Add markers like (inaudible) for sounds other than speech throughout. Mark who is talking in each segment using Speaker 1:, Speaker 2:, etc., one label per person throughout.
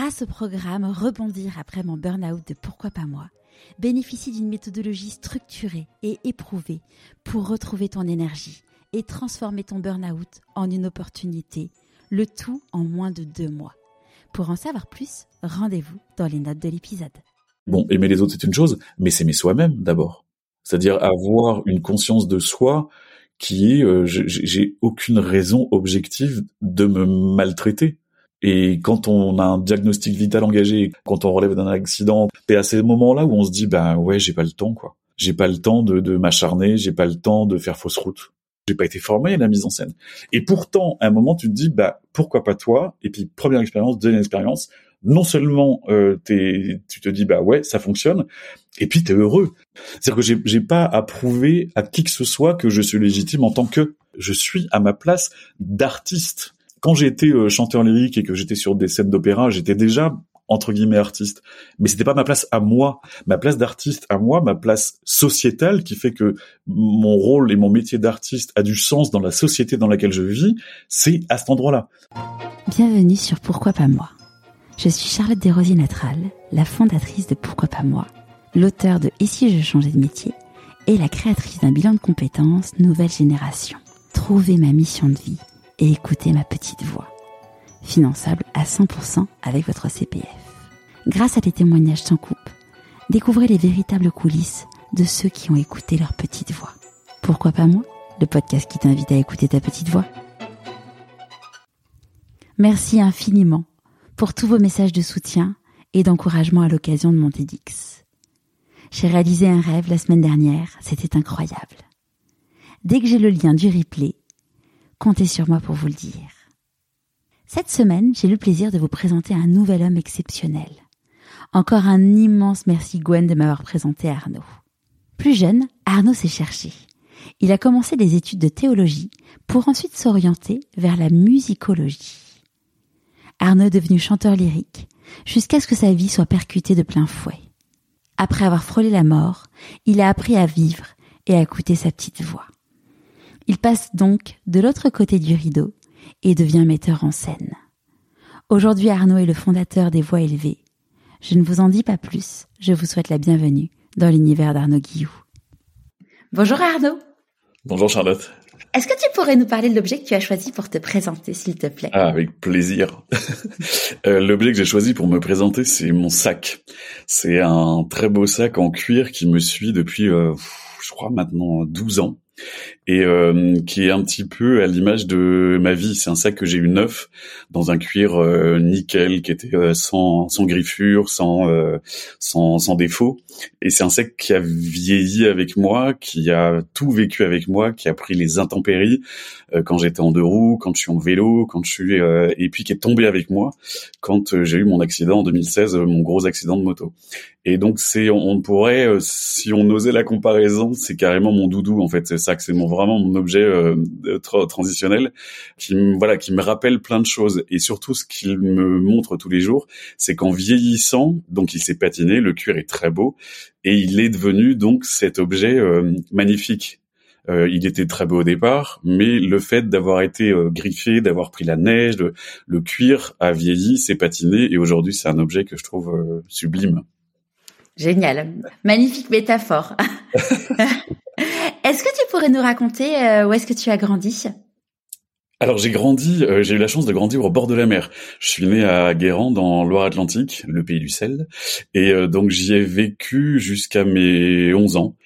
Speaker 1: grâce au programme Rebondir après mon burn-out de Pourquoi pas moi, bénéficie d'une méthodologie structurée et éprouvée pour retrouver ton énergie et transformer ton burn-out en une opportunité, le tout en moins de deux mois. Pour en savoir plus, rendez-vous dans les notes de l'épisode.
Speaker 2: Bon, aimer les autres, c'est une chose, mais s'aimer soi-même d'abord. C'est-à-dire avoir une conscience de soi qui est, euh, j'ai aucune raison objective de me maltraiter. Et quand on a un diagnostic vital engagé, quand on relève d'un accident, c'est à ces moments-là où on se dit, ben ouais, j'ai pas le temps, quoi. J'ai pas le temps de, de m'acharner, j'ai pas le temps de faire fausse route. J'ai pas été formé à la mise en scène. Et pourtant, à un moment, tu te dis, bah pourquoi pas toi? Et puis première expérience, deuxième expérience, non seulement euh, tu te dis bah ouais ça fonctionne, et puis t'es heureux. C'est-à-dire que j'ai, j'ai pas à prouver à qui que ce soit que je suis légitime en tant que je suis à ma place d'artiste. Quand été euh, chanteur lyrique et que j'étais sur des scènes d'opéra, j'étais déjà entre guillemets artiste. Mais c'était pas ma place à moi, ma place d'artiste à moi, ma place sociétale qui fait que mon rôle et mon métier d'artiste a du sens dans la société dans laquelle je vis, c'est à cet endroit-là.
Speaker 1: Bienvenue sur Pourquoi pas moi. Je suis Charlotte Desrosiers-Natral, la fondatrice de Pourquoi pas moi, l'auteur de Et si je changeais de métier et la créatrice d'un bilan de compétences Nouvelle Génération. Trouvez ma mission de vie et écoutez ma petite voix. Finançable à 100% avec votre CPF. Grâce à des témoignages sans coupe, découvrez les véritables coulisses de ceux qui ont écouté leur petite voix. Pourquoi pas moi Le podcast qui t'invite à écouter ta petite voix? Merci infiniment pour tous vos messages de soutien et d'encouragement à l'occasion de mon TEDx. J'ai réalisé un rêve la semaine dernière, c'était incroyable. Dès que j'ai le lien du replay, comptez sur moi pour vous le dire. Cette semaine, j'ai le plaisir de vous présenter un nouvel homme exceptionnel. Encore un immense merci Gwen de m'avoir présenté Arnaud. Plus jeune, Arnaud s'est cherché. Il a commencé des études de théologie pour ensuite s'orienter vers la musicologie. Arnaud est devenu chanteur lyrique jusqu'à ce que sa vie soit percutée de plein fouet. Après avoir frôlé la mort, il a appris à vivre et à écouter sa petite voix. Il passe donc de l'autre côté du rideau et devient metteur en scène. Aujourd'hui, Arnaud est le fondateur des Voix élevées je ne vous en dis pas plus. Je vous souhaite la bienvenue dans l'univers d'Arnaud Guillou. Bonjour Arnaud.
Speaker 2: Bonjour Charlotte.
Speaker 1: Est-ce que tu pourrais nous parler de l'objet que tu as choisi pour te présenter, s'il te plaît?
Speaker 2: Ah, Avec plaisir. (laughs) Euh, l'objet que j'ai choisi pour me présenter, c'est mon sac. C'est un très beau sac en cuir qui me suit depuis, euh, je crois, maintenant 12 ans et euh, qui est un petit peu à l'image de ma vie. C'est un sac que j'ai eu neuf dans un cuir euh, nickel qui était euh, sans sans griffure, sans sans sans défaut. Et c'est un sac qui a vieilli avec moi, qui a tout vécu avec moi, qui a pris les intempéries quand j'étais en deux roues, quand je suis en vélo, quand je suis et puis qui est tombé avec moi quand j'ai eu mon accident en 2016, mon gros accident de moto. Et donc c'est, on, pourrait, si on osait la comparaison, c'est carrément mon doudou en fait. C'est ça que c'est mon vraiment mon objet euh, transitionnel qui voilà qui me rappelle plein de choses et surtout ce qu'il me montre tous les jours c'est qu'en vieillissant donc il s'est patiné le cuir est très beau et il est devenu donc cet objet euh, magnifique euh, il était très beau au départ, mais le fait d'avoir été griffé, d'avoir pris la neige, le, cuir a vieilli, s'est patiné, et aujourd'hui c'est un objet que je trouve sublime.
Speaker 1: Génial, magnifique métaphore. (laughs) Est-ce que tu pourrais nous raconter euh, où est-ce que tu as grandi?
Speaker 2: Alors j'ai grandi, euh, j'ai eu la chance de grandir au bord de la mer. Je suis né à Guérand dans Loire-Atlantique, le pays du sel, et euh, donc j'y ai vécu jusqu'à mes 11 ans.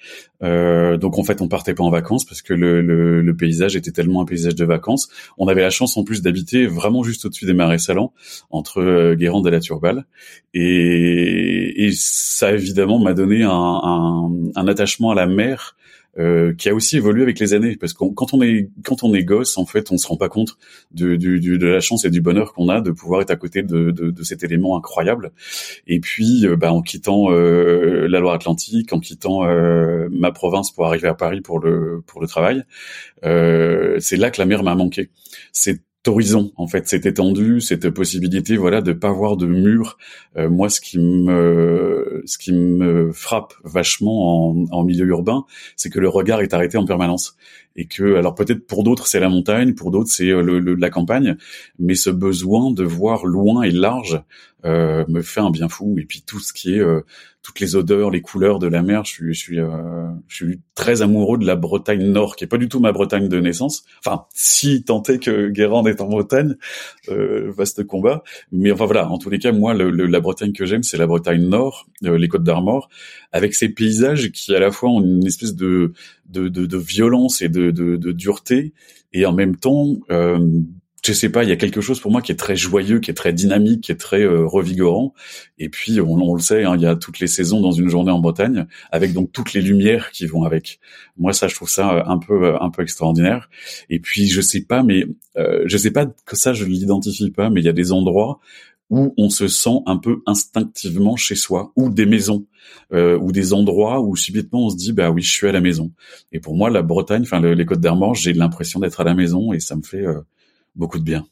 Speaker 2: donc en fait on partait pas en vacances parce que le, le, paysage était tellement un paysage de vacances. On avait la chance en plus d'habiter vraiment juste au-dessus des marais salants, entre Guérande et la Turballe, et, et ça évidemment m'a donné un, un, un attachement à la mer euh, qui a aussi évolué avec les années parce que quand on est quand on est gosse en fait on se rend pas compte de, de, de la chance et du bonheur qu'on a de pouvoir être à côté de, de, de cet élément incroyable. Et puis euh, bah, en quittant euh, la Loire-Atlantique en quittant ma province pour arriver à Paris pour le pour le travail c'est là que la mer m'a manqué. C'est horizon en fait cette étendue cette possibilité voilà de pas voir de mur. Euh, moi ce qui me ce qui me frappe vachement en, en milieu urbain c'est que le regard est arrêté en permanence et que alors peut-être pour d'autres c'est la montagne, pour d'autres c'est euh, le, la campagne, mais ce besoin de voir loin et large euh, me fait un bien fou. Et puis tout ce qui est euh, toutes les odeurs, les couleurs de la mer, je suis je suis euh, je suis très amoureux de la Bretagne Nord, qui est pas du tout ma Bretagne de naissance. Enfin, si tant est que Guérande est en Bretagne, vaste combat. Mais enfin voilà, en tous les cas, moi le, la Bretagne que j'aime, c'est la Bretagne Nord, les Côtes d'Armor, avec ces paysages qui à la fois ont une espèce de de, de, de violence et de, de, de dureté, et en même temps euh, je sais pas, il y a quelque chose pour moi qui est très joyeux, qui est très dynamique, qui est très euh, revigorant. Et puis on, on le sait, hein, il y a toutes les saisons dans une journée en Bretagne, avec donc toutes les lumières qui vont avec. Moi, ça, je trouve ça euh, un peu euh, un peu extraordinaire. Et puis je sais pas, mais euh, je sais pas que ça, je l'identifie pas, mais il y a des endroits où on se sent un peu instinctivement chez soi, ou des maisons, euh, ou des endroits où subitement on se dit bah oui je suis à la maison. Et pour moi la Bretagne, enfin les Côtes d'Armor, j'ai l'impression d'être à la maison et ça me fait beaucoup de bien.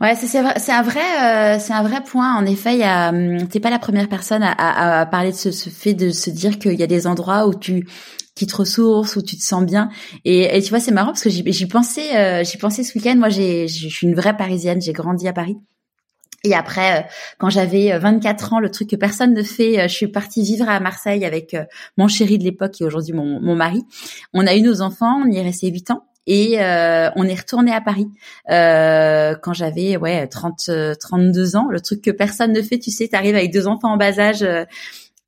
Speaker 1: Ouais, c'est un vrai euh, c'est un vrai point. En effet, il hum, t'es pas la première personne à, à, à parler de ce, ce, fait de se dire qu'il y a des endroits où tu qui te ressources, où tu te sens bien. Et, tu vois, c'est marrant parce que j'y pensais euh, j'y pensais ce week-end. Moi, j'ai je suis une vraie Parisienne. J'ai grandi à Paris. Et après, euh, quand j'avais 24 ans, le truc que personne ne fait, je suis partie vivre à Marseille avec mon chéri de l'époque et aujourd'hui mon, mon mari. On a eu nos enfants, on y est resté 8 ans. Et euh, on est retourné à Paris euh, quand j'avais ouais 30 32 ans. Le truc que personne ne fait, tu sais, t'arrives avec deux enfants en bas âge.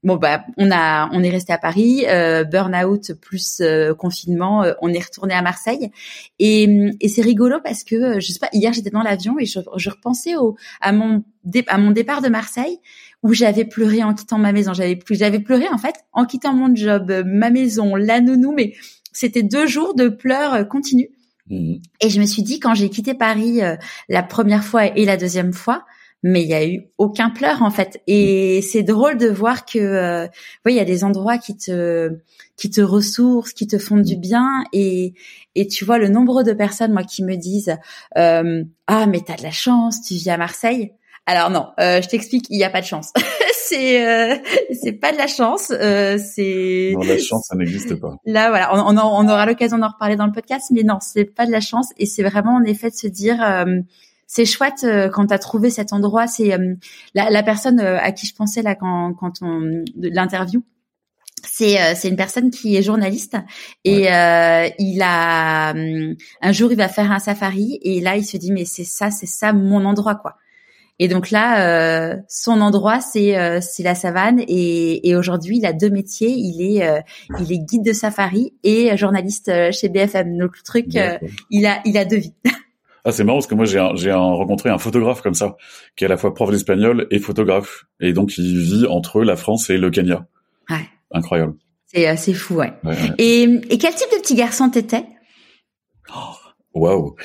Speaker 1: Euh, bon bah on a on est resté à Paris, euh, burn-out plus euh, confinement, on est retourné à Marseille et, et c'est rigolo parce que je sais pas hier j'étais dans l'avion et je, je repensais au à mon à mon départ de Marseille où j'avais pleuré en quittant ma maison, j'avais plus j'avais pleuré en fait en quittant mon job, ma maison, la nounou mais c'était deux jours de pleurs euh, continus. Mmh. Et je me suis dit, quand j'ai quitté Paris euh, la première fois et la deuxième fois, mais il y a eu aucun pleur en fait. Et mmh. c'est drôle de voir que, euh, oui, il y a des endroits qui te qui te ressourcent, qui te font du mmh. bien. Et et tu vois le nombre de personnes moi qui me disent, euh, ah mais t'as de la chance, tu vis à Marseille. Alors non, euh, je t'explique, il n'y a pas de chance. (laughs) c'est euh, c'est pas de la chance. Euh, c'est
Speaker 2: non la chance, ça n'existe pas.
Speaker 1: Là voilà, on, on, aura l'occasion d'en reparler dans le podcast, mais non, c'est pas de la chance et c'est vraiment en effet de se dire. Euh, c'est chouette euh, quand tu as trouvé cet endroit. C'est la, la, personne à qui je pensais là quand, quand on l'interview c'est c'est une personne qui est journaliste et euh, il a un jour il va faire un safari et là il se dit mais c'est ça c'est ça mon endroit quoi et donc là, euh, son endroit, c'est euh, c'est la savane. Et, et aujourd'hui, il a deux métiers. Il est euh, il est guide de safari et journaliste chez BFM. Donc le truc, il a il a deux vies. (laughs)
Speaker 2: Ah, c'est marrant parce que moi j'ai j'ai rencontré un photographe comme ça, qui est à la fois prof d'espagnol et photographe, et donc il vit entre la France et le Kenya.
Speaker 1: Ouais.
Speaker 2: Incroyable.
Speaker 1: C'est c'est fou, ouais. Et, et quel type de petit garçon t'étais?
Speaker 2: Waouh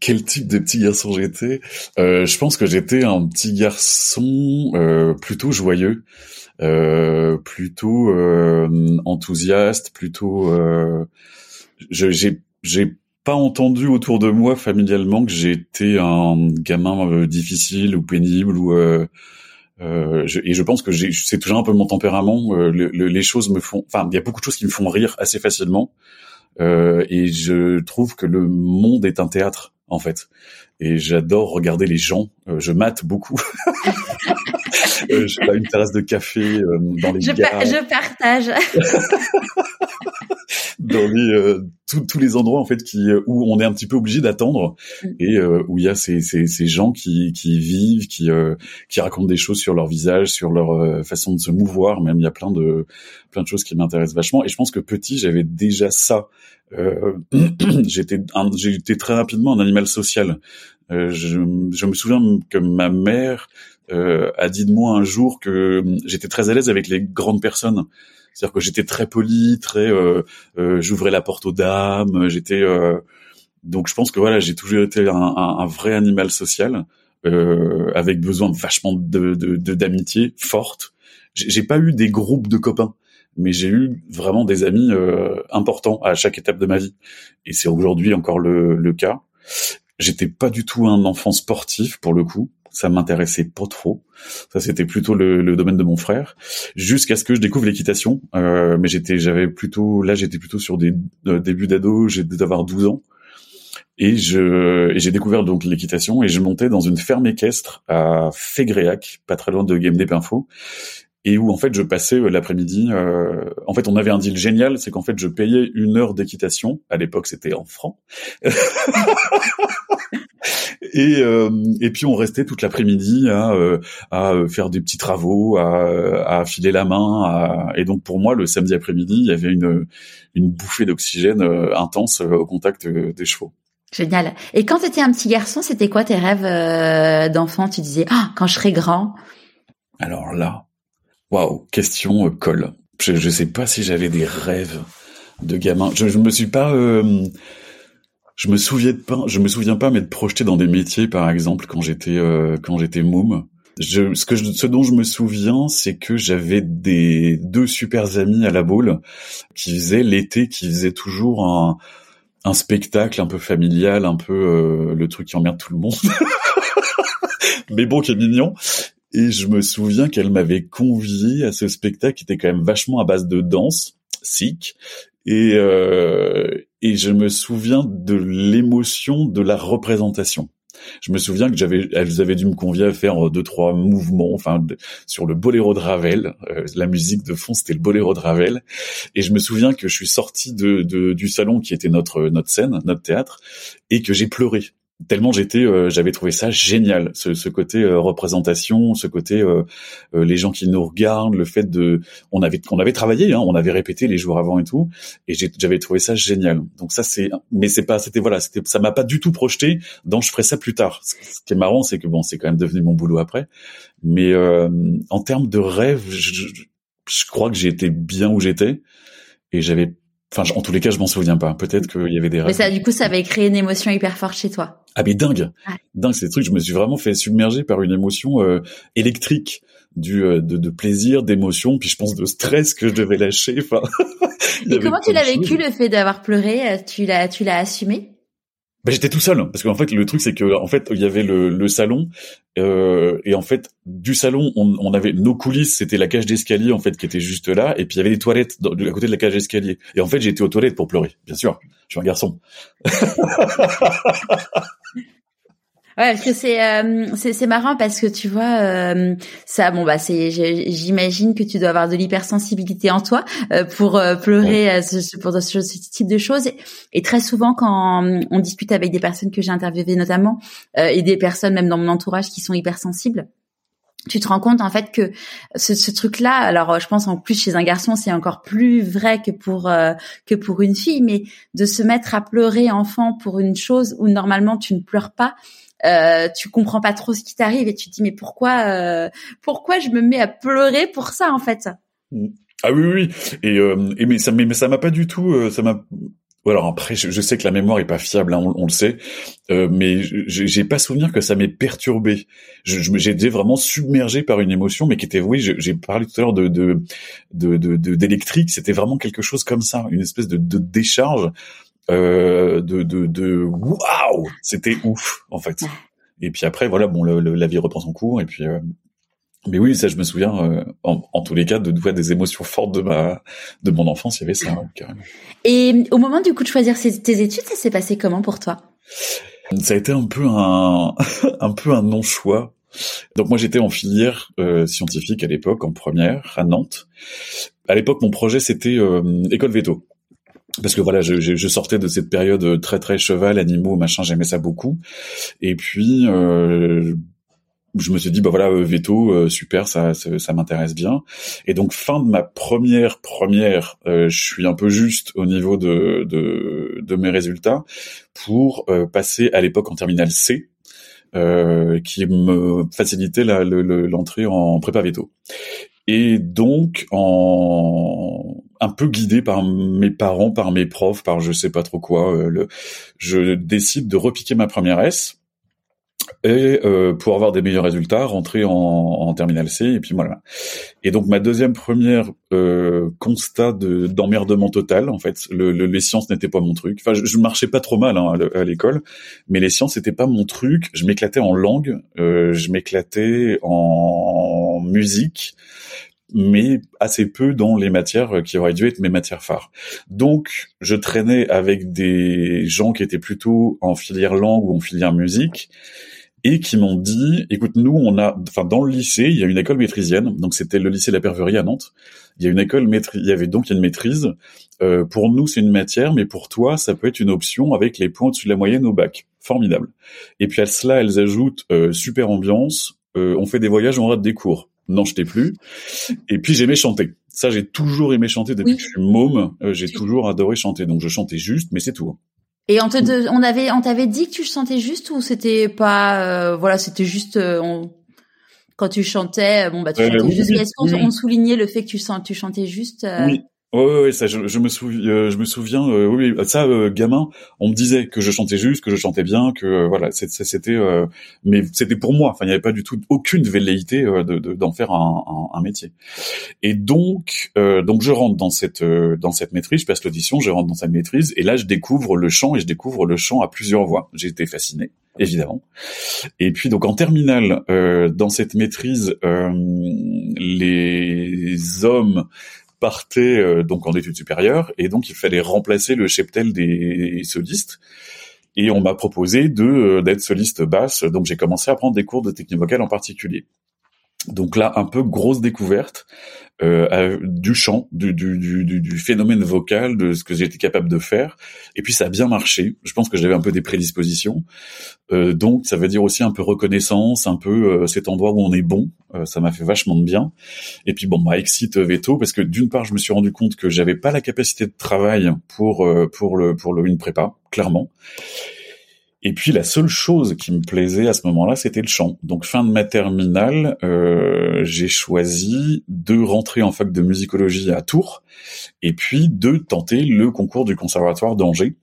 Speaker 2: quel type de petit garçon j'étais? Euh, Je pense que j'étais un petit garçon euh, plutôt joyeux, euh, plutôt euh, enthousiaste, plutôt. Euh, j'ai j'ai pas entendu autour de moi familialement que j'étais un gamin euh, difficile ou pénible ou euh, je, et je pense que c'est toujours un peu mon tempérament. Le, les choses me font, enfin, il y a beaucoup de choses qui me font rire assez facilement. et je trouve que le monde est un théâtre en fait. Et j'adore regarder les gens. Euh, je mate beaucoup. (laughs) euh, je fais une terrasse de café euh, dans les
Speaker 1: je, je partage. (laughs)
Speaker 2: dans les euh, tous les endroits en fait qui où on est un petit peu obligé d'attendre mm. et où il y a ces, ces, ces gens qui, qui vivent qui qui racontent des choses sur leur visage sur leur façon de se mouvoir même il y a plein de plein de choses qui m'intéressent vachement et je pense que petit j'avais déjà ça euh, (clears throat) j'étais j'étais très rapidement un animal social. Euh, je, je, me souviens que ma mère a dit de moi un jour que j'étais très à l'aise avec les grandes personnes. C'est-à-dire que j'étais très poli, très euh, euh, j'ouvrais la porte aux dames, j'étais donc je pense que voilà, j'ai toujours été un, un, un vrai animal social avec besoin de vachement de d'amitié de, forte. J'ai pas eu des groupes de copains mais j'ai eu vraiment des amis euh, importants à chaque étape de ma vie. Et c'est aujourd'hui encore le, le cas. J'étais pas du tout un enfant sportif pour le coup. Ça m'intéressait pas trop. Ça c'était plutôt le, domaine de mon frère, jusqu'à ce que je découvre l'équitation. Euh, mais j'étais, j'avais plutôt, là j'étais plutôt sur des euh, débuts d'ado, j'ai d'avoir 12 ans. Et je j'ai découvert donc l'équitation et je montais dans une ferme équestre à Fégréac, pas très loin de Game Dev Info, et où en fait je passais euh, l'après-midi. Euh, en fait, on avait un deal génial, c'est qu'en fait je payais une heure d'équitation. À l'époque, c'était en francs. (laughs) (laughs) et euh, et puis on restait toute l'après-midi à à faire des petits travaux, à à affiler la main. et donc pour moi, le samedi après-midi, il y avait une une bouffée d'oxygène intense au contact des chevaux.
Speaker 1: Génial. Et quand tu étais un petit garçon, c'était quoi tes rêves d'enfant? Tu disais ah quand je serai grand.
Speaker 2: Alors là, Waouh, question euh, colle. Je, je sais pas si j'avais des rêves de gamin. Je, je me suis pas, euh, je me souviens pas, je me souviens pas m'être projeté dans des métiers, par exemple, quand j'étais euh, quand j'étais môme. Je, ce que je, ce dont je me souviens, c'est que j'avais des deux super amis à la boule qui faisaient l'été, qui faisaient toujours un, un spectacle un peu familial, un peu euh, le truc qui emmerde tout le monde. (laughs) mais bon, qui est mignon. Et je me souviens qu'elle m'avait convié à ce spectacle qui était quand même vachement à base de danse, sick. Et, euh, et je me souviens de l'émotion de la représentation. Je me souviens que j'avais, elles avaient dû me convier à faire deux trois mouvements, enfin sur le boléro de Ravel. Euh, la musique de fond c'était le boléro de Ravel, et je me souviens que je suis sorti de, de, du salon qui était notre notre scène, notre théâtre, et que j'ai pleuré tellement j'étais, euh, j'avais trouvé ça génial, ce, ce côté euh, représentation, ce côté euh, les gens qui nous regardent, le fait de, on avait, on avait travaillé, hein, on avait répété les jours avant et tout, et j'avais trouvé ça génial. Donc ça c'est, mais c'est pas, c'était voilà, c'était, ça m'a pas du tout projeté dans je ferai ça plus tard. Ce, qui est marrant, c'est que bon, c'est quand même devenu mon boulot après, mais en termes de rêve, je, je crois que été bien où j'étais et j'avais Enfin, en tous les cas, je m'en souviens pas. Peut-être qu'il y avait des rêves.
Speaker 1: Mais ça, du coup, ça avait créé une émotion hyper forte chez toi.
Speaker 2: Ah mais dingue, dingue, c'est des trucs. Je me suis vraiment fait submerger par une émotion euh, électrique, du euh, de, de, plaisir, d'émotion, puis je pense de stress que je devais lâcher. Enfin. (laughs)
Speaker 1: Et comment tu l'as vécu le fait d'avoir pleuré euh, Tu l'as, tu l'as assumé?
Speaker 2: Bah, j'étais tout seul parce qu'en fait le truc c'est que en fait il y avait le, le salon euh, et en fait du salon on, on avait nos coulisses c'était la cage d'escalier en fait qui était juste là et puis il y avait les toilettes à côté de la cage d'escalier. Et en fait j'étais aux toilettes pour pleurer bien sûr. Je suis un garçon (laughs)
Speaker 1: Ouais, parce que c'est euh, c'est marrant parce que tu vois euh, ça bon bah c'est j'imagine que tu dois avoir de l'hypersensibilité en toi euh, pour euh, pleurer ce, pour ce, type de choses. Et, très souvent quand on discute avec des personnes que j'ai interviewées notamment et des personnes même dans mon entourage qui sont hypersensibles tu te rends compte en fait que ce, ce truc-là, alors je pense en plus chez un garçon c'est encore plus vrai que pour que pour une fille, mais de se mettre à pleurer enfant pour une chose où normalement tu ne pleures pas, euh, tu comprends pas trop ce qui t'arrive et tu te dis mais pourquoi euh, pourquoi je me mets à pleurer pour ça en fait?
Speaker 2: Ah oui oui et, euh, mais ça mais, ça m'a pas du tout euh, ça m'a alors après, je, sais que la mémoire est pas fiable, hein, on, le sait, euh, mais j'ai pas souvenir que ça m'ait perturbé. J'ai été vraiment submergé par une émotion, mais qui était, oui, j'ai parlé tout à l'heure de d'électrique, de, de, c'était vraiment quelque chose comme ça, une espèce de, de décharge euh, de, de, de waouh, c'était ouf en fait. Et puis après, voilà, bon, la vie reprend son cours et puis. Euh, mais oui, ça, je me souviens, euh, en, tous les cas, de, des émotions fortes de ma, de mon enfance, il y avait ça, carrément.
Speaker 1: Et au moment du coup de choisir tes études, ça s'est passé comment pour toi?
Speaker 2: Ça a été un peu un, (laughs) un peu un non choix. Donc moi, j'étais en filière scientifique à l'époque, en première, à Nantes. À l'époque, mon projet c'était école veto parce que voilà, je, je, sortais de cette période très très cheval, animaux, machin, j'aimais ça beaucoup. Et puis euh, je me suis dit bah voilà, euh, veto, euh, super, ça ça, m'intéresse bien. Et donc fin de ma première première, je suis un peu juste au niveau de de, de mes résultats pour passer à l'époque en terminale C. qui me facilitait l'entrée en prépa veto. Et donc, en un peu guidé par mes parents, par mes profs, par je sais pas trop quoi, euh, le, je décide de repiquer ma première S. et euh, pour avoir des meilleurs résultats, rentrer en, en terminale C et puis voilà. Et donc ma deuxième première euh, constat de d'emmerdement total, en fait, le, les sciences n'étaient pas mon truc. Enfin, je, je marchais pas trop mal hein, à l'école, mais les sciences n'étaient pas mon truc. Je m'éclatais en langue, euh, je m'éclatais en musique, mais assez peu dans les matières qui auraient dû être mes matières phares. Donc, je traînais avec des gens qui étaient plutôt en filière langue ou en filière musique et qui m'ont dit, écoute, nous, on a, enfin, dans le lycée, il y a une école maîtrisienne, donc c'était le lycée de la Perverie à Nantes. Il y a une école maîtrise, il y avait donc une maîtrise. Euh, pour nous, c'est une matière, mais pour toi, ça peut être une option avec les points au-dessus de la moyenne au bac. Formidable. Et puis à cela, elles ajoutent euh, super ambiance. Euh, on fait des voyages, on rate des cours. Non, je t'ai plus. Et puis j'aimais chanter. Ça, j'ai toujours aimé chanter depuis que je suis môme. Euh, j'ai toujours adoré chanter. Donc je chantais juste, mais c'est tout.
Speaker 1: Et on te, on avait, on t'avait dit que tu chantais juste ou c'était pas, euh, voilà, c'était juste, euh, on, quand tu chantais, bon bah tu chantais juste. Est-ce qu'on soulignait le fait que tu, tu chantais juste
Speaker 2: Oui, Ouais, ouais, ça, je, je me souviens, euh, je me souviens, euh, oui, ça, euh, gamin, on me disait que je chantais juste, que je chantais bien, que voilà, c'était, mais c'était pour moi. Enfin, il n'y avait pas du tout aucune velléité de, d'en faire un, un, un, métier. Et donc, donc, je rentre dans cette dans cette maîtrise, je passe l'audition, je rentre dans cette maîtrise, et là, je découvre le chant et je découvre le chant à plusieurs voix. J'ai été fasciné, évidemment. Et puis, donc, en terminale, dans cette maîtrise, les hommes partait euh, donc en études supérieures et donc il fallait remplacer le cheptel des solistes. Et on m'a proposé de euh, d'être soliste basse, donc j'ai commencé à prendre des cours de technique vocale en particulier. Donc là, un peu grosse découverte euh, du chant, du, du, du, du, phénomène vocal, de ce que j'étais capable de faire. Et puis ça a bien marché. Je pense que j'avais un peu des prédispositions. Euh, donc ça veut dire aussi un peu reconnaissance, un peu euh, cet endroit où on est bon. Euh, ça m'a fait vachement de bien. Et puis bon, ma exit veto parce que d'une part, je me suis rendu compte que j'avais pas la capacité de travail pour euh, pour le pour le une prépa, clairement. Et puis la seule chose qui me plaisait à ce moment-là, c'était le chant. Donc fin de ma terminale, euh, j'ai choisi de rentrer en fac de musicologie à Tours, et puis de tenter le concours du conservatoire d'Angers.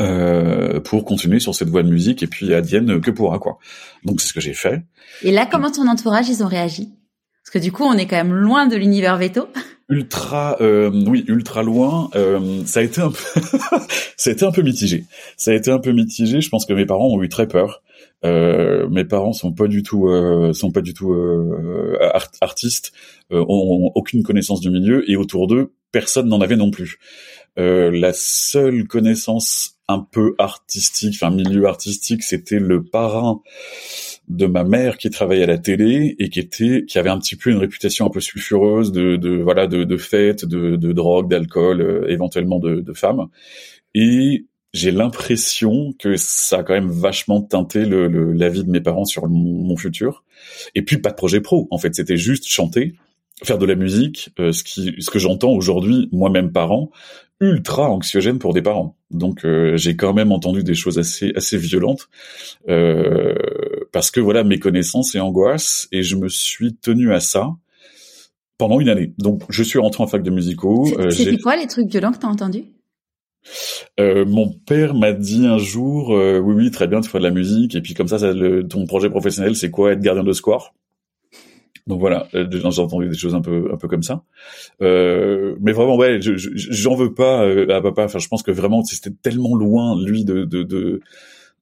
Speaker 2: Euh, pour continuer sur cette voie de musique et puis advienne que pourra quoi. Donc c'est ce que j'ai fait.
Speaker 1: Et là, comment ton entourage ils ont réagi? Parce que du coup, on est quand même loin de l'univers veto
Speaker 2: ultra euh, oui ultra loin euh, ça a été un peu (laughs) ça a été un peu mitigé. Ça a été un peu mitigé je pense que mes parents ont eu très peur. Euh, mes parents sont pas du tout euh, sont pas du tout euh, artistes ont, ont, aucune connaissance du milieu et autour d'eux personne n'en avait non plus. La seule connaissance un peu artistique enfin milieu artistique c'était le parrain de ma mère qui travaillait à la télé et qui était qui avait un petit peu une réputation un peu sulfureuse de, de voilà de, de fêtes, de, de drogue, d'alcool, euh, éventuellement de, de femmes. Et j'ai l'impression que ça a quand même vachement teinté le, la vie de mes parents sur mon, mon, futur. Et puis pas de projet pro. En fait, c'était juste chanter, faire de la musique, euh, ce qui ce que j'entends aujourd'hui moi-même parent, ultra anxiogène pour des parents. Donc euh, j'ai quand même entendu des choses assez assez violentes euh, parce que voilà mes connaissances et angoisses et je me suis tenu à ça pendant une année. Donc je suis rentré en fac de musicaux.
Speaker 1: C'était euh, quoi les trucs violents que t'as entendus?
Speaker 2: Euh, mon père m'a dit un jour, oui oui très bien tu fais de la musique et puis comme ça, ça le, ton projet professionnel c'est quoi être gardien de square? Donc voilà, euh, j'ai entendu des choses un peu un peu comme ça. Euh, mais vraiment ouais, j'en veux pas euh, à papa. Enfin, je pense que vraiment c'était tellement loin lui de de de,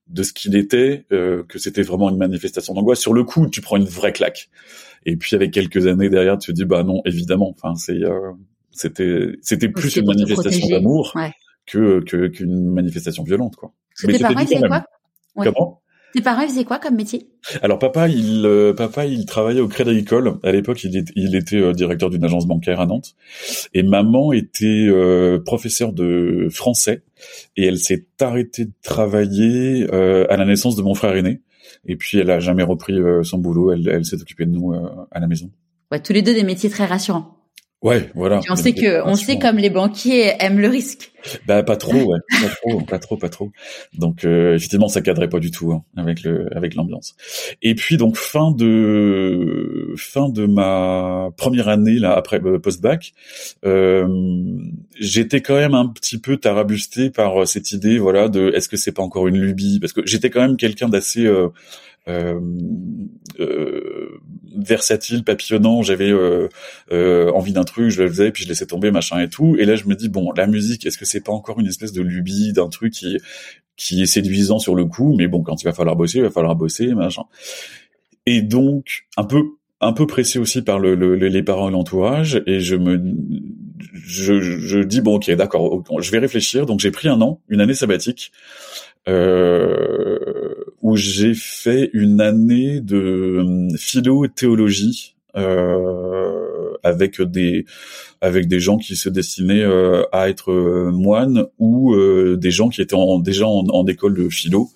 Speaker 2: de ce qu'il était euh, que c'était vraiment une manifestation d'angoisse. Sur le coup, tu prends une vraie claque. Et puis avec quelques années derrière, tu te dis bah non, évidemment. Enfin, c'est euh, c'était c'était plus une manifestation d'amour que qu'une manifestation violente quoi.
Speaker 1: Mais pareil, c'est quoi Comment? Tes parents faisaient quoi comme métier?
Speaker 2: Alors papa, il euh, papa, il travaillait au Crédit Agricole. À l'époque, il, il, était euh, directeur d'une agence bancaire à Nantes. Et maman était euh, professeure de français. Et elle s'est arrêtée de travailler à la naissance de mon frère aîné. Et puis elle a jamais repris son boulot. Elle, elle s'est occupée de nous à la maison.
Speaker 1: Ouais, tous les deux des métiers très rassurants.
Speaker 2: Ouais, voilà.
Speaker 1: on sait que, on sait comme les banquiers aiment le risque.
Speaker 2: Bah pas trop, ouais, pas trop, pas trop, pas trop. Donc euh, effectivement, ça cadrait pas du tout hein, avec le, avec l'ambiance. Et puis donc fin de fin de ma première année là après euh, post-bac, euh, j'étais quand même un petit peu tarabusté par cette idée, voilà, de est-ce que c'est pas encore une lubie? Parce que j'étais quand même quelqu'un d'assez euh, euh, versatile, papillonnant. J'avais envie d'un truc, je le faisais, puis je laissais tomber, machin et tout. Et là, je me dis bon, la musique, est-ce que c'est pas encore une espèce de lubie, d'un truc qui qui est séduisant sur le coup, mais bon, quand il va falloir bosser, il va falloir bosser, machin. Et donc, un peu un peu pressé aussi par le, les parents et l'entourage, et je me je, je dis bon ok d'accord, je vais réfléchir. Donc j'ai pris un an, une année sabbatique, euh, où j'ai fait une année de hum, philo théologie. Euh, avec des avec des gens qui se destinaient euh, à être euh, moines ou euh, des gens qui étaient en, déjà en, école de philo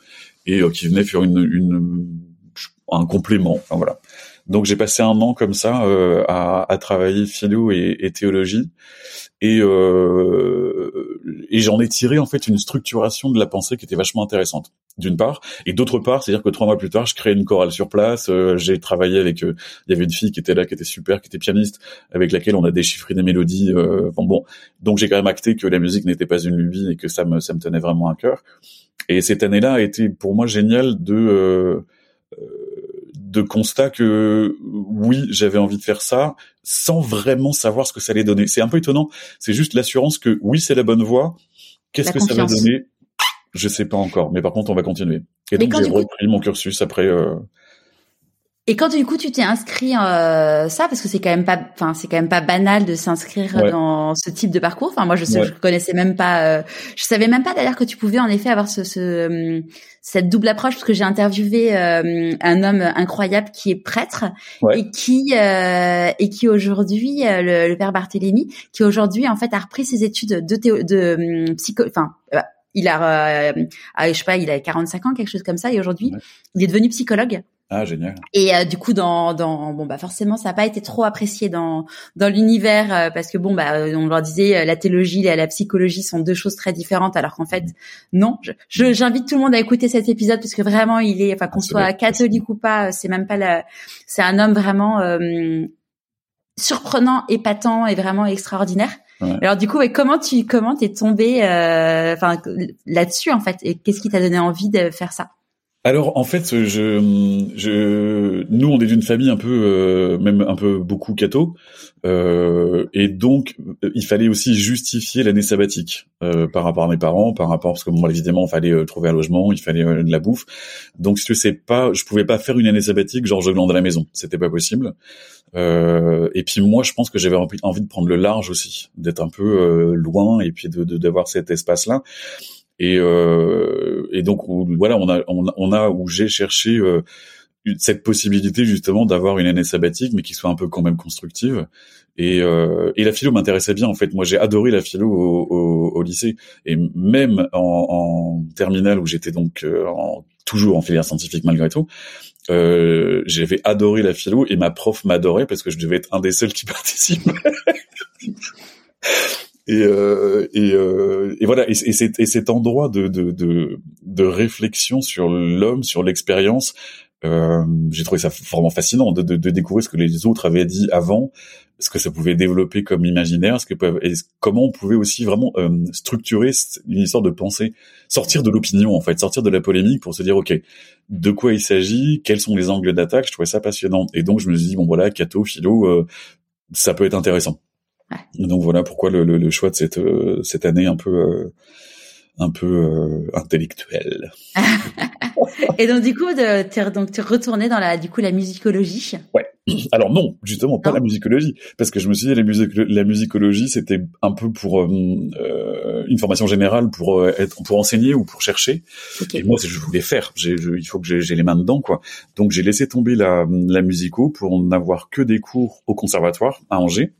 Speaker 2: et qui venaient faire une, une un complément. Enfin, voilà. Donc j'ai passé un an comme ça à, à, travailler philo et, et théologie et euh, et j'en ai tiré en fait une structuration de la pensée qui était vachement intéressante d'une part. Et d'autre part c'est-à-dire que trois mois plus tard je crée une chorale sur place euh, j'ai travaillé avec euh, il y avait une fille qui était là qui était super qui était pianiste avec laquelle on a déchiffré des mélodies euh, bon, bon. Donc j'ai quand même acté que la musique n'était pas une lubie et que ça me ça me tenait vraiment à cœur. Et cette année-là a été pour moi génial de euh, de constat que oui, j'avais envie de faire ça sans vraiment savoir ce que ça allait donner. C'est un peu étonnant. C'est juste l'assurance que oui, c'est la bonne voie. Qu'est-ce que ça va donner? Je sais pas encore. Mais par contre, on va continuer. Et donc j'ai repris mon cursus après. Euh,
Speaker 1: et quand du coup tu t'es inscrit euh, ça parce que c'est quand même pas enfin c'est quand même pas banal de s'inscrire dans ce type de parcours. Enfin moi je sais, je connaissais même pas euh, je savais même pas d'ailleurs que tu pouvais en effet avoir ce, ce hum, cette double approche parce que j'ai interviewé euh, un homme incroyable qui est prêtre et qui euh, et qui aujourd'hui le, le, père Barthélemy qui aujourd'hui en fait a repris ses études de théo, de hum, psycho enfin il a, euh, je sais pas, il a 45 ans, quelque chose comme ça, et aujourd'hui, il est devenu psychologue.
Speaker 2: Ah génial.
Speaker 1: Et euh, du coup dans dans bon bah forcément ça n'a pas été trop apprécié dans dans l'univers euh, parce que bon bah euh, on leur disait la théologie et la psychologie sont deux choses très différentes alors qu'en fait non. Je j'invite tout le monde à écouter cet épisode parce que vraiment il est enfin qu'on soit catholique ou pas c'est même pas la c'est un homme vraiment surprenant, épatant et vraiment extraordinaire. Alors du coup, comment tu comment t'es tombé enfin là-dessus en fait et qu'est-ce qui t'a donné envie de faire ça?
Speaker 2: Alors en fait, je, je, nous on est d'une famille un peu, euh, même un peu beaucoup catho, euh, et donc euh, il fallait aussi justifier l'année sabbatique euh, par rapport à mes parents, par rapport parce que bon évidemment il fallait euh, trouver un logement, il fallait de la bouffe, donc si tu sais pas, je pouvais pas faire une année sabbatique genre je glande à la maison, c'était pas possible. et puis moi je pense que j'avais envie, envie de prendre le large aussi, d'être un peu loin et puis de d'avoir cet espace là. Et, euh, et donc voilà, on a, on, a où j'ai cherché euh, cette possibilité justement d'avoir une année sabbatique, mais qui soit un peu quand même constructive. Et, euh, et la philo m'intéressait bien en fait. Moi, j'ai adoré la philo au, au, au, lycée et même en, en terminale où j'étais donc euh, en, toujours en filière scientifique malgré tout. Euh, j'avais adoré la philo et ma prof m'adorait parce que je devais être un des seuls qui (laughs) participait. Et, euh, et, euh, et, voilà et, et, cet, et, cet, endroit de, de, de, de réflexion sur l'homme sur l'expérience euh, j'ai trouvé ça vraiment fascinant de, de, de, découvrir ce que les autres avaient dit avant ce que ça pouvait développer comme imaginaire ce que et comment on pouvait aussi vraiment euh, structurer une histoire de pensée. Sortir de l'opinion en fait sortir de la polémique pour se dire ok de quoi il s'agit quels sont les angles d'attaque je trouvais ça passionnant. Et donc je me suis dit bon voilà catho philo euh, ça peut être intéressant donc voilà pourquoi le, le, le, choix de cette euh, cette année un peu euh, un peu euh, intellectuelle. (laughs)
Speaker 1: et donc du coup, tu donc tu retourné dans la du coup la musicologie.
Speaker 2: Ouais. (clears throat) Alors non, justement pas la musicologie, parce que je me suis dit la, musique, la musicologie c'était un peu pour euh, une formation générale pour être pour enseigner ou pour chercher. Et moi je voulais faire. Je, il faut que j'ai les mains dedans quoi. Donc j'ai laissé tomber la la musico pour n'avoir que des cours au conservatoire à Angers.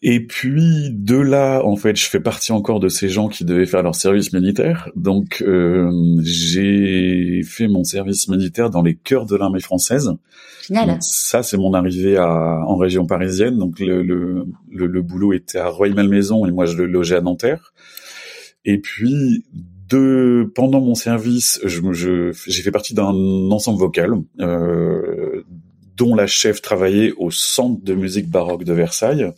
Speaker 2: Et puis de là, en fait, je fais partie encore de ces gens qui devaient faire leur service militaire. Donc euh, j'ai fait mon service militaire dans les cœurs de l'armée française.
Speaker 1: Génial.
Speaker 2: ça, c'est mon arrivée à, en région parisienne. Donc le, le, le, boulot était à Rueil-Malmaison et moi je le logeais à Nanterre. Et puis de pendant mon service, je, j'ai fait partie d'un ensemble vocal. Euh, dont la chef travaillait au centre de musique baroque de Versailles.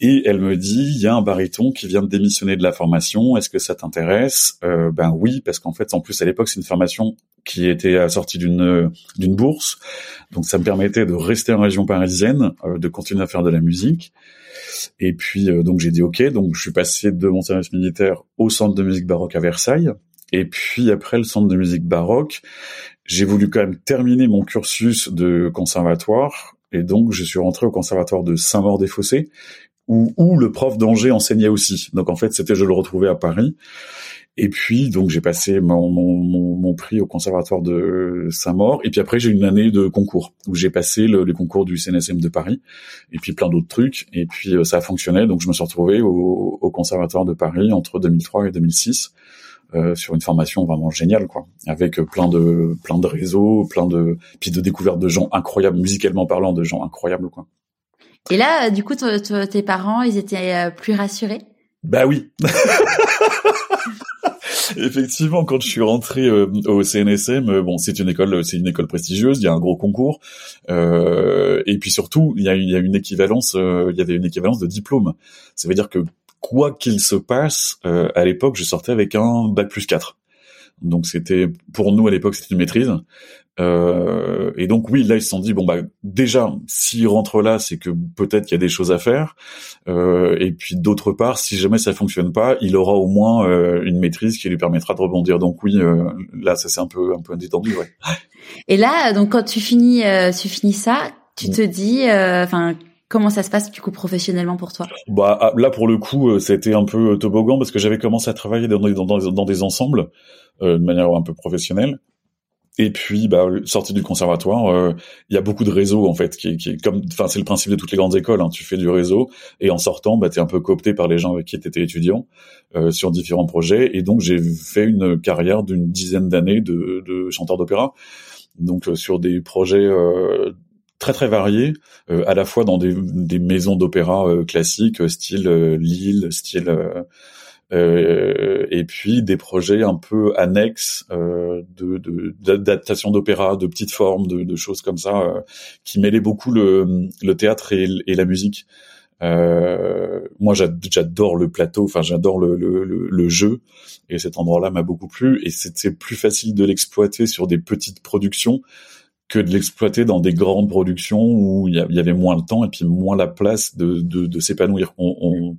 Speaker 2: Et elle me dit, il y a un baryton qui vient de démissionner de la formation. Est-ce que ça t'intéresse? Euh, Ben oui, parce qu'en fait, en plus à l'époque, c'est une formation qui était assortie d'une d'une bourse, donc ça me permettait de rester en région parisienne, euh, de continuer à faire de la musique. Et puis euh, donc j'ai dit ok, donc je suis passé de mon service militaire au centre de musique baroque à Versailles. Et puis après le centre de musique baroque, j'ai voulu quand même terminer mon cursus de conservatoire. Et donc je suis rentré au conservatoire de Saint-Maur-des-Fossés, où, où le prof d'Angers enseignait aussi. Donc en fait c'était je le retrouvais à Paris. Et puis donc j'ai passé mon, mon, mon, prix au conservatoire de Saint-Maur. Et puis après j'ai une année de concours où j'ai passé le, les concours du CNSM de Paris. Et puis plein d'autres trucs. Et puis euh, ça a fonctionné. Donc je me suis retrouvé au, au conservatoire de Paris entre 2003 et 2006. Euh, sur une formation vraiment géniale quoi avec plein de plein de réseaux plein de puis de découvertes de gens incroyables musicalement parlant de gens incroyables quoi
Speaker 1: et là du coup tes parents ils étaient euh, plus rassurés?
Speaker 2: Bah oui (laughs) Effectivement, quand je suis rentré euh, au CNSM, bon, c'est une école, c'est une école prestigieuse. Il y a un gros concours, euh, et puis surtout, il y a, il y a une équivalence, il y avait une équivalence de diplôme. Ça veut dire que quoi qu'il se passe, euh, à l'époque, je sortais avec un bac plus 4. Donc c'était pour nous à l'époque c'était une maîtrise. Euh, et donc oui, là ils se sont dit bon bah déjà s'il rentre là, c'est que peut-être qu'il y a des choses à faire. Euh, et puis d'autre part, si jamais ça fonctionne pas, il aura au moins une maîtrise qui lui permettra de rebondir. Donc oui, là ça c'est un peu un peu détendu. Ouais.
Speaker 1: Et là donc quand tu finis tu finis ça, tu mm. te dis enfin Comment ça se passe du coup professionnellement pour toi?
Speaker 2: Bah ah, là pour le coup euh, c'était un peu euh, toboggan parce que j'avais commencé à travailler dans, dans, dans, des ensembles euh, de manière un peu professionnelle. Et puis, bah, sorti du conservatoire, il y a beaucoup de réseaux en fait, qui, qui comme, enfin, c'est le principe de toutes les grandes écoles. Hein, tu fais du réseau et en sortant, bah, t'es un peu coopté par les gens avec qui t'étais étudiant euh, sur différents projets. Et donc, j'ai fait une carrière d'une dizaine d'années de, de chanteur d'opéra, donc sur des projets très très variés, euh, à la fois dans des, des maisons d'opéra euh, classiques, euh, style Lille, style et puis des projets un peu annexes de d'adaptation d'opéra, de petites formes, de, de choses comme ça, qui mêlaient beaucoup le, le théâtre et, et la musique. moi, j'adore le plateau, enfin j'adore le, le, le, jeu, et cet endroit-là m'a beaucoup plu. Et c'est plus facile de l'exploiter sur des petites productions que de l'exploiter dans des grandes productions où il y, avait moins le temps et puis moins la place de, de, de s'épanouir. On, on,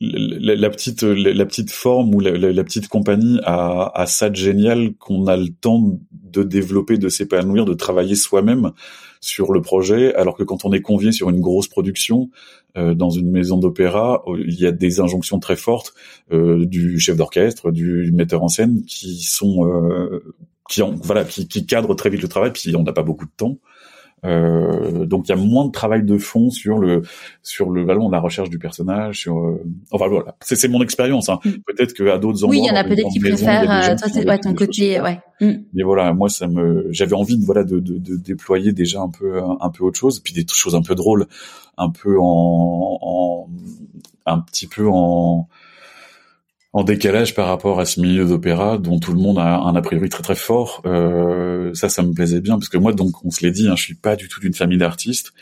Speaker 2: la, petite la, petite forme ou la, la petite compagnie a, a, ça de génial qu'on a le temps de développer, de s'épanouir, de travailler soi-même sur le projet, alors que quand on est convié sur une grosse production euh, dans une maison d'opéra, il y a des injonctions très fortes euh, du chef d'orchestre, du metteur en scène qui sont euh, qui voilà qui, qui cadre très vite le travail puis on n'a pas beaucoup de temps euh, donc il y a moins de travail de fond sur le sur le ballon, la recherche du personnage. Sur euh, enfin voilà, c'est c'est mon expérience. Hein. Mm. Peut-être que à d'autres endroits.
Speaker 1: Oui, il y en a peut-être qui préfèrent. Euh, toi, c'est ouais, ton côté, ouais.
Speaker 2: Mm. Mais voilà, moi ça me, j'avais envie de voilà de, de, de, déployer déjà un peu un peu autre chose, puis des choses un peu drôles, un peu en, en un petit peu en en décalage par rapport à ce milieu d'opéra dont tout le monde a un a priori très très fort. Euh, ça, ça me plaisait bien parce que moi, donc, on se l'est dit, hein, je suis pas du tout d'une famille d'artistes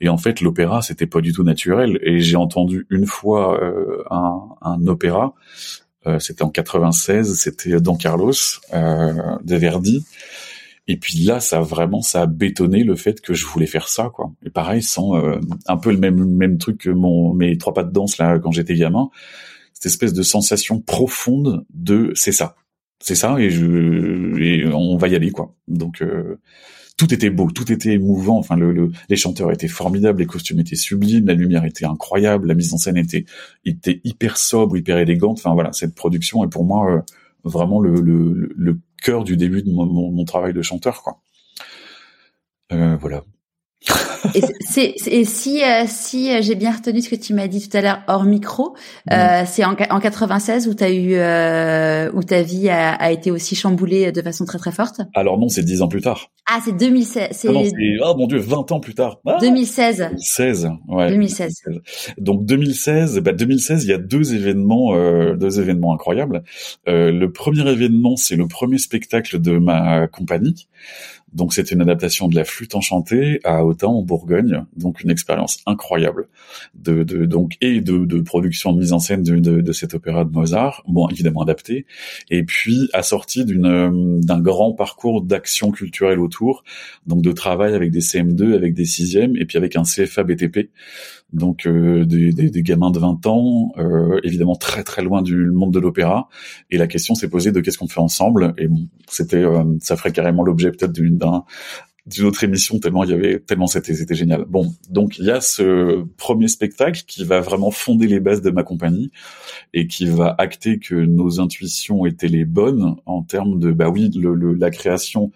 Speaker 2: et en fait, l'opéra, c'était pas du tout naturel. Et j'ai entendu une fois euh, un, un, opéra, euh, c'était en 96, c'était Don Carlos euh, de Verdi. Et puis là, ça vraiment, ça a bétonné le fait que je voulais faire ça, quoi. Et pareil, sans euh, un peu le même même truc que mon mes trois pas de danse là quand j'étais gamin cette espèce de sensation profonde de c'est ça, c'est ça et on va y aller quoi. Donc euh, tout était beau, tout était émouvant. Enfin, le, les chanteurs étaient formidables, les costumes étaient sublimes, la lumière était incroyable, la mise en scène était était hyper sobre, hyper élégante. Enfin voilà, cette production est pour moi euh, vraiment le, le, cœur du début de mon, mon, travail de chanteur quoi. Euh, voilà (laughs)
Speaker 1: et, c'est, et si euh, si euh, j'ai bien retenu ce que tu m'as dit tout à l'heure hors micro, euh, c'est en, en 96 où t'as eu euh, où ta vie a, a, été aussi chamboulée de façon très très forte?
Speaker 2: Alors non, c'est dix ans plus tard.
Speaker 1: Ah, c'est 2016. C'est... Ah
Speaker 2: oh mon dieu, 20 ans plus tard.
Speaker 1: 2016.
Speaker 2: 2016, ouais.
Speaker 1: 2016.
Speaker 2: Donc 2016, bah 2016, il y a deux événements, euh, deux événements incroyables. Euh, le premier événement, c'est le premier spectacle de ma compagnie. Donc c'était une adaptation de la flûte enchantée à Autun en Bourgogne, donc une expérience incroyable de, de donc et de, de, production de mise en scène de, de, de, cet opéra de Mozart, bon évidemment adapté, et puis assorti d'une d'un grand parcours d'action culturelle autour, donc de travail avec des CM2, avec des sixièmes, et puis avec un CFA BTP donc euh, des, des, des, gamins de 20 ans, euh, évidemment très très loin du monde de l'opéra. Et la question s'est posée de qu'est-ce qu'on fait ensemble. Et bon, c'était, euh, ça ferait carrément l'objet peut-être d'une d'une autre émission tellement il y avait tellement c'était c'était génial. Bon, donc il y a ce premier spectacle qui va vraiment fonder les bases de ma compagnie et qui va acter que nos intuitions étaient les bonnes en termes de bah oui le, le la création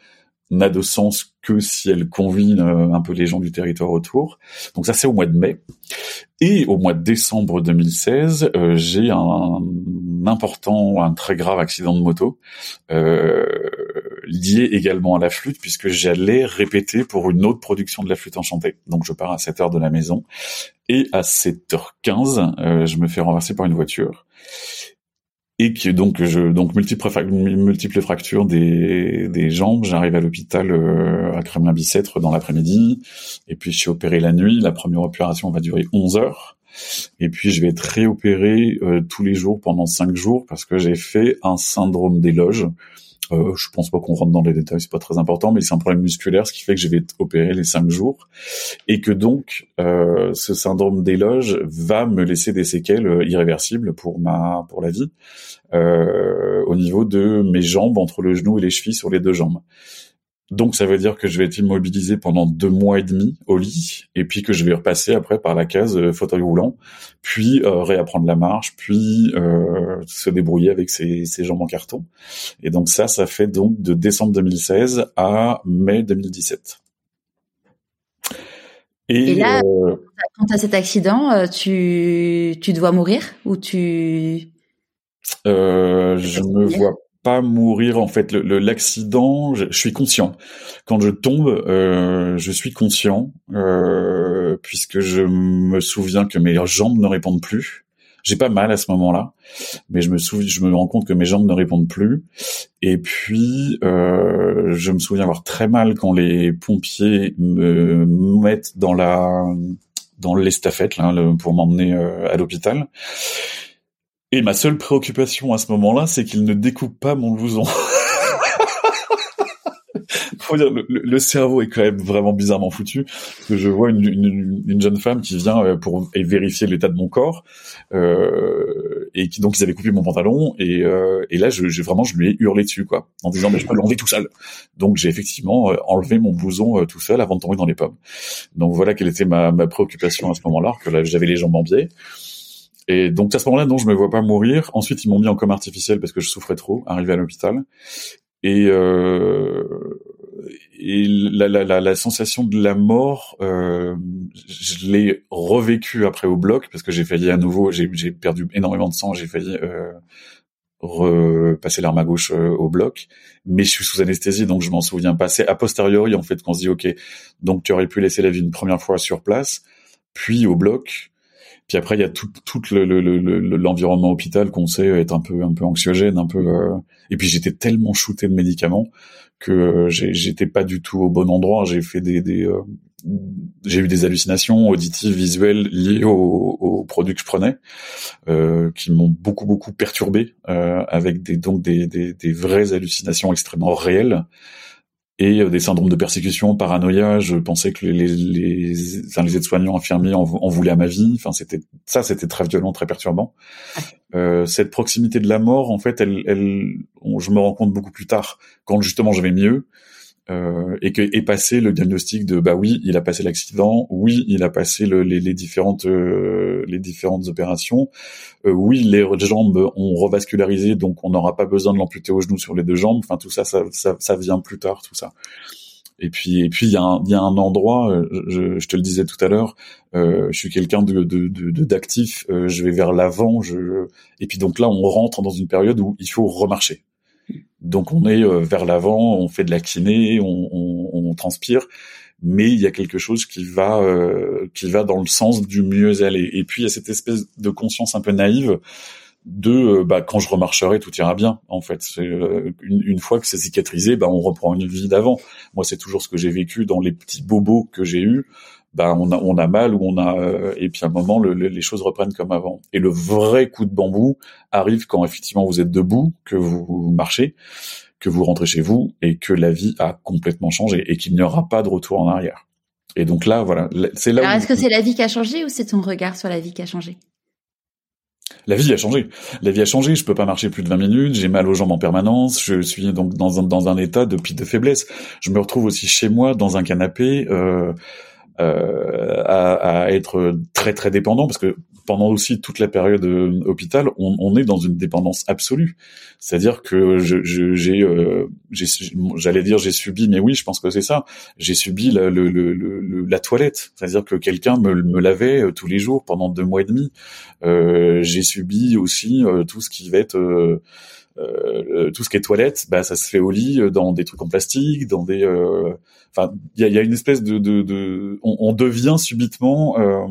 Speaker 2: n'a de sens que si elle convient euh, un peu les gens du territoire autour. Donc ça c'est au mois de mai. Et au mois de décembre 2016, euh, j'ai un, important, un très grave accident de moto euh, lié également à la flûte puisque j'allais répéter pour une autre production de la flûte enchantée. Donc je pars à 7 heures de la maison et à 7h15, euh, je me fais renverser par une voiture. Et qui donc je donc multiples fractures des des jambes. J'arrive à l'hôpital euh, à Kremlin-Bicêtre dans l'après-midi. Et puis je suis opéré la nuit. La première opération va durer 11 heures. Et puis je vais être réopéré euh, tous les jours pendant 5 jours parce que j'ai fait un syndrome d'éloge euh, je pense pas qu'on rentre dans les détails, c'est pas très important, mais c'est un problème musculaire, ce qui fait que je vais opérer les cinq jours, et que donc euh, ce syndrome d'éloge va me laisser des séquelles euh, irréversibles pour ma pour la vie, euh, au niveau de mes jambes entre le genou et les chevilles sur les deux jambes. Donc ça veut dire que je vais être immobilisé pendant deux mois et demi au lit, et puis que je vais repasser après par la case euh, fauteuil roulant, puis euh, réapprendre la marche, puis euh, se débrouiller avec ses, ses, jambes en carton. Et donc ça, ça fait donc de décembre 2016 à mai 2017.
Speaker 1: Et, là, euh, quand tu as cet accident, tu, tu dois mourir ou tu...
Speaker 2: je me vois pas mourir en fait. Le l'accident je, suis conscient. Quand je tombe euh, je suis conscient euh, puisque je me souviens que mes jambes ne répondent plus. J'ai pas mal à ce moment-là mais je me souviens je me rends compte que mes jambes ne répondent plus. Et puis euh, je me souviens avoir très mal quand les pompiers me mettent dans la dans l'estafette là pour m'emmener euh, à l'hôpital et ma seule préoccupation à ce moment-là, c'est qu'il ne découpe pas mon blouson. (laughs) Faut dire, le, cerveau est quand même vraiment bizarrement foutu. que je vois une, jeune femme qui vient euh, pour vérifier l'état de mon corps euh, et qui donc ils avaient coupé mon pantalon et, euh, là je, vraiment je lui ai hurlé dessus quoi en disant mais je peux l'enlever tout seul. Donc j'ai effectivement enlevé mon blouson tout seul avant de tomber dans les pommes. Donc voilà quelle était ma, ma préoccupation à ce moment-là que j'avais les jambes en biais. Et donc à ce moment-là, non, je me vois pas mourir. Ensuite, ils m'ont mis en coma artificiel parce que je souffrais trop, arrivé à l'hôpital. Et, euh, et la, la, la, la, sensation de la mort, euh, je l'ai revécu après au bloc parce que j'ai failli à nouveau, j'ai perdu énormément de sang, j'ai failli euh, repasser l'arme à gauche euh, au bloc, mais je suis sous anesthésie donc je m'en souviens pas. C'est a posteriori en fait qu'on se dit ok, donc tu aurais pu laisser la vie une première fois sur place, puis au bloc, puis après, il y a tout, tout l'environnement le, hôpital qu'on sait être un peu, un peu anxiogène, un peu. Euh, et puis j'étais tellement shooté de médicaments que euh, j'étais pas du tout au bon endroit. J'ai fait des, des euh, j'ai eu des hallucinations auditives, visuelles liées aux, produits que je prenais, euh, qui m'ont beaucoup beaucoup perturbé, euh, avec des donc des, des, des vraies hallucinations extrêmement réelles et euh, des syndromes de persécution, paranoïa. Je pensais que les, les, les aides-soignants, infirmiers en, voulaient à ma vie. Enfin, c'était ça, c'était très violent, très perturbant. Euh, cette proximité de la mort, en fait, elle, elle, je me rends compte beaucoup plus tard, quand justement je vais mieux, euh, et que est passé le diagnostic de bah oui il a passé l'accident oui il a passé le, les, les, différentes euh, les différentes opérations euh, oui les jambes ont revascularisé donc on n'aura pas besoin de l'amputer au genou sur les deux jambes. Enfin tout ça ça, ça ça, vient plus tard tout ça. Et puis et puis il y a un il y a un endroit euh, je, je, te le disais tout à l'heure euh, je suis quelqu'un de d'actif de, de, je vais vers l'avant je et puis donc là on rentre dans une période où il faut remarcher donc on est euh, vers l'avant, on fait de la kiné, on, on, on, transpire, mais il y a quelque chose qui va euh, qui va dans le sens du mieux aller. Et puis il y a cette espèce de conscience un peu naïve de bah quand je remarcherai tout ira bien en fait une, une, fois que c'est cicatrisé bah on reprend une vie d'avant moi c'est toujours ce que j'ai vécu dans les petits bobos que j'ai eus bah on a on a mal ou on a euh, et puis à un moment le, les choses reprennent comme avant. Et le vrai coup de bambou arrive quand effectivement vous êtes debout, que vous marchez, que vous rentrez chez vous et que la vie a complètement changé et qu'il n'y aura pas de retour en arrière. Et donc là, voilà, c'est là.
Speaker 1: Alors, est-ce que c'est la vie qui a changé ou c'est ton regard sur la vie qui a changé?
Speaker 2: La vie a changé. La vie a changé. Je peux pas marcher plus de 20 minutes. J'ai mal aux jambes en permanence. Je suis donc dans un, dans un état de de faiblesse. Je me retrouve aussi chez moi dans un canapé. Euh, euh, à, à, être très très dépendant parce que pendant aussi toute la période euh, hôpital, on, on, est dans une dépendance absolue. C'est-à-dire que j'ai, euh, j'allais dire j'ai subi, mais oui, je pense que c'est ça. J'ai subi la, le, le, la toilette, c'est-à-dire que quelqu'un me, me, lavait euh, tous les jours pendant deux mois et demi. Euh, j'ai subi aussi tout ce qui va être euh, tout ce qui est toilette, bah ça se fait au lit dans des trucs en plastique, dans des, enfin il y a, y a, une espèce de, de, de on, on, devient subitement euh,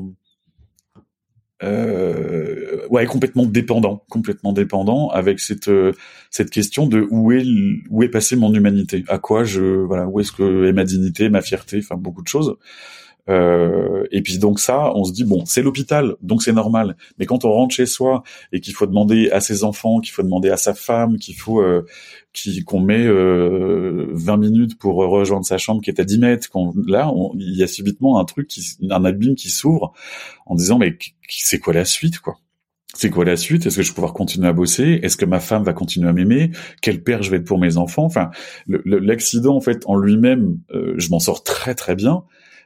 Speaker 2: euh, ouais complètement dépendant, complètement dépendant avec cette euh, cette question de où est où est passée mon humanité, à quoi je voilà où est-ce que est ma dignité, ma fierté, enfin beaucoup de choses. Euh, et puis donc ça, on se dit bon, c'est l'hôpital, donc c'est normal. Mais quand on rentre chez soi et qu'il faut demander à ses enfants, qu'il faut demander à sa femme, qu'il faut euh, qu'on met euh, 20 minutes pour rejoindre sa chambre qui est à 10 mètres, là, il y a subitement un truc, qui, un abîme qui s'ouvre en disant mais c'est quoi la suite quoi? C'est quoi la suite? Est-ce que je vais pouvoir continuer à bosser? Est-ce que ma femme va continuer à m'aimer? Quel père je vais être pour mes enfants? Enfin, l'accident en fait en lui-même, euh, je m'en sors très très bien,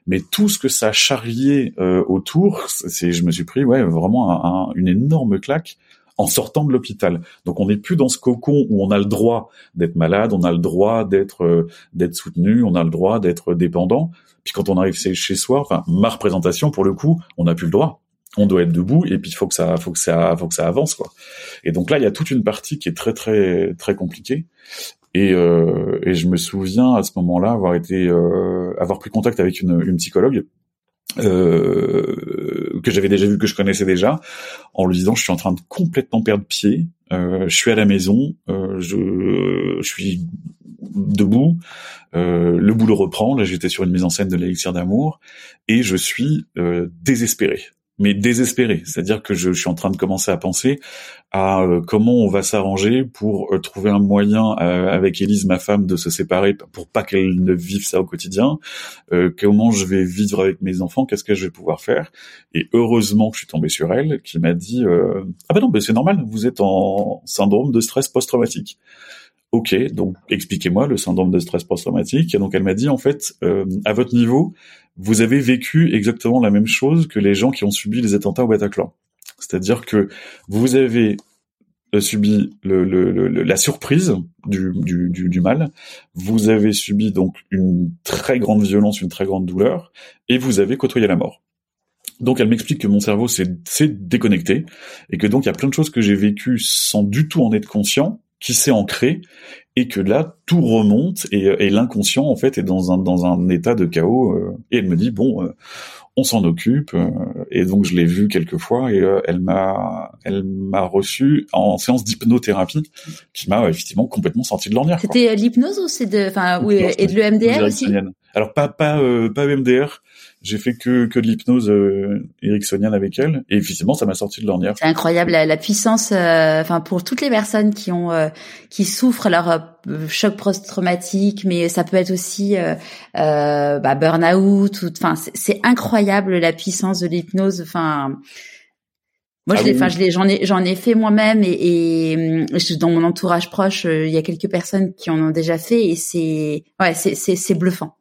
Speaker 2: mais tout ce que ça charriait euh, autour, c'est, je me suis pris ouais vraiment une énorme claque en sortant de l'hôpital. Donc on n'est plus dans ce cocon où on a le droit d'être malade, on a le droit d'être euh, d'être soutenu, on a le droit d'être dépendant. Puis quand on arrive chez soi, enfin ma représentation pour le coup, on n'a plus le droit. On doit être debout et puis il faut que ça faut que ça faut que ça avance quoi. Et donc là il y a toute une partie qui est très très très compliquée. Et, euh, et je me souviens à ce moment-là avoir été euh, avoir pris contact avec une, une psychologue euh, que j'avais déjà vu, que je connaissais déjà, en lui disant je suis en train de complètement perdre pied, euh, je suis à la maison, euh, je, je suis debout, euh, le boulot reprend, là j'étais sur une mise en scène de l'élixir d'amour, et je suis désespéré mais désespéré. C'est-à-dire que je, suis en train de commencer à penser à euh, comment on va s'arranger pour euh, trouver un moyen euh, avec Élise, ma femme, de se séparer pour pas qu'elle ne vive ça au quotidien. comment je vais vivre avec mes enfants? Qu'est-ce que je vais pouvoir faire? Et heureusement que je suis tombé sur elle, qui m'a dit ah ben non, ben c'est normal, vous êtes en syndrome de stress post-traumatique. Ok, donc expliquez-moi le syndrome de stress post-traumatique. Et donc elle m'a dit en fait, à votre niveau, vous avez vécu exactement la même chose que les gens qui ont subi les attentats au Bataclan. C'est-à-dire que vous avez euh, subi la surprise du, mal, vous avez subi donc une très grande violence, une très grande douleur, et vous avez côtoyé la mort. Donc elle m'explique que mon cerveau s'est déconnecté, et que donc il y a plein de choses que j'ai vécues sans du tout en être conscient, qui s'est ancré et que là tout remonte et, et l'inconscient en fait est dans un dans un état de chaos euh, et elle me dit bon euh, on s'en occupe euh, et donc je l'ai vue quelques fois et elle m'a elle m'a reçu en séance d'hypnothérapie qui m'a effectivement complètement sorti de l'ornière.
Speaker 1: C'était l'hypnose ou c'est de enfin oui et de l'EMDR aussi?
Speaker 2: Alors pas pas pas EMDR, j'ai fait que que de l'hypnose euh, ericksonienne avec elle et effectivement ça m'a sorti de l'ornière.
Speaker 1: C'est incroyable la, la puissance euh, enfin pour toutes les personnes qui ont euh, qui souffrent leur euh, choc post-traumatique mais ça peut être aussi bah, burn-out enfin c'est incroyable la puissance de l'hypnose enfin moi, ah je l'ai, j'en ai, j'en ai fait moi-même et, et, dans mon entourage proche, il y a quelques personnes qui en ont déjà fait et c'est, ouais, c'est, c'est bluffant.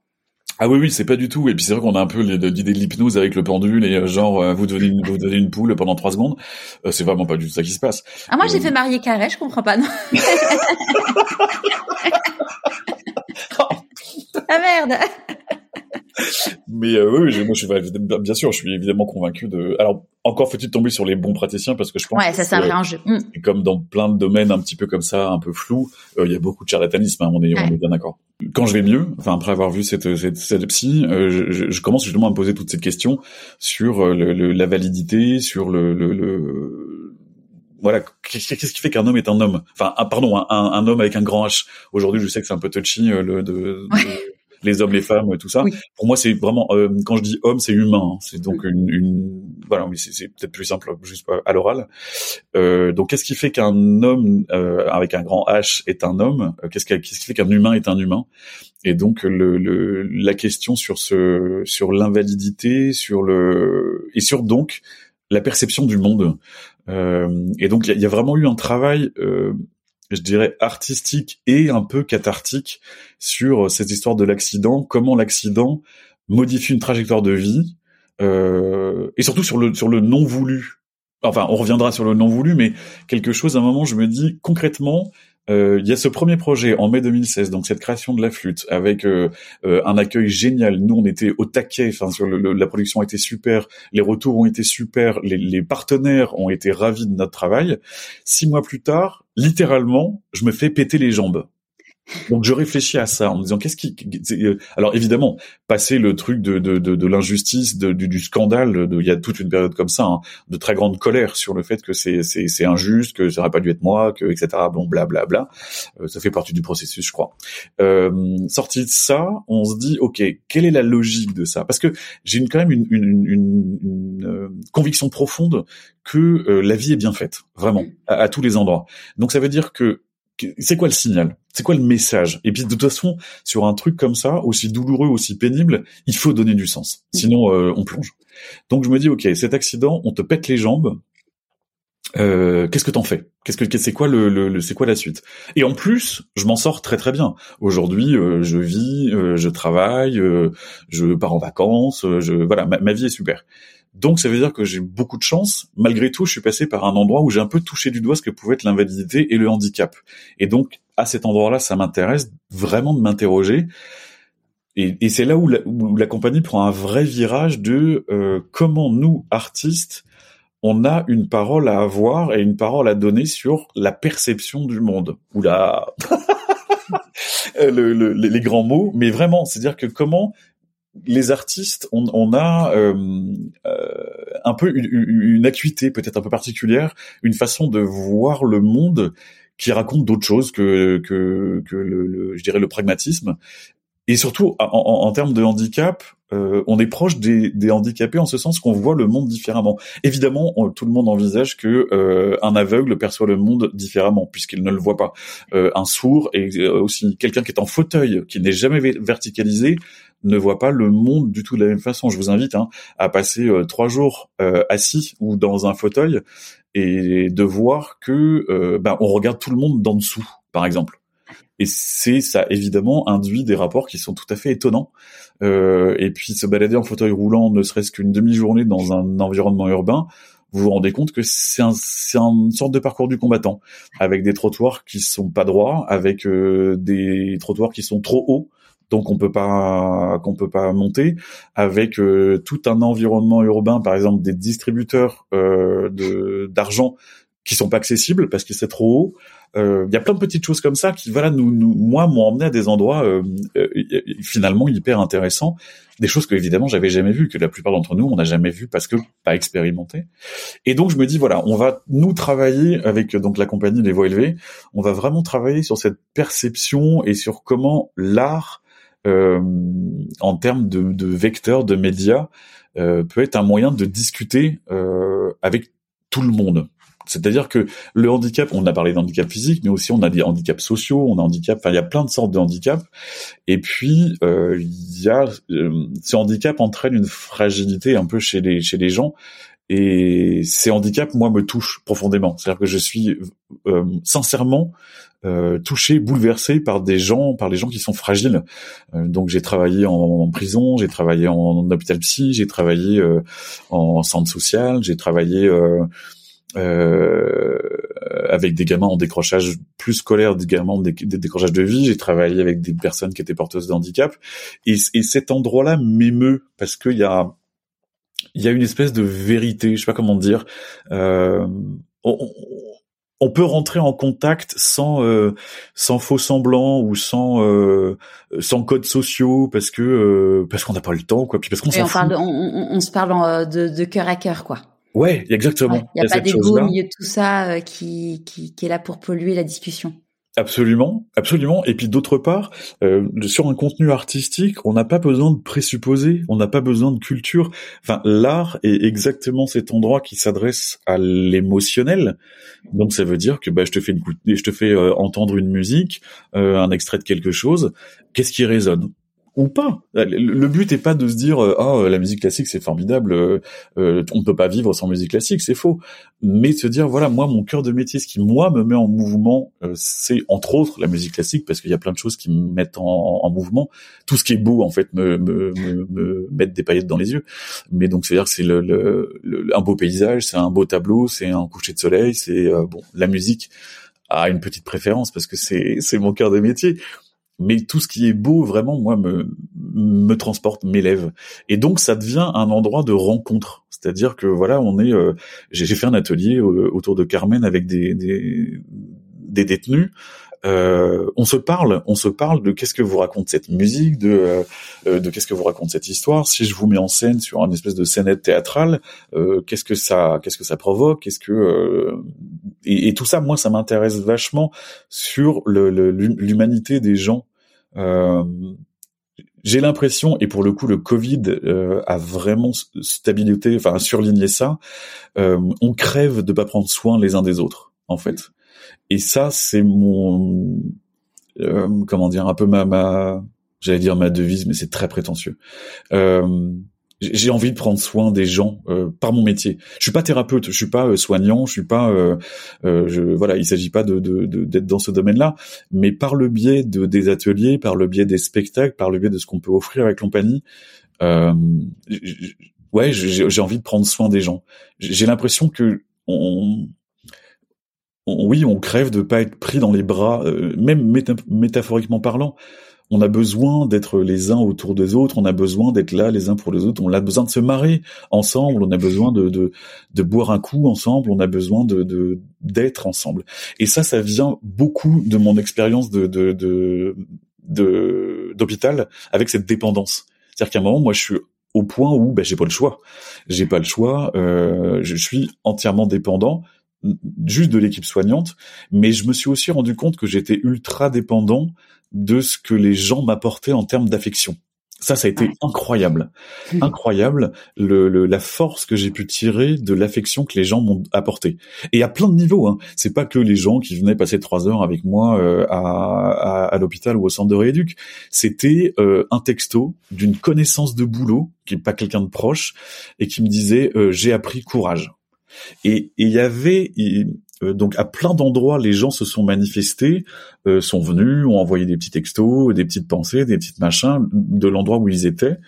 Speaker 2: Ah oui, oui, c'est pas du tout. Et puis c'est vrai qu'on a un peu l'idée de l'hypnose avec le pendule et euh, genre euh, vous donnez une, vous donnez une poule pendant trois secondes. Euh, c'est vraiment pas du tout ça qui se passe.
Speaker 1: Ah moi j'ai fait marier carré, je comprends pas. Non (laughs) ah merde.
Speaker 2: Mais euh, oui, moi, je suis bien sûr, je suis évidemment convaincu de. Alors, encore faut-il tomber sur les bons praticiens parce que je pense.
Speaker 1: Ouais, ça c'est un jeu.
Speaker 2: Mm. Comme dans plein de domaines un petit peu comme ça, un peu flou, euh, il y a beaucoup de charlatanisme. Hein, on est, on est bien d'accord. Quand je vais mieux, enfin après avoir vu cette cette, cette psy, euh, je, je, commence justement à me poser toutes ces questions sur le, la validité, sur le, le, le voilà, qu'est-ce qui fait qu'un homme est un homme? Enfin, pardon, un, un, homme avec un grand H. Aujourd'hui, je sais que c'est un peu touchy le de, les hommes, les femmes, tout ça. Pour moi, c'est vraiment euh, quand je dis homme, c'est humain. Hein. C'est donc une, une, voilà, mais c'est peut-être plus simple juste à l'oral. Euh, donc, qu'est-ce qui fait qu'un homme euh, avec un grand H est un homme? Qu'est-ce qui, qui fait qu'un humain est un humain? Et donc, le, le, la question sur ce, sur l'invalidité, sur le et sur donc la perception du monde. Euh, et donc, il y, y, a vraiment eu un travail euh, je dirais artistique et un peu cathartique sur cette histoire de l'accident, comment l'accident modifie une trajectoire de vie, euh, et surtout sur le sur le non voulu. Enfin, on reviendra sur le non voulu, mais quelque chose à un moment, je me dis concrètement, euh, il y a ce premier projet en mai 2016, donc cette création de la flûte avec euh, euh, un accueil génial. Nous, on était au taquet. Enfin, la production a été super, les retours ont été super, les, les, partenaires ont été ravis de notre travail. Six mois plus tard, littéralement, je me fais péter les jambes. Donc je réfléchis à ça en me disant qu'est-ce qui euh, alors évidemment passer le truc de de, de, de l'injustice du, du, scandale il y a toute une période comme ça hein, de très grande colère sur le fait que c'est c'est c'est injuste que ça aurait pas dû être moi que etc bon bla bla bla. Euh, ça fait partie du processus je crois. Euh, sorti de ça on se dit ok quelle est la logique de ça? Parce que j'ai quand même une, une, une, une euh, conviction profonde que la vie est bien faite vraiment à, à tous les endroits. Donc ça veut dire que c'est quoi le signal? C'est quoi le message? Et puis de toute façon, sur un truc comme ça, aussi douloureux, aussi pénible, il faut donner du sens. Mm. Sinon, euh, on plonge. Donc je me dis, ok, cet accident, on te pète les jambes. Euh, qu'est-ce que t'en fais? Qu'est-ce que c'est quoi le, le, c'est quoi la suite? Et en plus, je m'en sors très très bien. Aujourd'hui, euh, je vis, je travaille, je pars en vacances, je voilà, ma vie est super. Donc ça veut dire que j'ai beaucoup de chance. Malgré tout, je suis passé par un endroit où j'ai un peu touché du doigt ce que pouvait être l'invalidité et le handicap. Et donc à cet endroit-là, ça m'intéresse vraiment de m'interroger. Et, c'est là où la, compagnie prend un vrai virage de euh, comment nous, artistes, on a une parole à avoir et une parole à donner sur la perception du monde. Ou la... (laughs) les grands mots, mais vraiment, c'est-à-dire que comment les artistes, on, on a euh, euh, un peu une, une acuité peut-être un peu particulière, une façon de voir le monde qui raconte d'autres choses que que, que le, je dirais le pragmatisme. Et surtout, en, en, termes de handicap, euh, on est proche des, des, handicapés en ce sens qu'on voit le monde différemment. Évidemment, tout le monde envisage que euh, un aveugle perçoit le monde différemment puisqu'il ne le voit pas. Euh, un sourd et aussi quelqu'un qui est en fauteuil, qui n'est jamais verticalisé, ne voit pas le monde du tout de la même façon. Je vous invite hein, à passer euh, trois jours euh, assis ou dans un fauteuil et de voir que euh, ben, on regarde tout le monde d'en dessous, par exemple. Et c'est ça évidemment induit des rapports qui sont tout à fait étonnants. et puis se balader en fauteuil roulant, ne serait-ce qu'une demi-journée dans un environnement urbain, vous vous rendez compte que c'est un, une sorte de parcours du combattant, avec des trottoirs qui sont pas droits, avec des trottoirs qui sont trop hauts, donc on peut pas qu'on peut pas monter avec euh, tout un environnement urbain par exemple des distributeurs euh, de d'argent qui sont pas accessibles parce que c'est trop haut. Euh, il y a plein de petites choses comme ça qui voilà nous, nous moi m'ont emmené à des endroits euh, finalement hyper intéressants. Des choses que évidemment j'avais jamais vues que la plupart d'entre nous on n'a jamais vu parce que pas expérimenté et donc je me dis voilà on va nous travailler avec donc la compagnie Les Voix Élevées. On va vraiment travailler sur cette perception et sur comment l'art euh, en termes de, de vecteurs, de médias, euh, peut être un moyen de discuter euh, avec tout le monde. C'est-à-dire que le handicap, on a parlé d'handicap physique, mais aussi on a des handicaps sociaux, on a handicap, enfin il y a plein de sortes de handicaps. Et puis il y a ce handicap entraîne une fragilité un peu chez les chez les gens. Et ces handicaps, moi, me touchent profondément. C'est-à-dire que je suis euh, sincèrement euh, touché, bouleversé par des gens, par les gens qui sont fragiles. Euh, donc j'ai travaillé en, prison, j'ai travaillé en, hôpital psy, j'ai travaillé euh, en centre social, j'ai travaillé avec des gamins en décrochage plus scolaire, des gamins en décrochage de vie. J'ai travaillé avec des personnes qui étaient porteuses de handicap. Et, et cet endroit-là m'émeut parce qu'il y a il y a une espèce de vérité, je sais pas comment dire. Euh, on, on, peut rentrer en contact sans euh, sans faux semblants ou sans euh, sans codes sociaux parce que euh, parce qu'on n'a pas le temps quoi, puis parce qu'on s'en
Speaker 1: on, on, on, se parle de, de cœur à cœur quoi.
Speaker 2: Ouais, exactement.
Speaker 1: Il n'y a, pas d'ego au milieu de tout ça qui, qui, qui est là pour polluer la discussion.
Speaker 2: Absolument, absolument. Et puis d'autre part, euh, sur un contenu artistique, on n'a pas besoin de présupposer, on n'a pas besoin de culture. Enfin, l'art est exactement cet endroit qui s'adresse à l'émotionnel. Donc ça veut dire que bah, je te fais je te fais euh, entendre une musique, euh, un extrait de quelque chose. Qu'est-ce qui résonne? Ou pas. Le but est pas de se dire ah la musique classique c'est formidable, euh, on ne peut pas vivre sans musique classique, c'est faux. Mais se dire voilà moi mon cœur de métier, ce qui moi me met en mouvement, c'est entre autres la musique classique parce qu'il y a plein de choses qui me mettent en, en, mouvement. Tout ce qui est beau en fait me me, me, me des paillettes dans les yeux. Mais donc c'est à dire que c'est le, le, un beau paysage, c'est un beau tableau, c'est un coucher de soleil, c'est bon la musique a une petite préférence parce que c'est c'est mon cœur de métier mais tout ce qui est beau vraiment moi me me transporte m'élève. Et donc ça devient un endroit de rencontre. C'est-à-dire que voilà on est euh, j'ai fait un atelier euh, autour de Carmen avec des des, des détenus euh, on se parle, on se parle de qu'est-ce que vous raconte cette musique, de euh, de qu'est-ce que vous raconte cette histoire. Si je vous mets en scène sur une espèce de scénette théâtrale, euh, qu'est-ce que ça, qu'est-ce que ça provoque, qu'est-ce que et, et, tout ça, moi, ça m'intéresse vachement sur l'humanité le, des gens. j'ai l'impression, et pour le coup, le Covid a vraiment stabilité, enfin surligné ça. on crève de pas prendre soin les uns des autres, en fait. Et ça, c'est mon, euh, comment dire, un peu ma, ma j'allais dire ma devise, mais c'est très prétentieux. Euh, j'ai envie de prendre soin des gens euh, par mon métier. Je suis pas thérapeute, je suis pas euh, soignant, je suis pas, euh, je, voilà, il s'agit pas de d'être de, dans ce domaine-là, mais par le biais de des ateliers, par le biais des spectacles, par le biais de ce qu'on peut offrir avec compagnie, ouais, j'ai envie de prendre soin des gens. J'ai l'impression que on, oui, on crève de pas être pris dans les bras, euh, même métaphoriquement parlant. On a besoin d'être les uns autour des autres, on a besoin d'être là les uns pour les autres, on a besoin de se marrer ensemble, on a besoin de, de, de boire un coup ensemble, on a besoin de d'être ensemble. Et ça, ça vient beaucoup de mon expérience de de d'hôpital avec cette dépendance. C'est-à-dire qu'à un moment, moi, je suis au point où ben, j'ai pas le choix. J'ai pas le choix. Euh, je suis entièrement dépendant juste de l'équipe soignante, mais je me suis aussi rendu compte que j'étais ultra dépendant de ce que les gens m'apportaient en termes d'affection. Ça, ça a été incroyable, (laughs) incroyable le, la force que j'ai pu tirer de l'affection que les gens m'ont apporté. Et à plein de niveaux. Hein. C'est pas que les gens qui venaient passer trois heures avec moi euh, à, à, l'hôpital ou au centre de rééduc. C'était euh, un texto d'une connaissance de boulot, qui est pas quelqu'un de proche, et qui me disait euh, j'ai appris courage. Et il y avait euh, donc à plein d'endroits, les gens se sont manifestés, euh, sont venus, ont envoyé des petits textos, des petites pensées, des petites machins de l'endroit où ils étaient.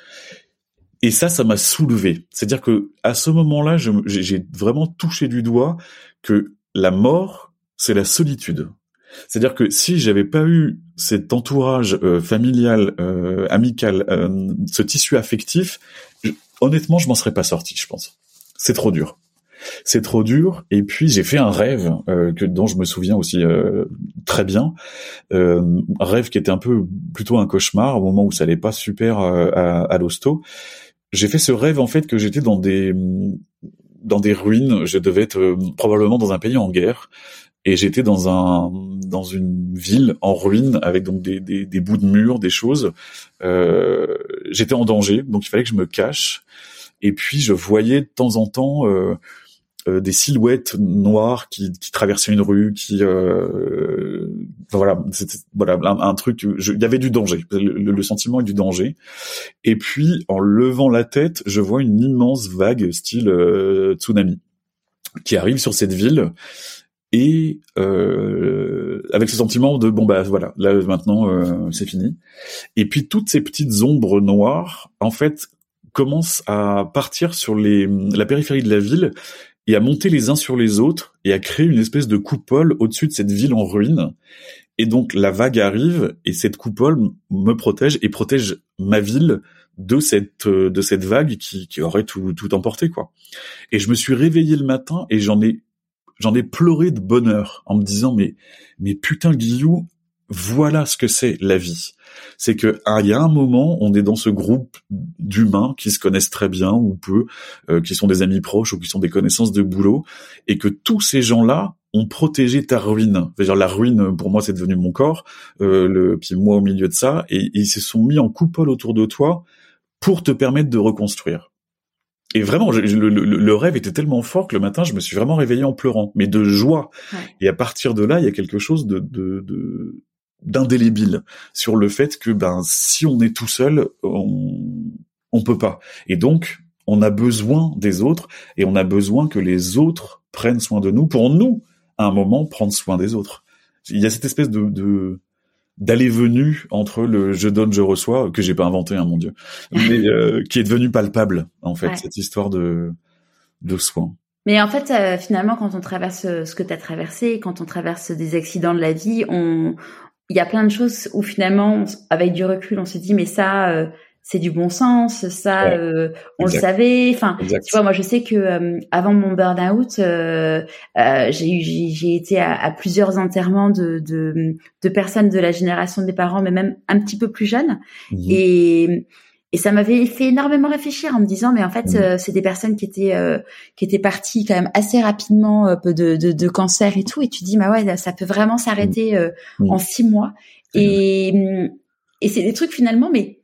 Speaker 2: Et ça, ça m'a soulevé. C'est-à-dire que à ce moment-là, j'ai vraiment touché du doigt que la mort, c'est la solitude. C'est-à-dire que si j'avais pas eu cet entourage euh, familial, amical, ce tissu affectif, honnêtement, je m'en serais pas sorti, je pense. C'est trop dur c'est trop dur. Et puis j'ai fait un rêve euh, que dont je me souviens aussi euh, très bien, euh, un rêve qui était un peu plutôt un cauchemar au moment où ça allait pas super à, à l'hosto. J'ai fait ce rêve en fait que j'étais dans des dans des ruines. Je devais être probablement dans un pays en guerre. Et j'étais dans un dans une ville en ruine avec donc des, des, des bouts de murs, des choses. j'étais en danger, donc il fallait que je me cache. Et puis je voyais de temps en temps euh, euh, des silhouettes noires qui, traversaient une rue, qui euh, voilà, c'était voilà un, truc. Il y avait du danger, le, sentiment est du danger. Et puis en levant la tête, je vois une immense vague style euh, tsunami qui arrive sur cette ville et avec ce sentiment de bon bah voilà là maintenant c'est fini et puis toutes ces petites ombres noires en fait commencent à partir sur les la périphérie de la ville et à monter les uns sur les autres et à créer une espèce de coupole au-dessus de cette ville en ruine. Et donc la vague arrive et cette coupole me protège et protège ma ville de cette euh, de cette vague qui, qui aurait tout tout emporté quoi. Et je me suis réveillé le matin et j'en ai j'en ai pleuré de bonheur en me disant mais mais putain Guillou voilà ce que c'est la vie. C'est que ah, il y a un moment, on est dans ce groupe d'humains qui se connaissent très bien ou peu, euh, qui sont des amis proches ou qui sont des connaissances de boulot, et que tous ces gens-là ont protégé ta ruine. C'est-à-dire la ruine, pour moi, c'est devenu mon corps, euh, le, puis moi au milieu de ça, et, ils se sont mis en coupole autour de toi pour te permettre de reconstruire. Et vraiment, le, rêve était tellement fort que le matin, je me suis vraiment réveillé en pleurant, mais de joie. Et à partir de là, il y a quelque chose de, de, de d'indélébile sur le fait que ben si on est tout seul, on on peut pas. Et donc on a besoin des autres et on a besoin que les autres prennent soin de nous pour nous à un moment prendre soin des autres. Il y a cette espèce de, de d'aller-venu entre le je donne je reçois que j'ai pas inventé hein, mon dieu (laughs) mais euh, qui est devenu palpable en fait cette histoire de de soins
Speaker 1: mais en fait euh, finalement quand on traverse ce que tu as traversé quand on traverse des accidents de la vie on il y a plein de choses où finalement, avec du recul, on se dit mais ça, euh, c'est du bon sens, ça, euh, on le savait. Enfin, tu vois, moi je sais que euh, avant mon burn-out, euh, j'ai eu, j'ai été à, à, plusieurs enterrements de, de, de personnes de la génération des parents, mais même un petit peu plus jeunes, mmh et et ça m'avait fait énormément réfléchir en me disant, mais en fait, mmh. euh, c'est des personnes qui étaient euh, qui étaient parties quand même assez rapidement euh, de, de, de, cancer et tout. Et tu dis, bah ouais, ça peut vraiment s'arrêter mmh. en six mois. Et, et c'est des trucs finalement, mais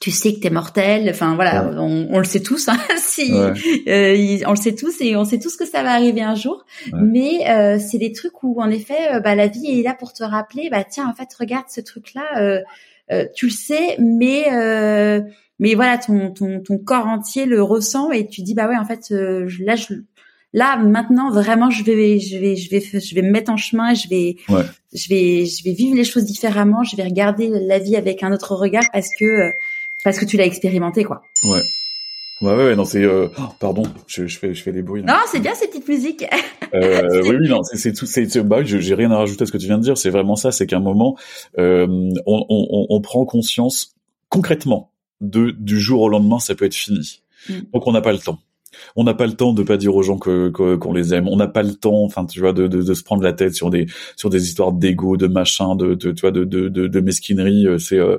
Speaker 1: tu sais que t'es mortel. Enfin voilà, on, on, le sait tous. Hein, (laughs) si on le sait tous et on sait tous que ça va arriver un jour. Mais c'est des trucs où en effet, bah, la vie est là pour te rappeler. Bah tiens, en fait, regarde ce truc là euh, tu le sais, mais euh, mais voilà, ton, ton, ton corps entier le ressent et tu dis bah ouais, en fait, euh, là, je, là maintenant vraiment, je vais, je vais, je vais, je vais me mettre en chemin, je vais, je vais, je vais vivre les choses différemment, je vais regarder la vie avec un autre regard parce que parce que tu l'as expérimenté quoi.
Speaker 2: Ouais. Ouais, ouais, non, c'est. Euh... Oh, pardon, je, je, fais, je fais des bruits.
Speaker 1: Non, c'est bien cette petite musique.
Speaker 2: euh, oui, oui, non, c'est tout. C'est, bah, j'ai rien à rajouter à ce que tu viens de dire. C'est vraiment ça. C'est qu'à un moment, euh, on, on, on, prend conscience concrètement de du jour au lendemain, ça peut être fini. Mm. Donc, on n'a pas le temps on n'a pas le temps de pas dire aux gens que qu'on les aime. On n'a pas le temps, enfin tu vois, de, de, de, se prendre la tête sur des sur des histoires d'ego, de machin, de, de tu vois, de de, de, mesquinerie. Euh, c'est euh,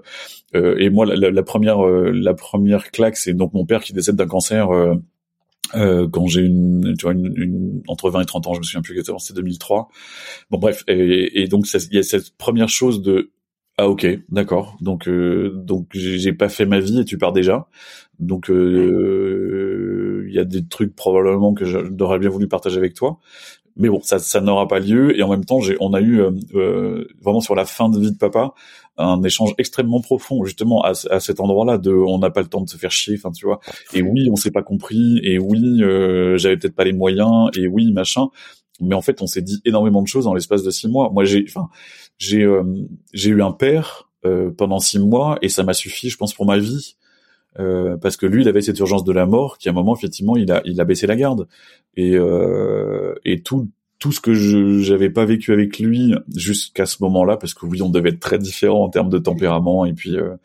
Speaker 2: euh, et moi la, la première la première claque, c'est donc mon père qui décède d'un cancer. Euh, quand j'ai une, tu vois, une, une, entre 20 et 30 ans, je me souviens plus exactement, c'était 2003. Bon bref, et, et donc il y a cette première chose de ah ok, d'accord. Donc euh, donc j'ai pas fait ma vie et tu pars déjà. Donc euh, il y a des trucs probablement que j'aurais bien voulu partager avec toi. Mais bon, ça, ça n'aura pas lieu. Et en même temps, j'ai, on a eu euh, euh vraiment sur la fin de vie de papa un échange extrêmement profond, justement à, à cet endroit-là. De, on n'a pas le temps de se faire chier, enfin tu vois. Et oui, on s'est pas compris. Et oui, euh, j'avais peut-être pas les moyens. Et oui, machin mais en fait on s'est dit énormément de choses dans l'espace de six mois moi j'ai enfin j'ai euh, j'ai eu un père euh, pendant six mois et ça m'a suffi je pense pour ma vie euh, parce que lui il avait cette urgence de la mort qui à un moment effectivement il a il a baissé la garde. Et et tout tout ce que je j'avais pas vécu avec lui jusqu'à ce moment-là parce que oui on devait être très différents en termes de tempérament et puis euh,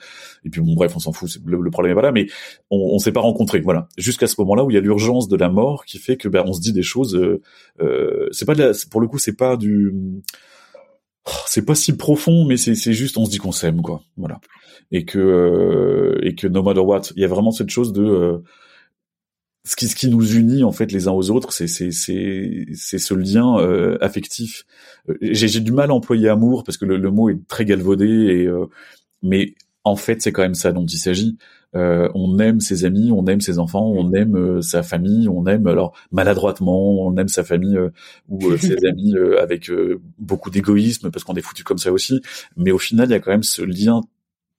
Speaker 2: et puis bon bref on s'en fout le, le, problème est pas là mais on, on s'est pas rencontrés voilà. Jusqu'à ce moment-là où il y a l'urgence de la mort qui fait que ben on se dit des choses euh, euh c'est pas de la, pour le coup c'est pas du c'est pas si profond mais c'est juste on se dit qu'on s'aime quoi voilà et que euh, et que no matter what il y a vraiment cette chose de ce qui, ce qui nous unit en fait les uns aux autres, c'est c'est c'est c'est ce lien euh, affectif. Euh, j'ai j'ai du mal à employer amour parce que le, le mot est très galvaudé et euh, mais en fait c'est quand même ça dont il s'agit. On aime ses amis, on aime ses enfants, on aime sa famille, on aime alors maladroitement, on aime sa famille ou ses (laughs) amis avec beaucoup d'égoïsme parce qu'on est foutu comme ça aussi. Mais au final, il y a quand même ce lien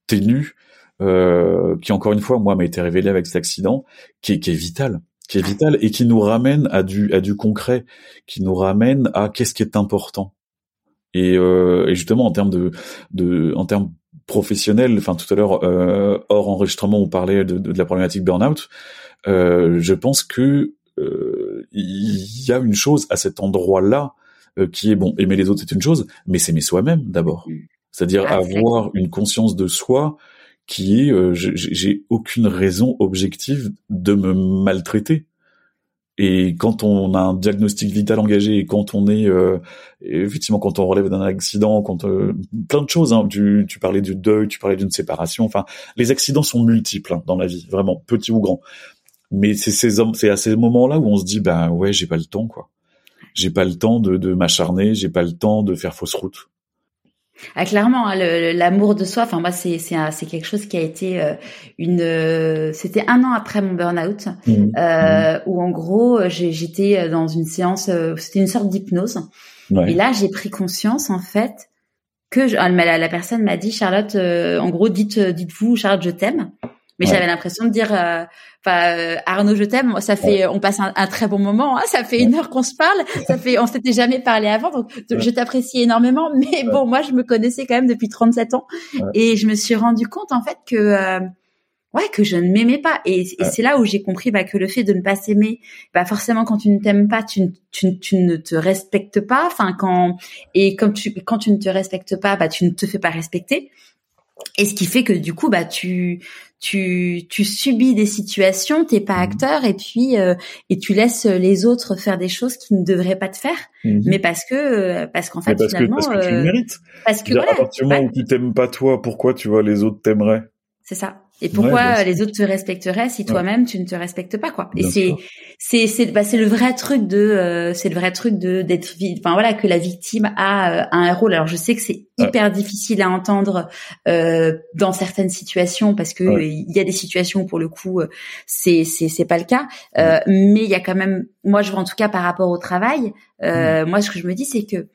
Speaker 2: ténu euh, qui encore une fois moi m'a été révélé avec cet accident, qui est, qui est vital, qui est vital et qui nous ramène à du à du concret, qui nous ramène à qu'est-ce qui est important. Et, euh, et justement en termes de, de en termes professionnels, enfin tout à l'heure euh, hors enregistrement on parlait de, de, la problématique burn-out. Euh, je pense que euh, il y a une chose à cet endroit-là euh, qui est bon aimer les autres c'est une chose, mais s'aimer soi-même d'abord. C'est-à-dire ah, avoir une conscience de soi qui est euh, j'ai aucune raison objective de me maltraiter. Et quand on a un diagnostic vital engagé et quand on est euh, effectivement quand on relève d'un accident, quand euh, plein de choses. Hein, tu, tu, parlais du deuil, tu parlais d'une séparation. Enfin, les accidents sont multiples hein, dans la vie, vraiment petits ou grands. Mais c'est ces c'est à ces moments-là où on se dit ben ouais j'ai pas le temps quoi. J'ai pas le temps de, de m'acharner, j'ai pas le temps de faire fausse route.
Speaker 1: Ah, clairement, hein, l'amour de soi. Enfin, moi, c'est c'est c'est quelque chose qui a été euh, une. Euh, c'était un an après mon burn-out, mmh. euh, mmh. où en gros, j'étais dans une séance. c'était une sorte d'hypnose. Et là, j'ai pris conscience en fait que je, ah, la, la personne m'a dit Charlotte, en gros, dites dites-vous Charlotte, je t'aime. Mais j'avais l'impression de dire, euh, enfin euh, Arnaud, je t'aime. Ça fait, on passe un, très bon moment. Hein, ça fait une heure qu'on se parle. Ça fait, on s'était jamais parlé avant, donc je t'apprécie énormément. Mais bon, moi, je me connaissais quand même depuis 37 ans, et je me suis rendu compte en fait que, euh, ouais, que je ne m'aimais pas. Et, c'est là où j'ai compris bah, que le fait de ne pas s'aimer, bah forcément, quand tu ne t'aimes pas, tu, tu, tu ne te respectes pas. Enfin, quand et comme tu, quand tu ne te respectes pas, bah tu ne te fais pas respecter. Et ce qui fait que du coup, bah tu tu tu subis des situations, t'es pas mmh. acteur et puis euh, et tu laisses les autres faire des choses qui ne devraient pas te faire, mmh. mais parce que euh, parce qu'en fait
Speaker 2: parce
Speaker 1: finalement
Speaker 2: que, parce que tu le
Speaker 1: euh,
Speaker 2: mérites.
Speaker 1: Parce que
Speaker 2: voilà, à partir du moment où tu t'aimes pas toi, pourquoi tu vois les autres t'aimeraient
Speaker 1: C'est ça. Et pourquoi les autres te respecteraient si toi-même tu ne te respectes pas quoi? Et c'est c'est c'est bah, c'est le vrai truc de euh, c'est le vrai truc de d'être enfin voilà que la victime a, euh, un rôle. Alors je sais que c'est hyper difficile à entendre euh, dans certaines situations parce que il y a des situations où pour le coup euh, c'est c'est c'est pas le cas. mais il y a quand même moi je vois en tout cas par rapport au travail. Moi ce que je me dis c'est que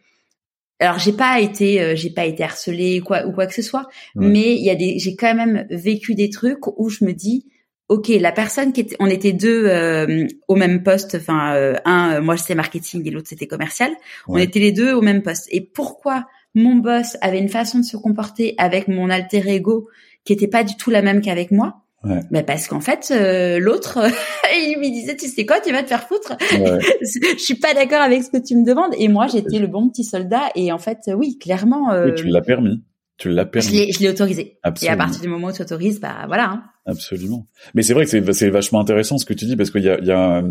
Speaker 1: alors j'ai pas été euh, j'ai pas été harcelée quoi ou quoi que ce soit mais il y a des j'ai quand même vécu des trucs où je me dis ok la personne qui était on était deux euh, au même poste enfin euh, un moi c'était marketing et l'autre c'était commercial. On était les deux au même poste. Et pourquoi mon boss avait une façon de se comporter avec mon alter ego qui était pas du tout la même qu'avec moi? Ouais. Mais parce qu'en fait, euh, l'autre, (laughs) il lui disait, tu sais quoi, tu vas te faire foutre. Ouais. (laughs) je suis pas d'accord avec ce que tu me demandes. Et moi, j'étais le bon petit soldat. Et en fait, oui, clairement.
Speaker 2: Euh, tu l'as permis. Tu l'as permis.
Speaker 1: Je l'ai autorisé. Absolument. Et à partir du moment où tu autorises, bah voilà. Hein.
Speaker 2: Absolument. Mais c'est vrai que c'est vachement intéressant ce que tu dis parce qu'il y a, y, a,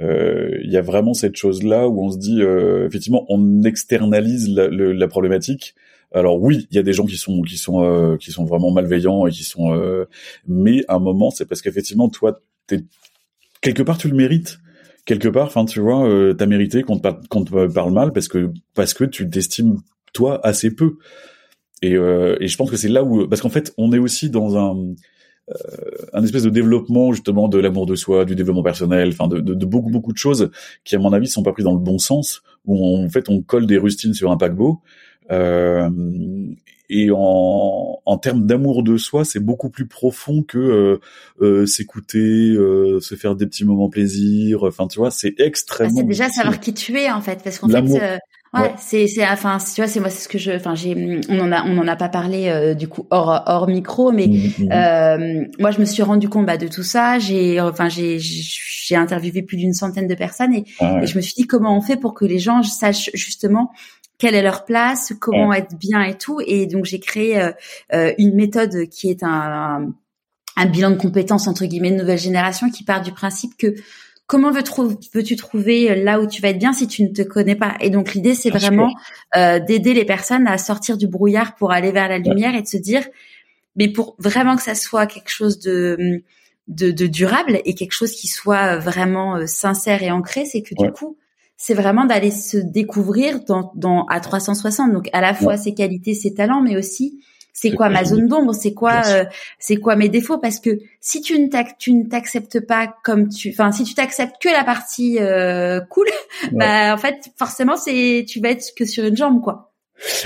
Speaker 2: euh, y a vraiment cette chose-là où on se dit, euh, effectivement, on externalise la, la problématique alors oui, il y a des gens qui sont qui sont euh, qui sont vraiment malveillants et qui sont euh, mais à un moment c'est parce qu'effectivement toi t'es quelque part tu le mérites. Quelque part enfin tu vois euh, t'as mérité qu'on te, parle mal parce que parce que tu t'estimes toi assez peu. Et euh, et je pense que c'est là où parce qu'en fait on est aussi dans un un espèce de développement justement de l'amour de soi, du développement personnel, enfin de, de, de, beaucoup beaucoup de choses qui à mon avis sont pas pris dans le bon sens où en fait on colle des rustines sur un paquebot euh, et en, en termes d'amour de soi, c'est beaucoup plus profond que euh, euh, s'écouter, euh, se faire des petits moments plaisir. Enfin, tu vois, c'est extrêmement.
Speaker 1: Ah, c'est déjà savoir qui tu es en fait, parce qu'en fait, euh, ouais, c'est c'est enfin, tu vois, c'est moi, c'est ce que je, enfin, j'ai, on en a, on en a pas parlé euh, du coup hors hors micro, mais mmh, mmh. moi, je me suis rendu compte bah, de tout ça. J'ai, enfin, j'ai j'ai interviewé plus d'une centaine de personnes et, ah et je me suis dit comment on fait pour que les gens sachent justement quelle est leur place, comment être bien et tout. Et donc j'ai créé euh, euh, une méthode qui est un, un, bilan de compétences entre guillemets de nouvelle génération qui part du principe que comment veux-tu trouver là où tu vas être bien si tu ne te connais pas? Et donc l'idée c'est vraiment euh, d'aider les personnes à sortir du brouillard pour aller vers la lumière et de se dire mais pour vraiment que ça soit quelque chose de de, de durable et quelque chose qui soit vraiment sincère et ancré, c'est que du coup c'est vraiment d'aller se découvrir dans, dans à 360. Donc à la fois ses qualités, ses talents, mais aussi c'est quoi ma zone d'ombre, c'est quoi euh, c'est quoi mes défauts? Parce que si tu ne tu ne t'acceptes pas comme tu enfin si tu t'acceptes que la partie euh, cool, bah en fait forcément c'est tu vas être que sur une jambe quoi.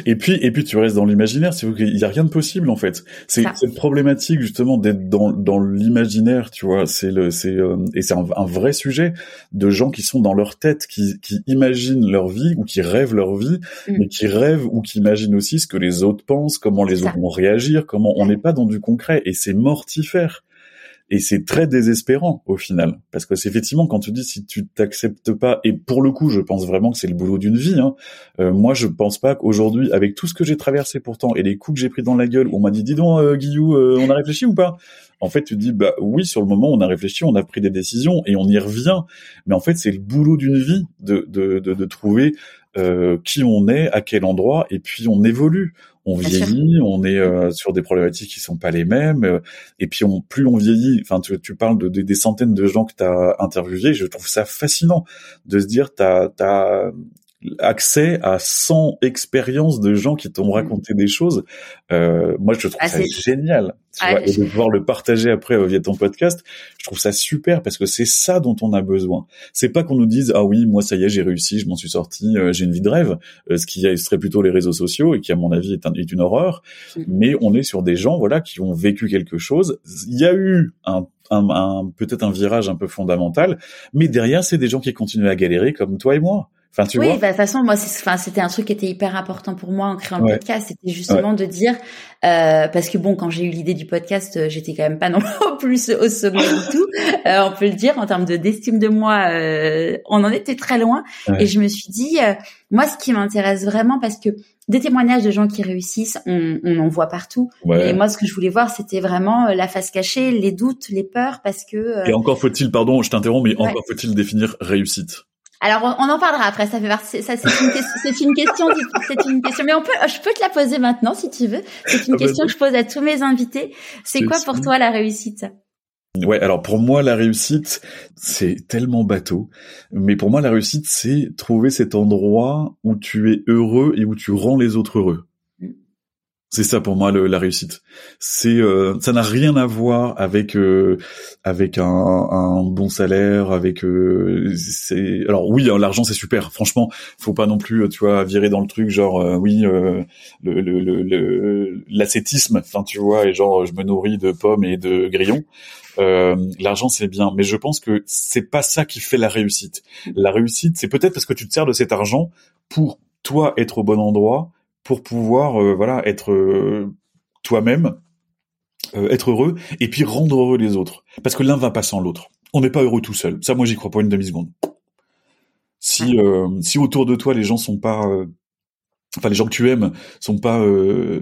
Speaker 2: Et puis, et puis tu restes dans l'imaginaire. C'est qu'il y a rien de possible en fait. C'est cette problématique justement d'être dans dans l'imaginaire, tu vois. C'est le, c'est euh, et c'est un, vrai sujet de gens qui sont dans leur tête, qui qui imaginent leur vie ou qui rêvent leur vie, mm. mais qui rêvent ou qui imaginent aussi ce que les autres pensent, comment les autres vont réagir, comment on n'est pas dans du concret et c'est mortifère. Et c'est très désespérant au final parce que c'est effectivement quand tu dis si tu t'acceptes pas et pour le coup je pense vraiment que c'est le boulot d'une vie hein, euh, moi je pense pas qu'aujourd'hui avec tout ce que j'ai traversé pourtant et les coups que j'ai pris dans la gueule on m'a dit dis donc euh, Guillou euh, on a réfléchi ou pas? En fait, tu dis bah oui, sur le moment, on a réfléchi, on a pris des décisions et on y revient. Mais en fait, c'est le boulot d'une vie de de, de, de trouver euh, qui on est, à quel endroit, et puis on évolue. On vieillit, on est euh, sur des problématiques qui sont pas les mêmes, euh, et puis on, plus on vieillit. Enfin, tu, tu parles de, des centaines de gens que tu as interviewés. Je trouve ça fascinant de se dire t'as as accès à 100 expériences de gens qui t'ont mmh. raconté des choses. Euh, moi, je trouve ah, ça génial. Tu ah, vois, et de pouvoir le partager après euh, via ton podcast, je trouve ça super parce que c'est ça dont on a besoin. C'est pas qu'on nous dise ah oui, moi ça y est, j'ai réussi, je m'en suis sorti, euh, j'ai une vie de rêve, euh, ce qui serait plutôt les réseaux sociaux et qui à mon avis est, est une horreur. Mmh. Mais on est sur des gens voilà qui ont vécu quelque chose. Il y a eu un un, un peut-être un virage un peu fondamental, mais derrière c'est des gens qui continuent à galérer comme toi et moi
Speaker 1: oui, bah, de toute façon, moi, enfin, c'était un truc qui était hyper important pour moi en créant le podcast. C'était justement de dire, euh, parce que bon, quand j'ai eu l'idée du podcast, euh, j'étais quand même pas (laughs) non plus au sommet du tout. Euh, on peut le dire en termes de d'estime de moi, euh, on en était très loin. Et je me suis dit, euh, moi, ce qui m'intéresse vraiment, parce que des témoignages de gens qui réussissent, on, on en voit partout. Et moi, ce que je voulais voir, c'était vraiment la face cachée, les doutes, les peurs, parce que.
Speaker 2: Et encore faut-il, pardon, je t'interromps, mais encore faut-il définir réussite?
Speaker 1: Alors on, en parlera après. Ça fait partie. Ça c'est une, c'est une question. C'est une question. Mais on peut. Je peux te la poser maintenant si tu veux. C'est une ah, question que je pose à tous mes invités. C'est quoi pour toi la réussite?
Speaker 2: Ouais, alors pour moi la réussite, c'est tellement bateau, mais pour moi la réussite c'est trouver cet endroit où tu es heureux et où tu rends les autres heureux. C'est ça pour moi le, la réussite. C'est euh, ça n'a rien à voir avec euh, avec un, un, bon salaire, avec euh, c'est alors oui hein, l'argent c'est super. Franchement, faut pas non plus tu vois virer dans le truc genre oui le le l'ascétisme. Enfin tu vois et genre je me nourris de pommes et de grillons. l'argent c'est bien, mais je pense que c'est pas ça qui fait la réussite. La réussite c'est peut-être parce que tu te sers de cet argent pour toi être au bon endroit pour pouvoir euh, voilà être euh, toi-même, euh, être heureux et puis rendre heureux les autres. Parce que l'un va pas sans l'autre. On n'est pas heureux tout seul. Ça, moi, j'y crois pas une demi seconde. Si si autour de toi les gens sont pas enfin les gens que tu aimes sont pas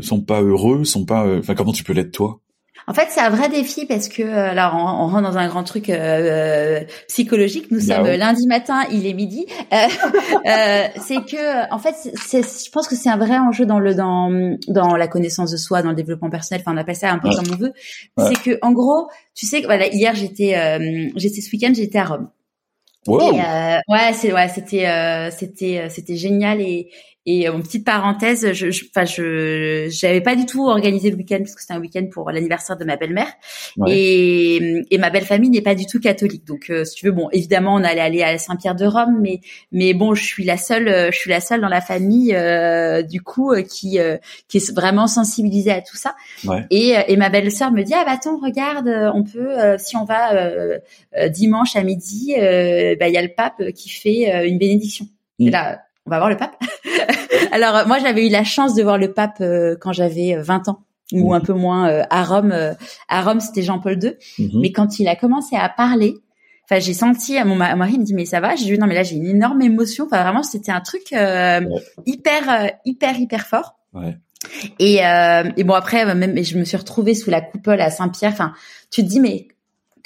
Speaker 2: sont pas heureux, sont pas enfin comment tu peux l'être toi?
Speaker 1: En fait, c'est un vrai défi parce que euh, alors on, on rentre dans un grand truc euh, euh psychologique. Nous bah sommes lundi matin, il est midi. Euh, euh, c'est que en fait, c'est, je pense que c'est un vrai enjeu dans le dans dans la connaissance de soi, dans le développement personnel. Enfin, on appelle ça un peu comme on veut. C'est que en gros, tu sais, voilà, hier j'étais j'étais ce week-end, j'étais à Rome. Wow. ouais, c'est ouais, c'était c'était c'était génial et et en petite parenthèse, je, enfin, je, j'avais pas du tout organisé le week-end parce que c'était un week-end pour l'anniversaire de ma belle-mère et, et ma belle-famille n'est pas du tout catholique. Donc, euh, si tu veux, bon, évidemment, on allait aller à Saint-Pierre de Rome, mais, mais bon, je suis la seule, euh, je suis la seule dans la famille, euh, du coup, qui, qui est vraiment sensibilisée à tout ça. Et, et ma belle-sœur me dit, ah bah attends, regarde, on peut, si on va dimanche à midi, bah il y a le pape qui fait une bénédiction. Et mm. là, on va voir le pape. (laughs) Alors euh, moi j'avais eu la chance de voir le pape euh, quand j'avais 20 euh, ans ou un peu moins à Rome. à Rome c'était Jean-Paul II, mhm. mais quand il a commencé à parler, enfin j'ai senti à mon mari me dit mais ça va, j'ai dit non mais là j'ai une énorme émotion. Enfin vraiment c'était un truc hyper hyper hyper fort. Ouais. Et, et bon après même je me suis retrouvée sous la coupole à Saint-Pierre. Enfin tu te dis mais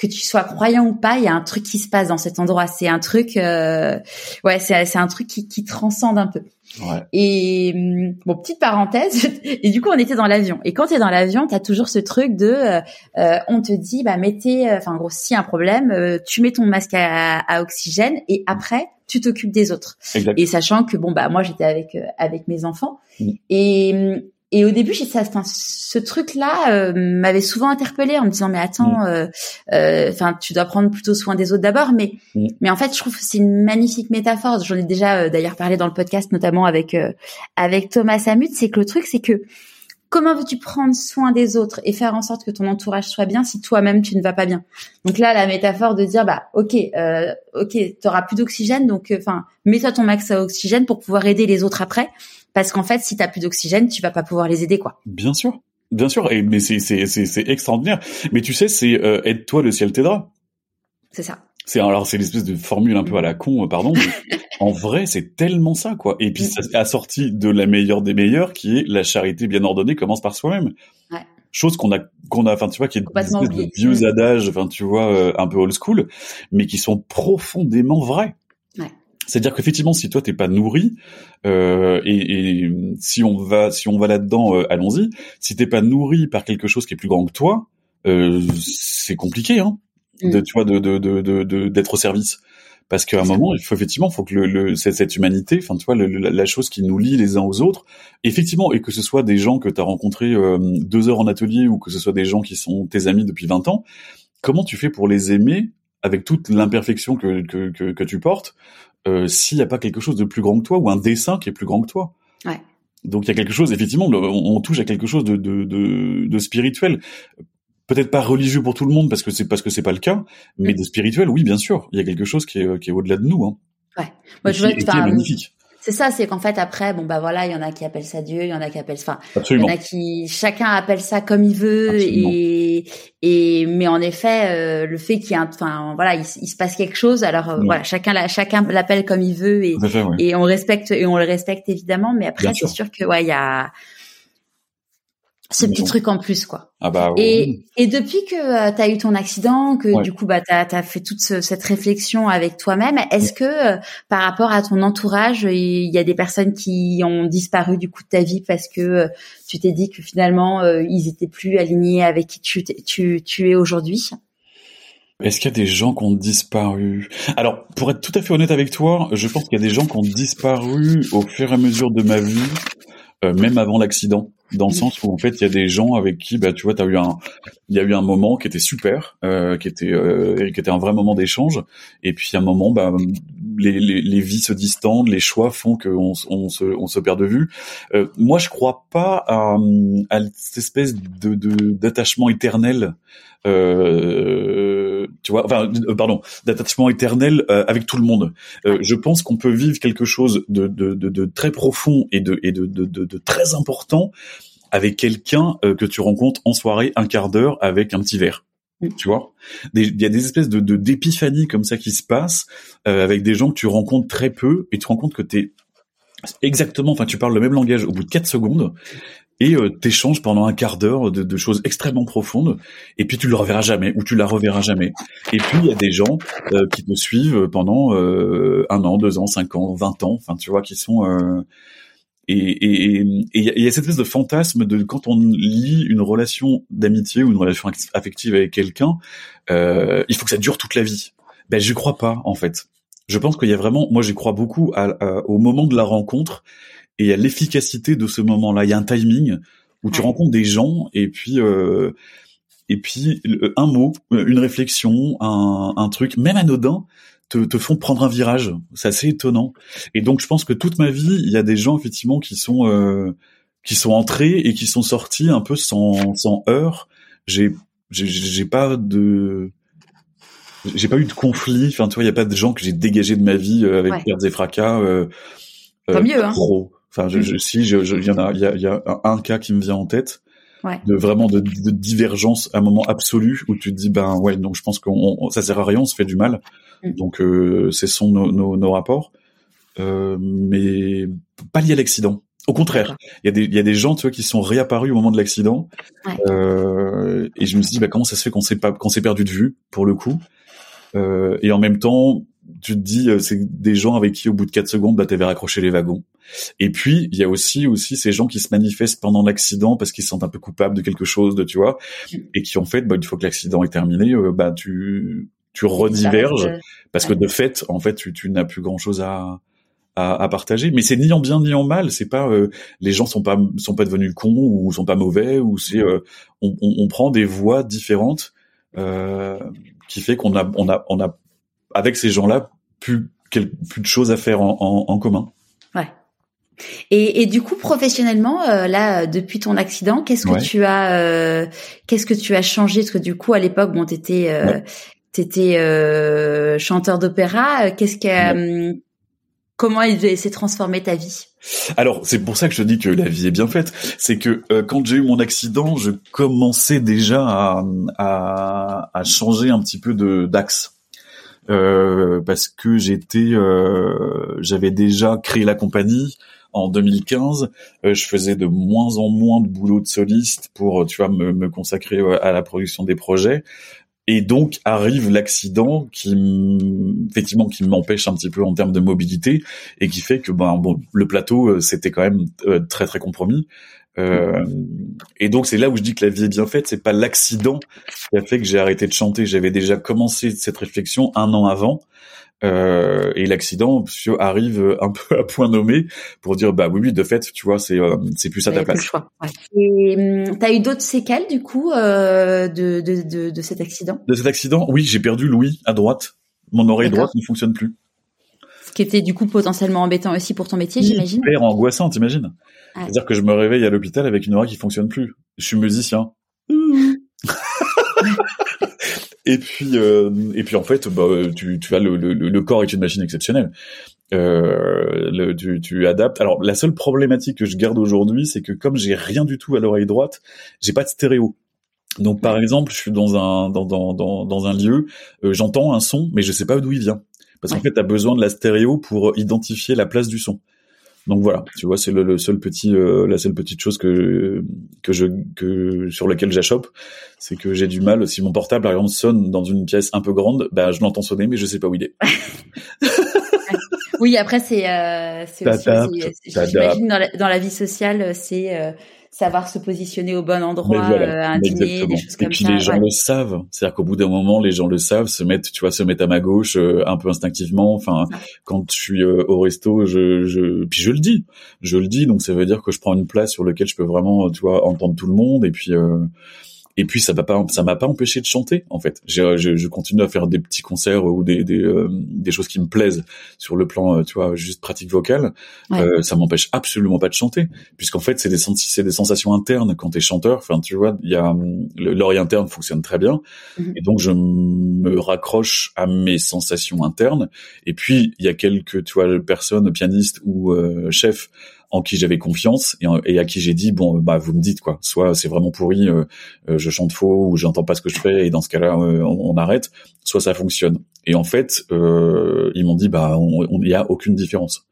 Speaker 1: que tu sois croyant ou pas, il y a un truc qui se passe dans cet endroit. C'est un truc, euh, ouais, c'est un truc qui, qui transcende un peu. Ouais. Et hum, bon, petite parenthèse. (laughs) Et du coup, on était dans l'avion. Et quand tu es dans l'avion, tu as toujours ce truc de, euh, euh, on te dit, bah mettez, euh, enfin en gros, si un problème, tu mets ton masque à, à oxygène et après tu t'occupes des autres. Exact. Et sachant que bon bah moi j'étais avec avec mes enfants mmh. et hum, et au début, j'ai ça, ce truc-là euh, m'avait souvent interpellée en me disant mais attends, mm. euh, euh, enfin tu dois prendre plutôt soin des autres d'abord. Mais mm. mais en fait, je trouve que c'est une magnifique métaphore. J'en ai déjà d'ailleurs parlé dans le podcast, notamment avec avec Thomas Samut. C'est que le truc, c'est que comment veux-tu prendre soin des autres et faire en sorte que ton entourage soit bien si toi-même tu ne vas pas bien? Donc là, la métaphore de dire bah ok, euh, ok, t'auras plus d'oxygène, donc enfin mets-toi ton max à oxygène pour pouvoir aider les autres après. Parce qu'en fait, si t'as plus d'oxygène, tu vas pas pouvoir les aider, quoi.
Speaker 2: Bien sûr. Bien sûr, et, mais c'est c'est c'est extraordinaire. Mais tu sais, c'est euh, aide-toi, le ciel t'aidera.
Speaker 1: C'est ça.
Speaker 2: C'est alors c'est l'espèce de formule un peu à la con, euh, pardon. Mais (laughs) en vrai, c'est tellement ça, quoi. Et puis ça assorti de la meilleure des meilleures, qui est la charité bien ordonnée commence par soi-même.
Speaker 1: Ouais.
Speaker 2: Chose qu'on a qu'on a, enfin tu vois, qui est
Speaker 1: Complètement
Speaker 2: une espèce de vieux
Speaker 1: Mm.
Speaker 2: adages, enfin tu vois, euh, un peu old school, mais qui sont profondément vrais.
Speaker 1: Ouais.
Speaker 2: C'est-à-dire qu'effectivement, si toi t'es pas nourri, euh, et, et si on va si on va là-dedans, euh, allons-y. Si t'es pas nourri par quelque chose qui est plus grand que toi, euh, c'est compliqué, hein. De
Speaker 1: Mm.
Speaker 2: tu vois, de de de de- d'être au service. Parce qu'à un moment, il faut effectivement, faut que le, le cette, cette humanité, enfin tu vois, le- le- la chose qui nous lie les uns aux autres, effectivement, et que ce soit des gens que tu as rencontrés euh, deux heures en atelier ou que ce soit des gens qui sont tes amis depuis 20 ans, comment tu fais pour les aimer avec toute l'imperfection que, que, que, que tu portes, euh, s'il n'y a pas quelque chose de plus grand que toi ou un dessin qui est plus grand que toi?
Speaker 1: Ouais.
Speaker 2: Donc il y a quelque chose, effectivement, on, on touche à quelque chose de, de, de, de spirituel. Peut-être pas religieux pour tout le monde parce que c'est parce que c'est pas le cas, mais
Speaker 1: Mm.
Speaker 2: de spirituel, oui, bien sûr. Il y a quelque chose qui est, qui est au-delà de nous. Hein,
Speaker 1: Ouais. Moi,
Speaker 2: et
Speaker 1: je
Speaker 2: qui,
Speaker 1: vois,
Speaker 2: et qui est
Speaker 1: enfin,
Speaker 2: magnifique.
Speaker 1: c'est ça, c'est qu'en fait après, bon bah voilà, il y en a qui appellent ça Dieu, il y en a qui appellent, enfin, il y en a qui, chacun appelle ça comme il veut
Speaker 2: Absolument.
Speaker 1: et et mais en effet, euh, le fait qu'il y a, enfin voilà, il, se passe quelque chose, alors euh,
Speaker 2: Ouais.
Speaker 1: voilà, chacun la, chacun l'appelle comme il veut et
Speaker 2: fait, ouais.
Speaker 1: et on respecte et on le respecte évidemment, mais après c'est
Speaker 2: sûr.
Speaker 1: sûr que ouais, il y a ce petit truc en plus quoi.
Speaker 2: Ah bah oui.
Speaker 1: Et, et depuis que tu as eu ton accident, que
Speaker 2: Ouais.
Speaker 1: du coup bah tu as, fait toute ce- cette réflexion avec toi-même, est-ce que euh, par rapport à ton entourage, il y a des personnes qui ont disparu du coup de ta vie parce que euh, tu t'es dit que finalement euh, ils étaient plus alignés avec qui tu, tu, tu es aujourd'hui?
Speaker 2: Est-ce qu'il y a des gens qui ont disparu? Alors, pour être tout à fait honnête avec toi, je pense qu'il y a des gens qui ont disparu au fur et à mesure de ma vie, euh, même avant l'accident, dans le sens où en fait, il y a des gens avec qui, bah, tu vois, t'as eu un, il y a eu un moment qui était super, euh, qui était, euh, qui était un vrai moment d'échange, et puis à un moment, bah, les, les, les vies se distendent, les choix font qu'on on se, on se perd de vue. Euh, moi, je crois pas à, à cette espèce de de- d'attachement éternel. Euh, tu vois, enfin, euh, pardon, d'attachement éternel euh, avec tout le monde. Euh, je pense qu'on peut vivre quelque chose de, de, de, de très profond et de, et de, de, de, de très important avec quelqu'un euh, que tu rencontres en soirée un quart d'heure avec un petit verre.
Speaker 1: Mm.
Speaker 2: Tu vois, il y a des espèces de de- d'épiphanies comme ça qui se passent euh, avec des gens que tu rencontres très peu et tu te rends compte que t'es exactement, enfin, tu parles le même langage au bout de quatre secondes et euh, t'échanges pendant un quart d'heure de, de choses extrêmement profondes et puis tu le reverras jamais ou tu la reverras jamais. Et puis il y a des gens euh, qui te suivent pendant euh, un an, deux ans, cinq ans, vingt ans, enfin tu vois, qui sont euh, et et et et il y, a- il cette espèce de fantasme de quand on lie une relation d'amitié ou une relation aff- affective avec quelqu'un, euh, il faut que ça dure toute la vie. Ben je crois pas en fait. Je pense qu'il y a vraiment, moi j'y crois beaucoup à, à- au moment de la rencontre et à l'efficacité de ce moment-là. Il y a un timing où tu
Speaker 1: Ouais.
Speaker 2: rencontres des gens et puis euh, et puis le- un mot, une réflexion, un, un truc, même anodin, te, te font prendre un virage. C'est assez étonnant. Et donc je pense que toute ma vie, il y a des gens effectivement qui sont euh, qui sont entrés et qui sont sortis un peu sans sans heurts. J'ai j'ai pas de j'ai pas eu de conflit. Enfin, tu vois, il y a pas de gens que j'ai dégagés de ma vie euh, avec
Speaker 1: Ouais.
Speaker 2: pertes et fracas. Euh,
Speaker 1: Tant mieux, hein.
Speaker 2: Enfin, je, je, si, je, je- il y en a, il y a, il y a un, cas qui me vient en tête
Speaker 1: Ouais.
Speaker 2: de vraiment de, de divergence à un moment absolu où tu te dis ben ouais donc je pense qu'on on- ça sert à rien on se fait du mal.
Speaker 1: Mm.
Speaker 2: donc euh, cessons nos, nos, nos rapports. Euh, mais pas lié à l'accident. Au contraire il y a des il y a des gens tu vois qui sont réapparus au moment de l'accident.
Speaker 1: Ouais.
Speaker 2: euh, et je me suis dit bah comment ça se fait qu'on s'est pas qu'on s'est perdu de vue pour le coup. Euh, et en même temps tu te dis euh, c'est des gens avec qui au bout de quatre secondes bah t'avais raccroché les wagons. Et puis il y a aussi aussi ces gens qui se manifestent pendant l'accident parce qu'ils se sentent un peu coupables de quelque chose de tu vois et qui en fait bah une fois que l'accident est terminé euh, bah tu tu rediverges
Speaker 1: euh,
Speaker 2: parce que de fait en fait tu, tu n'as plus grand chose à, à à partager. Mais c'est ni en bien ni en mal. C'est pas euh, les gens sont pas sont pas devenus cons ou sont pas mauvais ou c'est euh, on, on, on prend des voies différentes euh, qui fait qu'on a on a on a avec ces gens-là plus plus de choses à faire en, en, en commun
Speaker 1: Ouais. Et, et du coup, professionnellement, euh, là, depuis ton accident, qu'est-ce que
Speaker 2: Ouais.
Speaker 1: tu as, euh, qu'est-ce que tu as changé? Parce que du coup, à l'époque, bon, t'étais, euh,
Speaker 2: Ouais.
Speaker 1: t'étais chanteur d'opéra. Qu'est-ce que, comment il s'est transformé ta vie?
Speaker 2: Alors, c'est pour ça que je dis que la vie est bien faite. C'est que quand j'ai eu mon accident, je commençais déjà à, à, à changer un petit peu de d'axe. Euh, parce que j'étais, euh, j'avais déjà créé la compagnie en 2015. Euh, je faisais de moins en moins de boulot de soliste pour, tu vois, me, me consacrer à la production des projets. Et donc arrive l'accident qui, effectivement, qui m'empêche un petit peu en termes de mobilité et qui fait que ben bon, le plateau euh, c'était quand même euh, très très compromis. Euh, et donc c'est là où je dis que la vie est bien faite. C'est pas l'accident qui a fait que j'ai arrêté de chanter. J'avais déjà commencé cette réflexion un an avant. Euh, et l'accident arrive un peu (laughs) à point nommé pour dire bah oui oui de fait tu vois c'est euh, c'est plus à ta place.
Speaker 1: Choix, ouais. Et hum, t'as eu d'autres séquelles du coup euh, de, de, de, de cet accident?
Speaker 2: De cet accident oui j'ai perdu l'ouïe à droite mon oreille droite ne fonctionne plus.
Speaker 1: Ce qui était du coup potentiellement embêtant aussi pour ton métier j'imagine.
Speaker 2: Hyper angoissant t'imagines. C'est-à-dire que je me réveille à l'hôpital avec une oreille qui fonctionne plus. Je suis musicien. (laughs) Et puis, euh, et puis en fait, bah, tu, tu as le, le, le, corps est une machine exceptionnelle. Euh, le, tu, tu adaptes. Alors la seule problématique que je garde aujourd'hui, c'est que comme j'ai rien du tout à l'oreille droite, j'ai pas de stéréo. Donc par exemple, je suis dans un dans dans dans, dans un lieu, euh, j'entends un son, mais je sais pas d'où il vient. Parce qu'en fait, tu as besoin de la stéréo pour identifier la place du son. Donc voilà, tu vois, c'est le, seul petit, euh, la seule petite chose que que je que sur laquelle j'achoppe, c'est que j'ai du mal. Si mon portable par exemple sonne dans une pièce un peu grande, ben je l'entends sonner, mais je sais pas où il est. (laughs)
Speaker 1: oui, après c'est euh, c'est aussi, j'imagine dans la, dans la vie sociale, c'est euh, savoir se positionner au bon endroit, euh, un dîner, des choses comme
Speaker 2: ça. Et puis les gens le savent, c'est-à-dire qu'au bout d'un moment, les gens le savent, se mettent, tu vois, se mettent à ma gauche euh, un peu instinctivement. Enfin, quand je suis euh, au resto, je, je, puis je le dis, je le dis, donc ça veut dire que je prends une place sur laquelle je peux vraiment, tu vois, entendre tout le monde et puis. Et puis ça m'a pas ça m'a pas empêché de chanter en fait. Je, je, je, continue à faire des petits concerts ou des des, euh, des choses qui me plaisent sur le plan euh, tu vois juste pratique vocale. Euh, ça m'empêche absolument pas de chanter puisqu'en fait c'est des c'est des sensations internes quand t'es chanteur. Enfin tu vois il y a l'oreille interne fonctionne très bien mhm. et donc je me raccroche à mes sensations internes. Et puis il y a quelques tu vois personnes pianistes ou euh, chefs en qui j'avais confiance et, à qui j'ai dit bon bah vous me dites quoi. Soit c'est vraiment pourri euh, euh, je chante faux ou j'entends pas ce que je fais et dans ce cas-là euh, on, arrête. Soit ça fonctionne. Et en fait ils m'ont dit bah il y a aucune différence.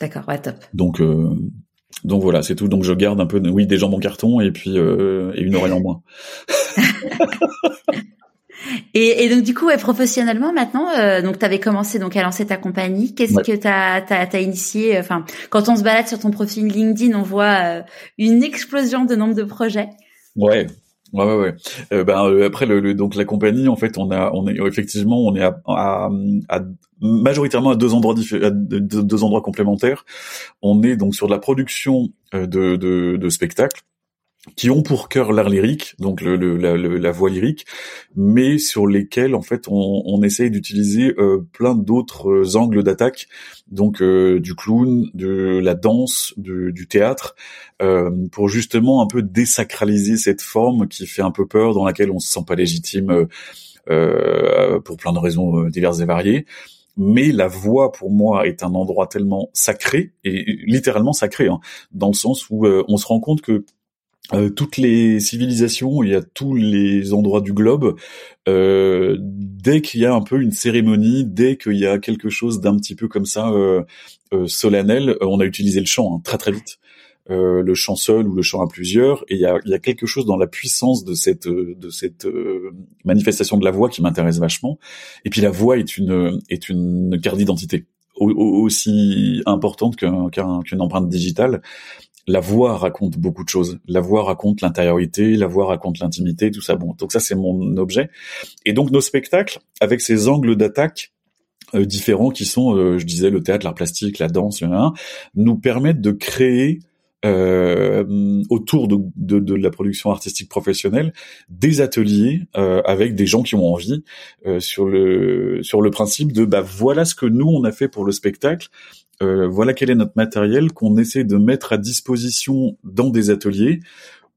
Speaker 1: D'accord ouais top.
Speaker 2: Donc donc voilà c'est tout. Donc je garde un peu oui des jambes en carton et puis et une oreille en moins (laughs)
Speaker 1: Et, et, donc du coup, ouais, professionnellement maintenant, euh, donc tu avais commencé donc à lancer ta compagnie. Qu'est-ce que tu as, as, initié euh, Enfin, quand on se balade sur ton profil LinkedIn, on voit euh, une explosion de nombre de projets.
Speaker 2: Ouais. Ouais ouais ouais. Euh, ben euh, après le, donc la compagnie en fait on a on est effectivement on est à, à, à majoritairement à deux endroits à deux, endroits complémentaires. On est donc sur de la production de, de, de spectacles qui ont pour cœur l'art lyrique, donc le, le, la, la, voix lyrique, mais sur lesquels en fait on, on essaye d'utiliser euh, plein d'autres euh, angles d'attaque, donc euh, du clown, de la danse, du théâtre, pour justement un peu désacraliser cette forme qui fait un peu peur, dans laquelle on se sent pas légitime pour plein de raisons diverses et variées. Mais la voix pour moi est un endroit tellement sacré et littéralement sacré hein, dans le sens où on se rend compte que euh, toutes les civilisations et à tous les endroits du globe, euh, dès qu'il y a un peu une cérémonie, dès qu'il y a quelque chose d'un petit peu comme ça euh, euh solennel, on a utilisé le chant hein, très très vite. le chant seul ou le chant à plusieurs, et il y a, y a, quelque chose dans la puissance de cette de cette manifestation de la voix qui m'intéresse vachement. Et puis la voix est une est une carte d'identité aussi importante qu'une empreinte digitale la voix raconte beaucoup de choses. La voix raconte l'intériorité, la voix raconte l'intimité, tout ça. Bon, donc ça c'est mon objet. Et donc nos spectacles, avec ces angles d'attaque euh, différents qui sont, euh, je disais, le théâtre, l'art plastique, la danse, nous permettent de créer euh, autour de, de, la production artistique professionnelle des ateliers avec des gens qui ont envie sur le sur le principe de bah voilà ce que nous on a fait pour le spectacle euh, voilà quel est notre matériel qu'on essaie de mettre à disposition dans des ateliers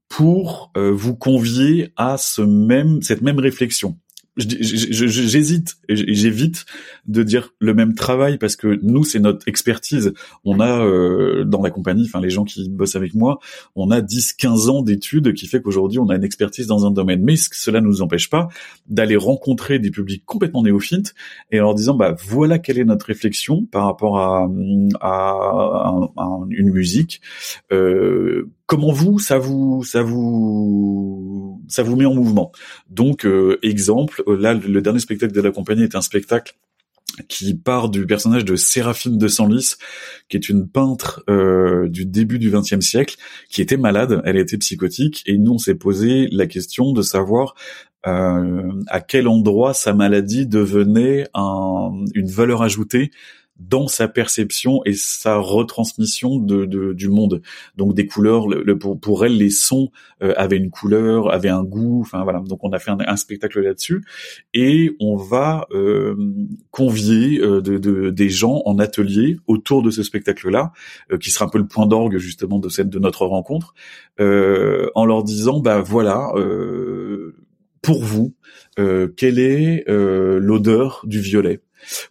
Speaker 2: pour euh, vous convier à ce même cette même réflexion j'hésite et j'évite de dire le même travail parce que nous c'est notre expertise. On a euh, dans la compagnie, enfin les gens qui bossent avec moi, on a 10 15 ans d'études qui fait qu'aujourd'hui on a une expertise dans un domaine. Mais cela ne nous empêche pas d'aller rencontrer des publics complètement néophytes et en leur disant bah voilà quelle est notre réflexion par rapport à une musique euh, comment vous ça vous ça vous ça vous met en mouvement. Donc euh, exemple, euh, là le dernier spectacle de la compagnie est un spectacle qui part du personnage de Séraphine de Senlis, qui est une peintre euh, du début du XXe siècle, qui était malade, elle était psychotique, et nous on s'est posé la question de savoir à quel endroit sa maladie devenait une valeur ajoutée dans sa perception et sa retransmission de, de du monde. Donc des couleurs, le, pour, pour, elle, les sons euh, avaient une couleur, avaient un goût. Enfin voilà. Donc on a fait un, un spectacle là-dessus et on va euh, convier euh, de, de, des gens en atelier autour de ce spectacle-là, euh, qui sera un peu le point d'orgue justement de cette de notre rencontre, en leur disant bah voilà. pour vous, quelle est l'odeur du violet?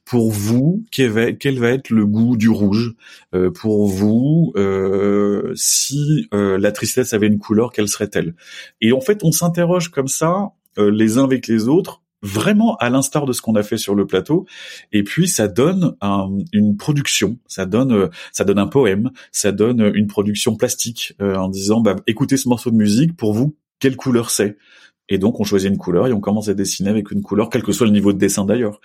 Speaker 2: Pour vous, quel va, être le goût du rouge? Euh, Pour vous, euh, si euh, la tristesse avait une couleur, quelle serait-elle? Et en fait, on s'interroge comme ça, les uns avec les autres, vraiment à l'instar de ce qu'on a fait sur le plateau. Et puis ça donne une production ça donne ça donne un poème ça donne une production plastique en disant bah écoutez ce morceau de musique pour vous quelle couleur c'est? Et donc, on choisit une couleur et on commence à dessiner avec une couleur, quel que soit le niveau de dessin d'ailleurs.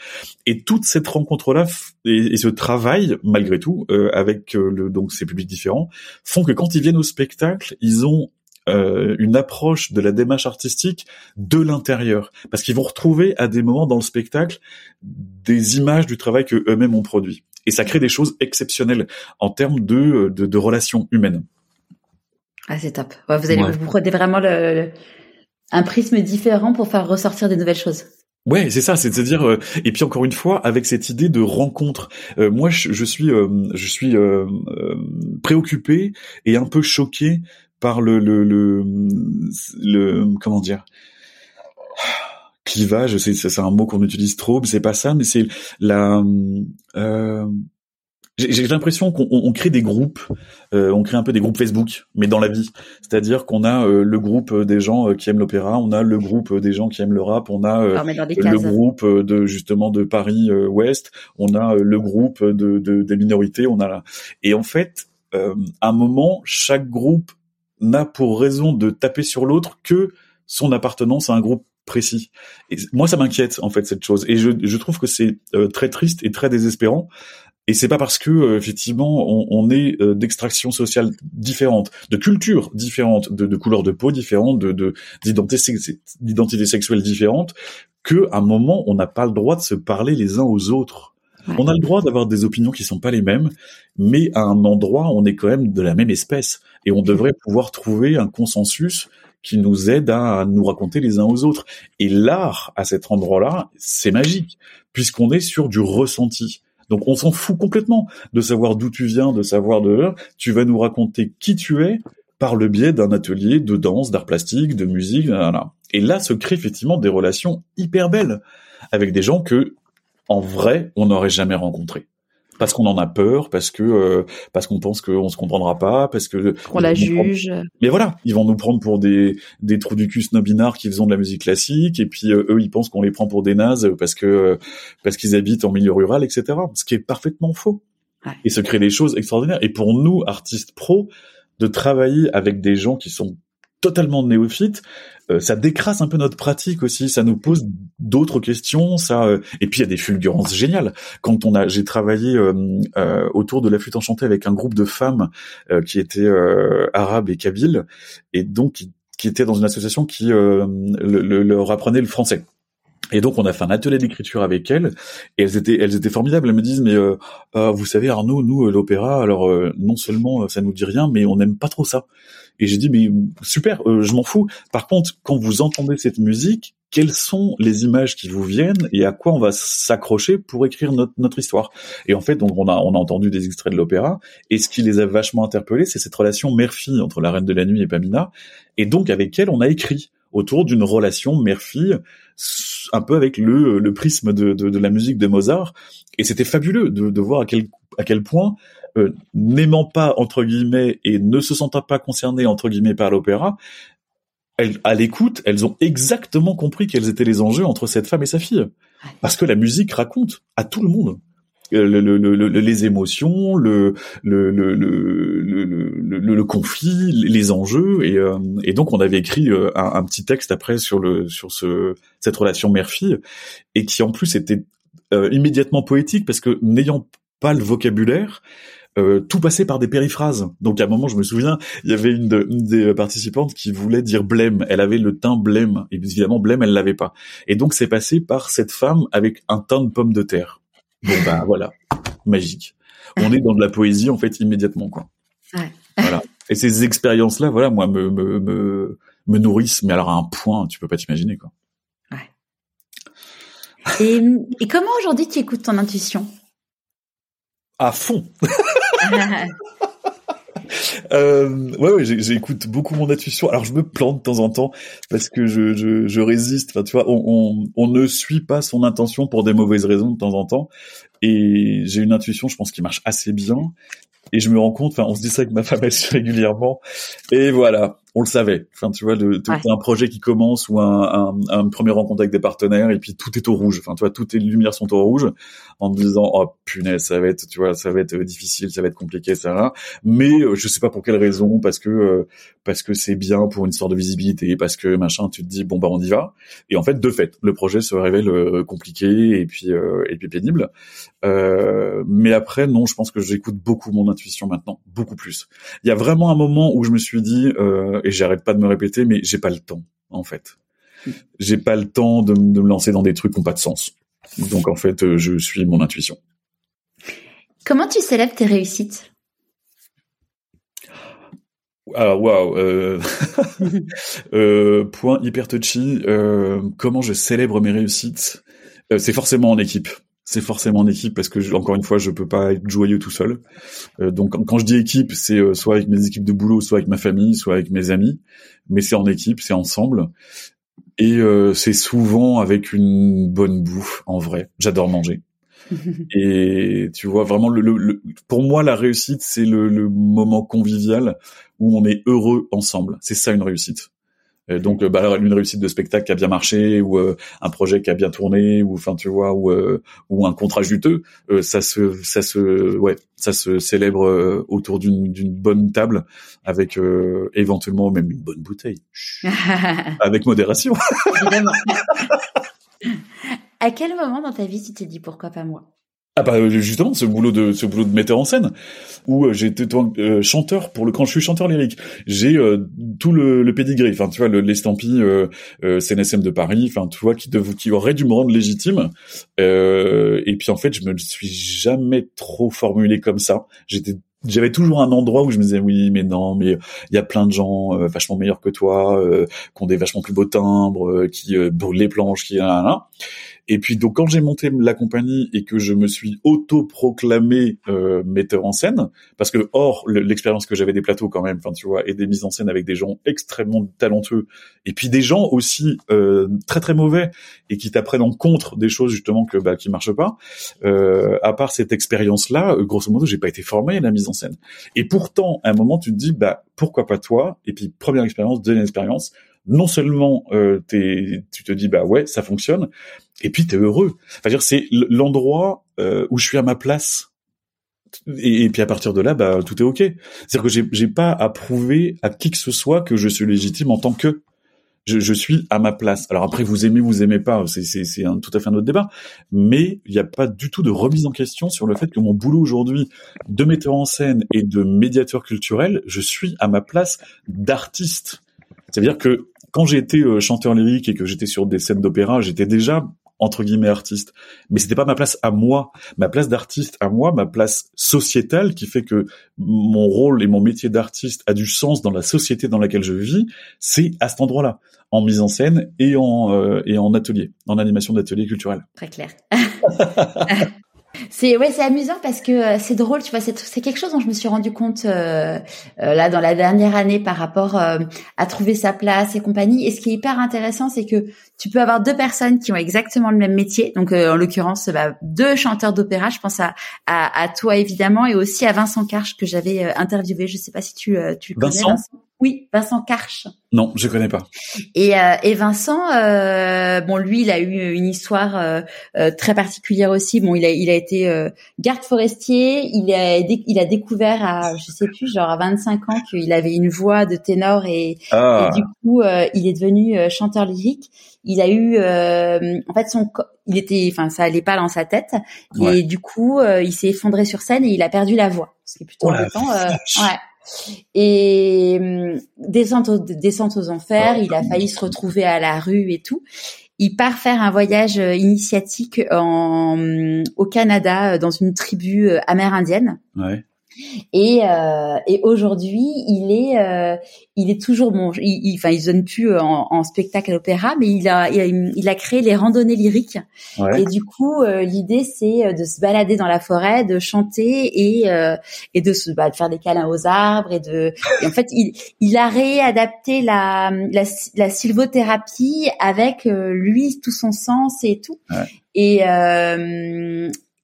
Speaker 2: Et toute cette rencontre-là et, ce travail, malgré tout, euh, avec euh, le, donc ces publics différents, font que quand ils viennent au spectacle, ils ont euh, une approche de la démarche artistique de l'intérieur, parce qu'ils vont retrouver à des moments dans le spectacle des images du travail que eux-mêmes ont produit. Et ça crée des choses exceptionnelles en termes de, de, relations humaines.
Speaker 1: Ah, c'est top. vous allez vous prenez vraiment le, un prisme différent pour faire ressortir des nouvelles choses.
Speaker 2: Ouais, c'est ça, c'est-à-dire euh, et puis encore une fois avec cette idée de rencontre. Euh, moi, je, suis euh, je suis préoccupé et un peu choqué par le le le, le comment dire clivage. C'est c'est un mot qu'on utilise trop, mais c'est pas ça, mais c'est la j'ai l'impression qu'on crée des groupes, euh, on crée un peu des groupes Facebook, mais dans la vie. C'est-à-dire qu'on a euh, le groupe des gens euh, qui aiment l'opéra, on a le groupe des gens qui aiment le rap, on a le groupe de justement de Paris Ouest, on a le groupe de, de, des minorités, on a et en fait, à un moment, chaque groupe n'a pour raison de taper sur l'autre que son appartenance à un groupe précis. Et moi, ça m'inquiète en fait cette chose, et je, je trouve que c'est très triste et très désespérant et c'est pas parce que euh, effectivement on, on est euh, d'extraction sociale différente, de culture différente, de, de couleur de peau différente, de d'identité sexuelle différente, que à un moment on n'a pas le droit de se parler les uns aux autres. On a le droit d'avoir des opinions qui sont pas les mêmes, mais à un endroit on est quand même de la même espèce et on devrait pouvoir trouver un consensus qui nous aide à nous raconter les uns aux autres. Et l'art à cet endroit-là, c'est magique puisqu'on est sur du ressenti. Donc on s'en fout complètement de savoir d'où tu viens, de savoir de tu vas nous raconter qui tu es par le biais d'un atelier de danse, d'art plastique, de musique, Et là se créent effectivement des relations hyper belles avec des gens que en vrai on n'aurait jamais rencontrés parce qu'on en a peur, parce que euh, parce qu'on pense qu'on se comprendra pas, parce que
Speaker 1: qu'on la juge.
Speaker 2: Mais voilà, ils vont nous prendre pour des des trous du cul snobinards qui faisant de la musique classique, et puis euh, eux ils pensent qu'on les prend pour des nazes parce que parce qu'ils habitent en milieu rural, etc. Ce qui est parfaitement faux. Ouais. Et se crée des choses extraordinaires. Et pour nous artistes pros, de travailler avec des gens qui sont totalement néophyte, euh, ça décrasse un peu notre pratique aussi, ça nous pose d'autres questions, ça euh, et puis il y a des fulgurances géniales. Quand on a j'ai travaillé euh, autour de la flûte enchantée avec un groupe de femmes qui étaient arabes et kabyles et donc qui, qui étaient dans une association qui leur apprenait le français. Et donc on a fait un atelier d'écriture avec elles et elles étaient elles étaient formidables. Elles me disent mais euh, euh vous savez Arnaud, nous euh, l'opéra, alors euh, non seulement ça nous dit rien, mais on n'aime pas trop ça. Et j'ai dit mais super, je m'en fous. Par contre, quand vous entendez cette musique, quelles sont les images qui vous viennent et à quoi on va s'accrocher pour écrire notre, notre histoire? Et en fait, donc on a on a entendu des extraits de l'opéra et ce qui les a vachement interpellés, c'est cette relation mère-fille entre la Reine de la Nuit et Pamina. Et donc avec elle, on a écrit autour d'une relation mère-fille un peu avec le, le prisme de, de, de la musique de Mozart. Et c'était fabuleux de, de voir à quel, à quel point, euh, n'aimant pas, entre guillemets, et ne se sentant pas concerné, entre guillemets, par l'opéra, elles, à l'écoute, elles ont exactement compris quels étaient les enjeux entre cette femme et sa fille. Parce que la musique raconte à tout le monde. Euh, le, le, le, les émotions, le, le, le, conflit, les enjeux, et, euh, et donc on avait écrit euh, un, un, petit texte après sur le sur ce cette relation mère-fille, et qui en plus était immédiatement poétique parce que n'ayant pas le vocabulaire, euh, tout passait par des périphrases. Donc à un moment, je me souviens, il y avait une, des participantes qui voulait dire blême. Elle avait le teint blême. Et évidemment, blême, elle l'avait pas. Et donc c'est passé par cette femme avec un teint de pomme de terre. Bon ben (laughs) voilà, magique. On est dans de la poésie en fait immédiatement quoi. Ouais. Voilà. Et ces expériences-là, voilà, moi me, me me me nourrissent, mais alors à un point, tu peux pas t'imaginer quoi.
Speaker 1: Ouais. Et, et comment aujourd'hui tu écoutes ton intuition?
Speaker 2: À fond. (laughs) (laughs) euh, ouais, ouais j'écoute beaucoup mon intuition. Alors je me plante de temps en temps parce que je, je, je résiste. Enfin, tu vois, on, on, on, ne suit pas son intention pour des mauvaises raisons de temps en temps. Et j'ai une intuition, je pense, qui marche assez bien. Et je me rends compte, enfin, on se dit ça avec ma femme assez régulièrement. Et voilà, on le savait. Enfin, tu vois, le, un projet qui commence ou un, un, un, premier rencontre avec des partenaires et puis tout est au rouge. Enfin, tu vois, toutes les lumières sont au rouge en me disant, oh punaise, ça va être, tu vois, ça va être difficile, ça va être compliqué, ça va. Mais euh, je sais pas pour quelle raison, parce que euh, parce que c'est bien pour une sorte de visibilité, parce que machin, tu te dis bon bah on y va. Et en fait, de fait, le projet se révèle euh, compliqué et puis et puis pénible. mais après, non, je pense que j'écoute beaucoup mon intuition maintenant, beaucoup plus. Il y a vraiment un moment où je me suis dit et j'arrête pas de me répéter, mais j'ai pas le temps, en fait. J'ai pas le temps de, me lancer dans des trucs qui n'ont pas de sens. Donc, en fait, euh, je suis mon intuition.
Speaker 1: Comment tu célèbres tes réussites?
Speaker 2: Ah waouh euh, (laughs) euh, point hyper touchy comment je célèbre mes réussites? C'est forcément en équipe c'est forcément en équipe parce que encore une fois je peux pas être joyeux tout seul. Euh, donc quand je dis équipe c'est euh, soit avec mes équipes de boulot soit avec ma famille soit avec mes amis. Mais c'est en équipe c'est ensemble. Et euh, c'est souvent avec une bonne bouffe en vrai. J'adore manger. (laughs) Et tu vois vraiment le, pour moi la réussite c'est le, le moment convivial où on est heureux ensemble. C'est ça une réussite donc euh, bah, une réussite de spectacle qui a bien marché ou euh, un projet qui a bien tourné ou enfin tu vois ou euh, ou un contrat juteux, ça se ça se ouais ça se célèbre autour d'une d'une bonne table avec éventuellement même une bonne bouteille (laughs) avec modération. Évidemment. (laughs)
Speaker 1: à quel moment dans ta vie tu t'es dit pourquoi pas moi?
Speaker 2: Ah bah justement ce boulot de ce boulot de metteur en scène où euh, j'étais euh, chanteur pour le quand je suis chanteur lyrique j'ai euh, tout le, le pédigré enfin tu vois l'estampille euh, euh, CNSM de Paris enfin tu vois qui de, qui aurait dû me rendre légitime et puis en fait je me suis jamais trop formulé comme ça j'étais j'avais toujours un endroit où je me disais oui mais non mais il y a plein de gens vachement meilleurs que toi qui ont des vachement plus beaux timbres qui brûlent les planches qui là, là. Et puis donc quand j'ai monté la compagnie et que je me suis auto-proclamé euh, metteur en scène, parce que hors l'expérience que j'avais des plateaux quand même, enfin tu vois, et des mises en scène avec des gens extrêmement talentueux, et puis des gens aussi euh, très très mauvais et qui t'apprennent en contre des choses justement que bah qui marchent pas. Euh, à part cette expérience-là, grosso modo, j'ai pas été formé à la mise en scène. Et pourtant, à un moment, tu te dis bah pourquoi pas toi? Et puis première expérience, deuxième expérience non seulement euh, tu te dis bah ouais ça fonctionne, et puis t'es heureux. Enfin, dire c'est l'endroit euh, où je suis à ma place. Et, puis à partir de là, bah tout est ok. C'est-à-dire que j'ai, pas à prouver à qui que ce soit que je suis légitime en tant que. Je, suis à ma place. Alors après, vous aimez, vous aimez pas, c'est un, tout à fait un autre débat. Mais il n'y a pas du tout de remise en question sur le fait que mon boulot aujourd'hui de metteur en scène et de médiateur culturel, je suis à ma place d'artiste. C'est-à-dire que quand j'étais euh, chanteur lyrique et que j'étais sur des scènes d'opéra, j'étais déjà entre guillemets artiste. Mais c'était pas ma place à moi, ma place d'artiste à moi, ma place sociétale qui fait que mon rôle et mon métier d'artiste a du sens dans la société dans laquelle je vis, c'est à cet endroit-là, en mise en scène et en euh, et en atelier, en animation d'atelier culturel.
Speaker 1: Très clair. (laughs) C'est ouais, c'est amusant parce que euh, c'est drôle, tu vois, c'est c'est quelque chose dont je me suis rendu compte euh, euh, là dans la dernière année par rapport à trouver sa place et compagnie. Et ce qui est hyper intéressant, c'est que tu peux avoir deux personnes qui ont exactement le même métier. Donc en l'occurrence, bah, deux chanteurs d'opéra. Je pense à, à, à toi évidemment et aussi à Vincent Karch que j'avais interviewé. Je sais pas si tu tu connais Vincent. Oui, Vincent Karch.
Speaker 2: Non, je connais pas.
Speaker 1: Et, euh, et Vincent, euh, bon, lui, il a eu une histoire euh, euh très particulière aussi. Bon, il a, il a été euh, garde forestier. Il a, il a découvert à, je sais plus, genre à 25 ans, qu'il avait une voix de ténor et, ah. et du coup, euh, il est devenu chanteur lyrique. Il a eu, en fait, son, il était, enfin, ça allait pas dans sa tête, et du coup, il s'est effondré sur scène et il a perdu la voix, ce qui est plutôt oh embêtant. ouais. Et hum, descente aux, descente aux enfers, il a failli se retrouver à la rue et tout. Il part faire un voyage euh, initiatique en, hum, au Canada euh, dans une tribu euh, amérindienne. Ouais. Et, euh, et aujourd'hui, il est, euh, il est toujours bon. Il, enfin, il, donne plus en, en, spectacle à l'opéra, mais il a, il a, il a, créé les randonnées lyriques. Et du coup, euh, l'idée c'est de se balader dans la forêt, de chanter et et de se bah, de faire des câlins aux arbres et de. Et en fait, il, il a réadapté la, la, la sylvothérapie avec lui, tout son sens et tout. Ouais. Et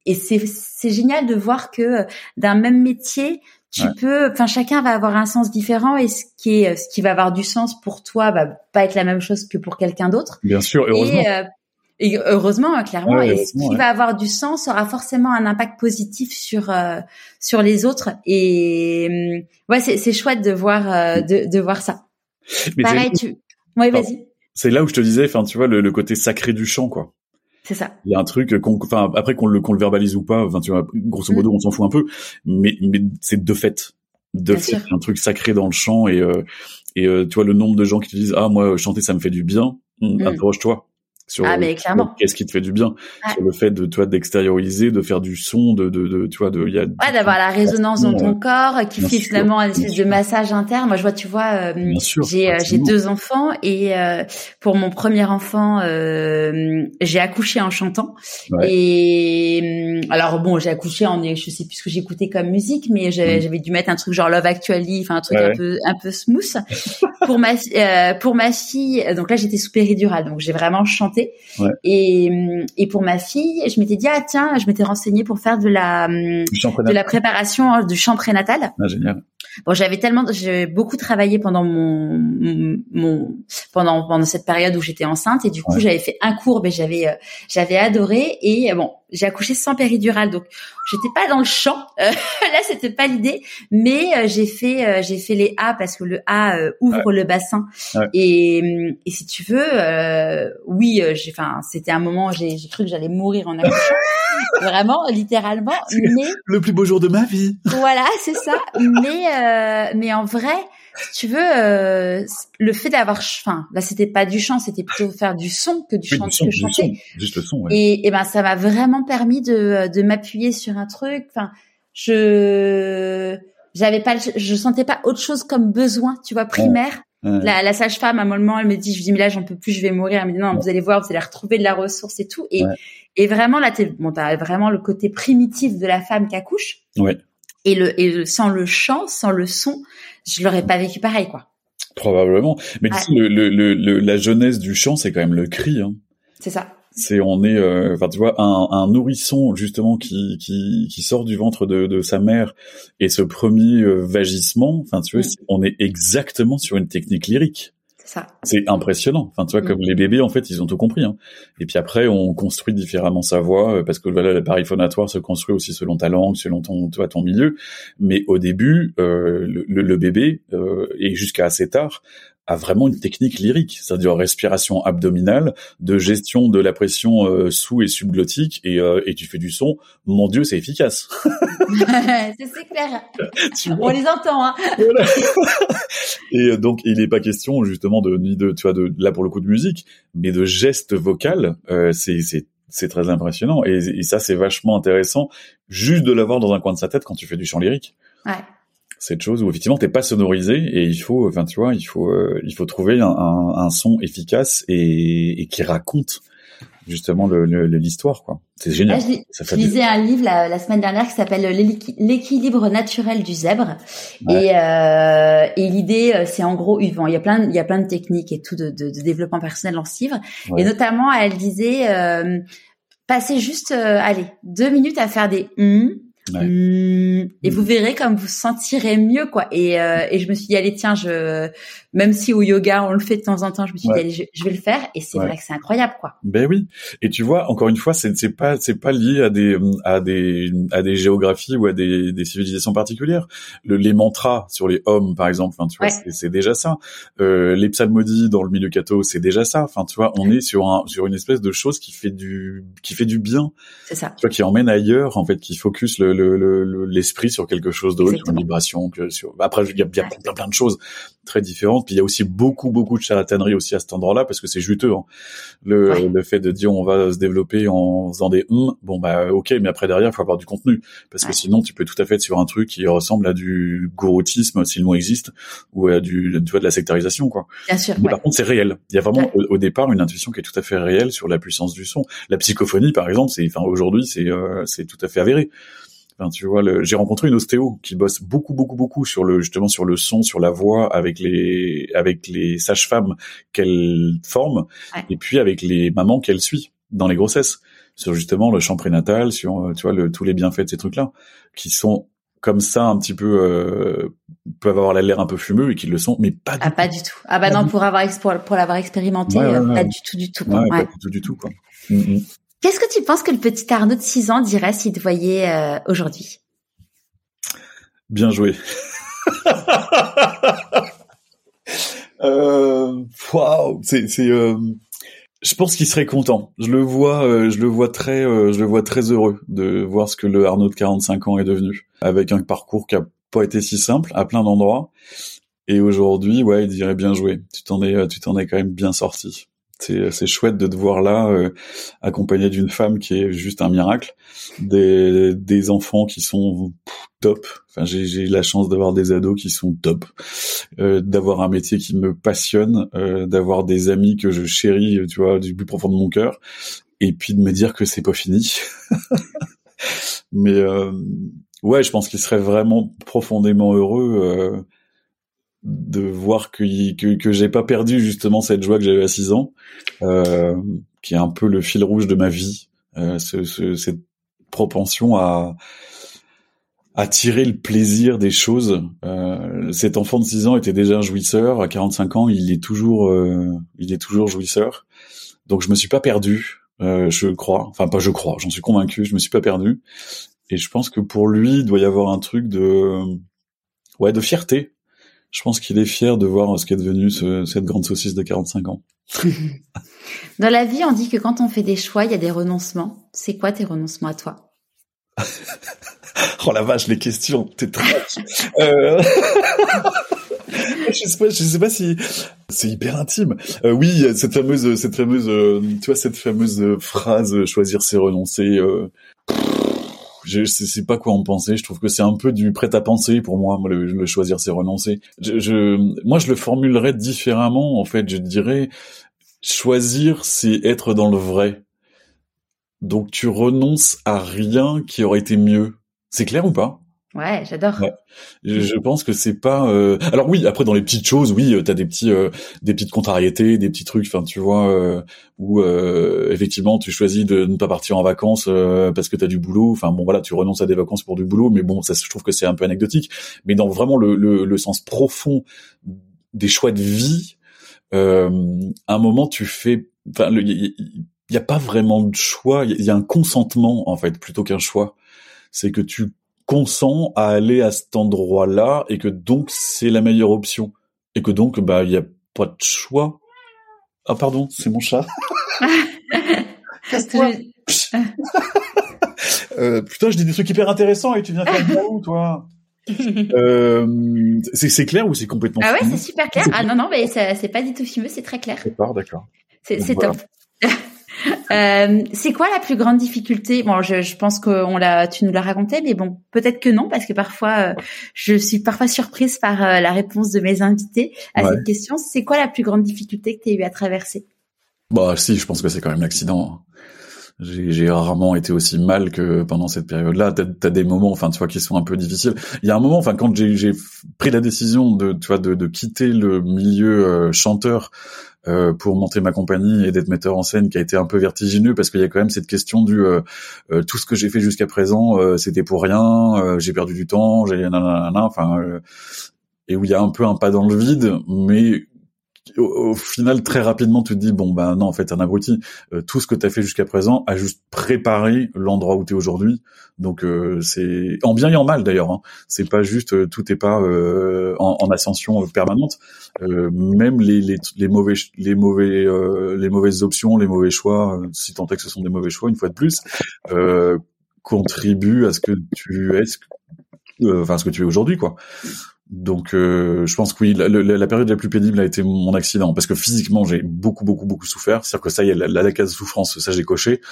Speaker 1: et c'est génial de voir que euh, d'un même métier, tu peux, enfin chacun va avoir un sens différent et ce qui est ce qui va avoir du sens pour toi va pas être la même chose que pour quelqu'un d'autre.
Speaker 2: Bien sûr, heureusement. Et, euh,
Speaker 1: et heureusement, hein, clairement, et ce qui va avoir du sens aura forcément un impact positif sur euh, sur les autres. Et hum, ouais, c'est chouette de voir euh, de, de voir ça. Mais Pareil, tu. Ouais, vas-y.
Speaker 2: C'est là où je te disais, enfin, tu vois, le, le côté sacré du chant, quoi.
Speaker 1: C'est ça.
Speaker 2: Il y a un truc qu'on, enfin après qu'on le qu'on le verbalise ou pas, enfin tu vois, grosso modo mm. on s'en fout un peu, mais mais c'est de fait, de fait, un truc sacré dans le chant et euh, et euh, tu vois le nombre de gens qui te disent ah moi chanter ça me fait du bien, mm. interroge-toi sur
Speaker 1: ah, mais clairement.
Speaker 2: qu'est-ce qui te fait du bien. Sur le fait de toi d'extérioriser de faire du son de de, de tu vois de il y a
Speaker 1: ouais d'avoir la résonance dans ton corps qui fait finalement un espèce de massage interne. Moi je vois tu vois euh, j'ai euh, j'ai deux enfants et euh, pour mon premier enfant euh, j'ai accouché en chantant. Et alors bon j'ai accouché en je sais plus ce que j'écoutais comme musique mais mm. j'avais dû mettre un truc genre Love Actually enfin un truc un peu un peu smooth. (laughs) Pour ma pour ma fille donc là j'étais sous péridurale donc j'ai vraiment chanté et, et pour ma fille, je m'étais dit ah tiens, je m'étais renseignée pour faire de la de la préparation hein, du chant prénatal.
Speaker 2: Ah, génial.
Speaker 1: Bon, j'avais tellement, j'ai beaucoup travaillé pendant mon, mon, pendant pendant cette période où j'étais enceinte et du coup j'avais fait un cours, mais j'avais euh, j'avais adoré et bon, j'ai accouché sans péridurale, donc j'étais pas dans le champ. (laughs) Euh, là, c'était pas l'idée, mais euh, j'ai fait euh, j'ai fait les A parce que le A ouvre le bassin et, et si tu veux, oui, j'ai, enfin, c'était un moment, j'ai cru que j'allais mourir en accouchant. (laughs) vraiment, littéralement. Mais
Speaker 2: le plus beau jour de ma vie.
Speaker 1: Voilà, c'est ça. Mais mais en vrai, tu veux, euh, le fait d'avoir, enfin, là c'était pas du chant, c'était plutôt faire du son que du chant que chanter.
Speaker 2: juste le son. Ouais.
Speaker 1: Et, et ben ça m'a vraiment permis de, de m'appuyer sur un truc. Enfin, je j'avais pas, je sentais pas autre chose comme besoin, tu vois, primaire. La, la sage-femme, à un moment, elle me dit, je dis, mais là, j'en peux plus, je vais mourir. Elle me dit, non, vous allez voir, vous allez retrouver de la ressource et tout. Et, et vraiment, là, t'es, bon, t'as vraiment le côté primitif de la femme qui accouche.
Speaker 2: Ouais.
Speaker 1: Et le, et sans le chant, sans le son, je l'aurais pas vécu pareil, quoi.
Speaker 2: Probablement. Mais tu le, le, le, la jeunesse du chant, c'est quand même le cri. Hein.
Speaker 1: C'est ça.
Speaker 2: C'est on est, euh, enfin tu vois, un, un, nourrisson justement qui, qui, qui sort du ventre de, de sa mère et ce premier euh, vagissement, enfin tu vois, mm. on est exactement sur une technique lyrique. C'est impressionnant. Enfin, tu vois, comme mm. les bébés, en fait, ils ont tout compris. Hein. Et puis après, on construit différemment sa voix euh, parce que voilà, l'appareil phonatoire se construit aussi selon ta langue, selon ton, toi, ton milieu. Mais au début, euh, le, le, bébé euh, et jusqu'à assez tard a vraiment une technique lyrique, c'est-à-dire respiration abdominale, de gestion de la pression euh, sous et subglottique, et, euh, et tu fais du son. Mon Dieu, c'est efficace. (laughs) (laughs)
Speaker 1: c'est clair. (laughs) On les entend. Hein.
Speaker 2: et euh, donc, il n'est pas question justement de ni de, tu vois, de là pour le coup de musique, mais de gestes vocal. Euh, c'est c'est c'est très impressionnant, et, et ça c'est vachement intéressant, juste de l'avoir dans un coin de sa tête quand tu fais du chant lyrique.
Speaker 1: Ouais
Speaker 2: cette chose où effectivement t'es pas sonorisé et il faut, enfin tu vois, il faut, euh, il faut trouver un, un, son efficace et, et, qui raconte justement l'histoire quoi. C'est génial.
Speaker 1: Ah, je, lisais un livre la, semaine dernière qui s'appelle l'équilibre naturel du zèbre et, euh, et l'idée euh, c'est en gros il y a plein il y a plein de techniques et tout de, de, de développement personnel dans ce livre et notamment elle disait euh, passer juste euh, allez deux minutes à faire des hum, Mmh. et vous verrez comme vous sentirez mieux quoi. Et, euh, et je me suis dit allez tiens je même si au yoga on le fait de temps en temps, je me suis dit allez je, vais le faire et c'est vrai que c'est incroyable quoi.
Speaker 2: Ben oui. Et tu vois encore une fois c'est pas c'est pas lié à des à des à des géographies ou à des, des civilisations particulières. Le, les mantras sur les hommes par exemple, enfin tu vois c'est déjà ça. Euh, les psalmodies dans le milieu catho c'est déjà ça. Enfin tu vois on est sur un sur une espèce de chose qui fait du qui fait du bien.
Speaker 1: C'est ça.
Speaker 2: Tu vois qui emmène ailleurs en fait qui focus le l'esprit le, sur quelque chose d'autre, une vibration. Que sur... Après, il y a, bien plein, plein de choses très différentes. Puis il y a aussi beaucoup, beaucoup de charlatanerie aussi à cet endroit-là parce que c'est juteux. Hein. Le, le fait de dire on va se développer en faisant des hum, bon bah ok, mais après derrière il faut avoir du contenu parce que sinon tu peux tout à fait être sur un truc qui ressemble à du gouroutisme si le mot existe ou à du tu vois de la sectarisation quoi.
Speaker 1: Bien sûr.
Speaker 2: Mais par contre c'est réel. Il y a vraiment au, départ une intuition qui est tout à fait réelle sur la puissance du son. La psychophonie par exemple, c'est enfin aujourd'hui c'est euh, c'est tout à fait avéré tu vois, j'ai rencontré une ostéo qui bosse beaucoup, beaucoup, beaucoup sur le justement sur le son, sur la voix, avec les avec les sages-femmes qu'elle forme, et puis avec les mamans qu'elle suit dans les grossesses, sur justement le champ prénatal, sur euh, tu vois le, tous les bienfaits de ces trucs-là, qui sont comme ça un petit peu euh, peuvent avoir l'air un peu fumeux et qui le sont, mais pas du
Speaker 1: ah,
Speaker 2: tout.
Speaker 1: pas du tout. Ah bah non, pour avoir pour, l'avoir expérimenté, euh, pas du tout, du tout.
Speaker 2: pas du tout, du tout quoi. Mm, mm.
Speaker 1: Qu'est-ce que tu penses que le petit Arnaud de 6 ans dirait s'il te voyait euh, aujourd'hui?
Speaker 2: Bien joué. (laughs) euh, c'est, euh, je pense qu'il serait content. Je le vois, euh, je le vois très, je le vois très heureux de voir ce que le Arnaud de 45 ans est devenu, avec un parcours qui a pas été si simple à plein d'endroits. Et aujourd'hui, ouais, il dirait bien joué. Tu t'en es, tu t'en es quand même bien sorti c'est chouette de te voir là euh, accompagné d'une femme qui est juste un miracle, des, des enfants qui sont top. Enfin, j'ai la chance d'avoir des ados qui sont top, euh, d'avoir un métier qui me passionne, euh, d'avoir des amis que je chéris, tu vois, du plus profond de mon cœur, et puis de me dire que c'est pas fini. (laughs) Mais euh, ouais, je pense qu'il serait vraiment profondément heureux de voir que, que, que j'ai pas perdu justement cette joie que j'avais à 6 ans, euh, qui est un peu le fil rouge de ma vie, euh, ce, ce, cette propension à à tirer le plaisir des choses. Euh, cet enfant de 6 ans était déjà un jouisseur. À 45 ans, il est toujours, euh, il est toujours jouisseur. Donc je me suis pas perdu, euh, je crois. Enfin pas je crois, j'en suis convaincu. Je me suis pas perdu. Et je pense que pour lui, il doit y avoir un truc de, ouais, de fierté je pense qu'il est fier de voir ce qu'est devenu ce, cette grande saucisse de 45 ans. (laughs)
Speaker 1: Dans la vie, on dit que quand on fait des choix, il y a des renoncements. C'est quoi tes renoncements à toi? (laughs)
Speaker 2: Oh la vache, les questions, t'es très... euh... (laughs) je sais pas, je sais pas si c'est hyper intime. Euh, oui, cette fameuse, cette fameuse, euh, tu vois, cette fameuse phrase "choisir c'est renoncer". Euh je sais pas quoi en penser. Je trouve que c'est un peu du prêt à penser pour moi. Le, choisir, c'est renoncer. Je, je, moi, je le formulerais différemment. En fait, je dirais choisir, c'est être dans le vrai. Donc, tu renonces à rien qui aurait été mieux. C'est clair ou pas?
Speaker 1: Ouais, j'adore.
Speaker 2: Je, pense que c'est pas. Euh... Alors oui, après dans les petites choses, oui, euh, t'as des petits, euh, des petites contrariétés, des petits trucs. Enfin, tu vois, euh, où euh, effectivement tu choisis de ne pas partir en vacances parce que t'as du boulot. Enfin bon, voilà, tu renonces à des vacances pour du boulot, mais bon, ça, je trouve que c'est un peu anecdotique. Mais dans vraiment le, le, le sens profond des choix de vie, à un moment tu fais. Enfin, il y, a pas vraiment de choix. Il y, a un consentement en fait plutôt qu'un choix. C'est que tu consent à aller à cet endroit-là et que donc c'est la meilleure option et que donc bah il y a pas de choix. Ah pardon, c'est mon chat. (laughs) (laughs) (laughs) euh, putain, je dis des trucs hyper intéressants et tu viens faire où toi? Euh, c'est clair ou c'est complètement
Speaker 1: Ah ouais, c'est super clair. Ah non non, mais c'est pas du tout fumeux, c'est très clair.
Speaker 2: D'accord, d'accord.
Speaker 1: C'est top. Euh, c'est quoi la plus grande difficulté? Bon, je, je pense que l'a, tu nous l'as raconté, mais bon, peut-être que non, parce que parfois, euh, je suis parfois surprise par euh, la réponse de mes invités à cette question. C'est quoi la plus grande difficulté que tu as eu à traverser?
Speaker 2: Bah si, je pense que c'est quand même l'accident. J'ai rarement été aussi mal que pendant cette période-là. T'as as des moments, enfin, tu vois, qui sont un peu difficiles. Il y a un moment, enfin, quand j'ai pris la décision de, tu vois, de, de quitter le milieu euh, chanteur euh, pour monter ma compagnie et d'être metteur en scène, qui a été un peu vertigineux parce qu'il y a quand même cette question du euh, euh tout ce que j'ai fait jusqu'à présent, euh, c'était pour rien, j'ai perdu du temps, j'ai enfin, et où il y a un peu un pas dans le vide, mais au, final très rapidement tu te dis bon ben non en fait t'es un abruti. Euh, tout ce que t'as fait jusqu'à présent a juste préparé l'endroit où t'es aujourd'hui. Donc euh, c'est en bien et en mal d'ailleurs hein. c'est pas juste euh, tout est pas en, en, ascension permanente. Même les, les, les, mauvais les mauvais les mauvaises options les mauvais choix si tant est que ce sont des mauvais choix une fois de plus contribuent à ce que tu es enfin ce que tu es aujourd'hui quoi donc, euh, je pense que oui, la, la, période la plus pénible a été mon accident, parce que physiquement, j'ai beaucoup, beaucoup, beaucoup souffert. C'est-à-dire que ça y est, la, la, case souffrance, ça j'ai coché.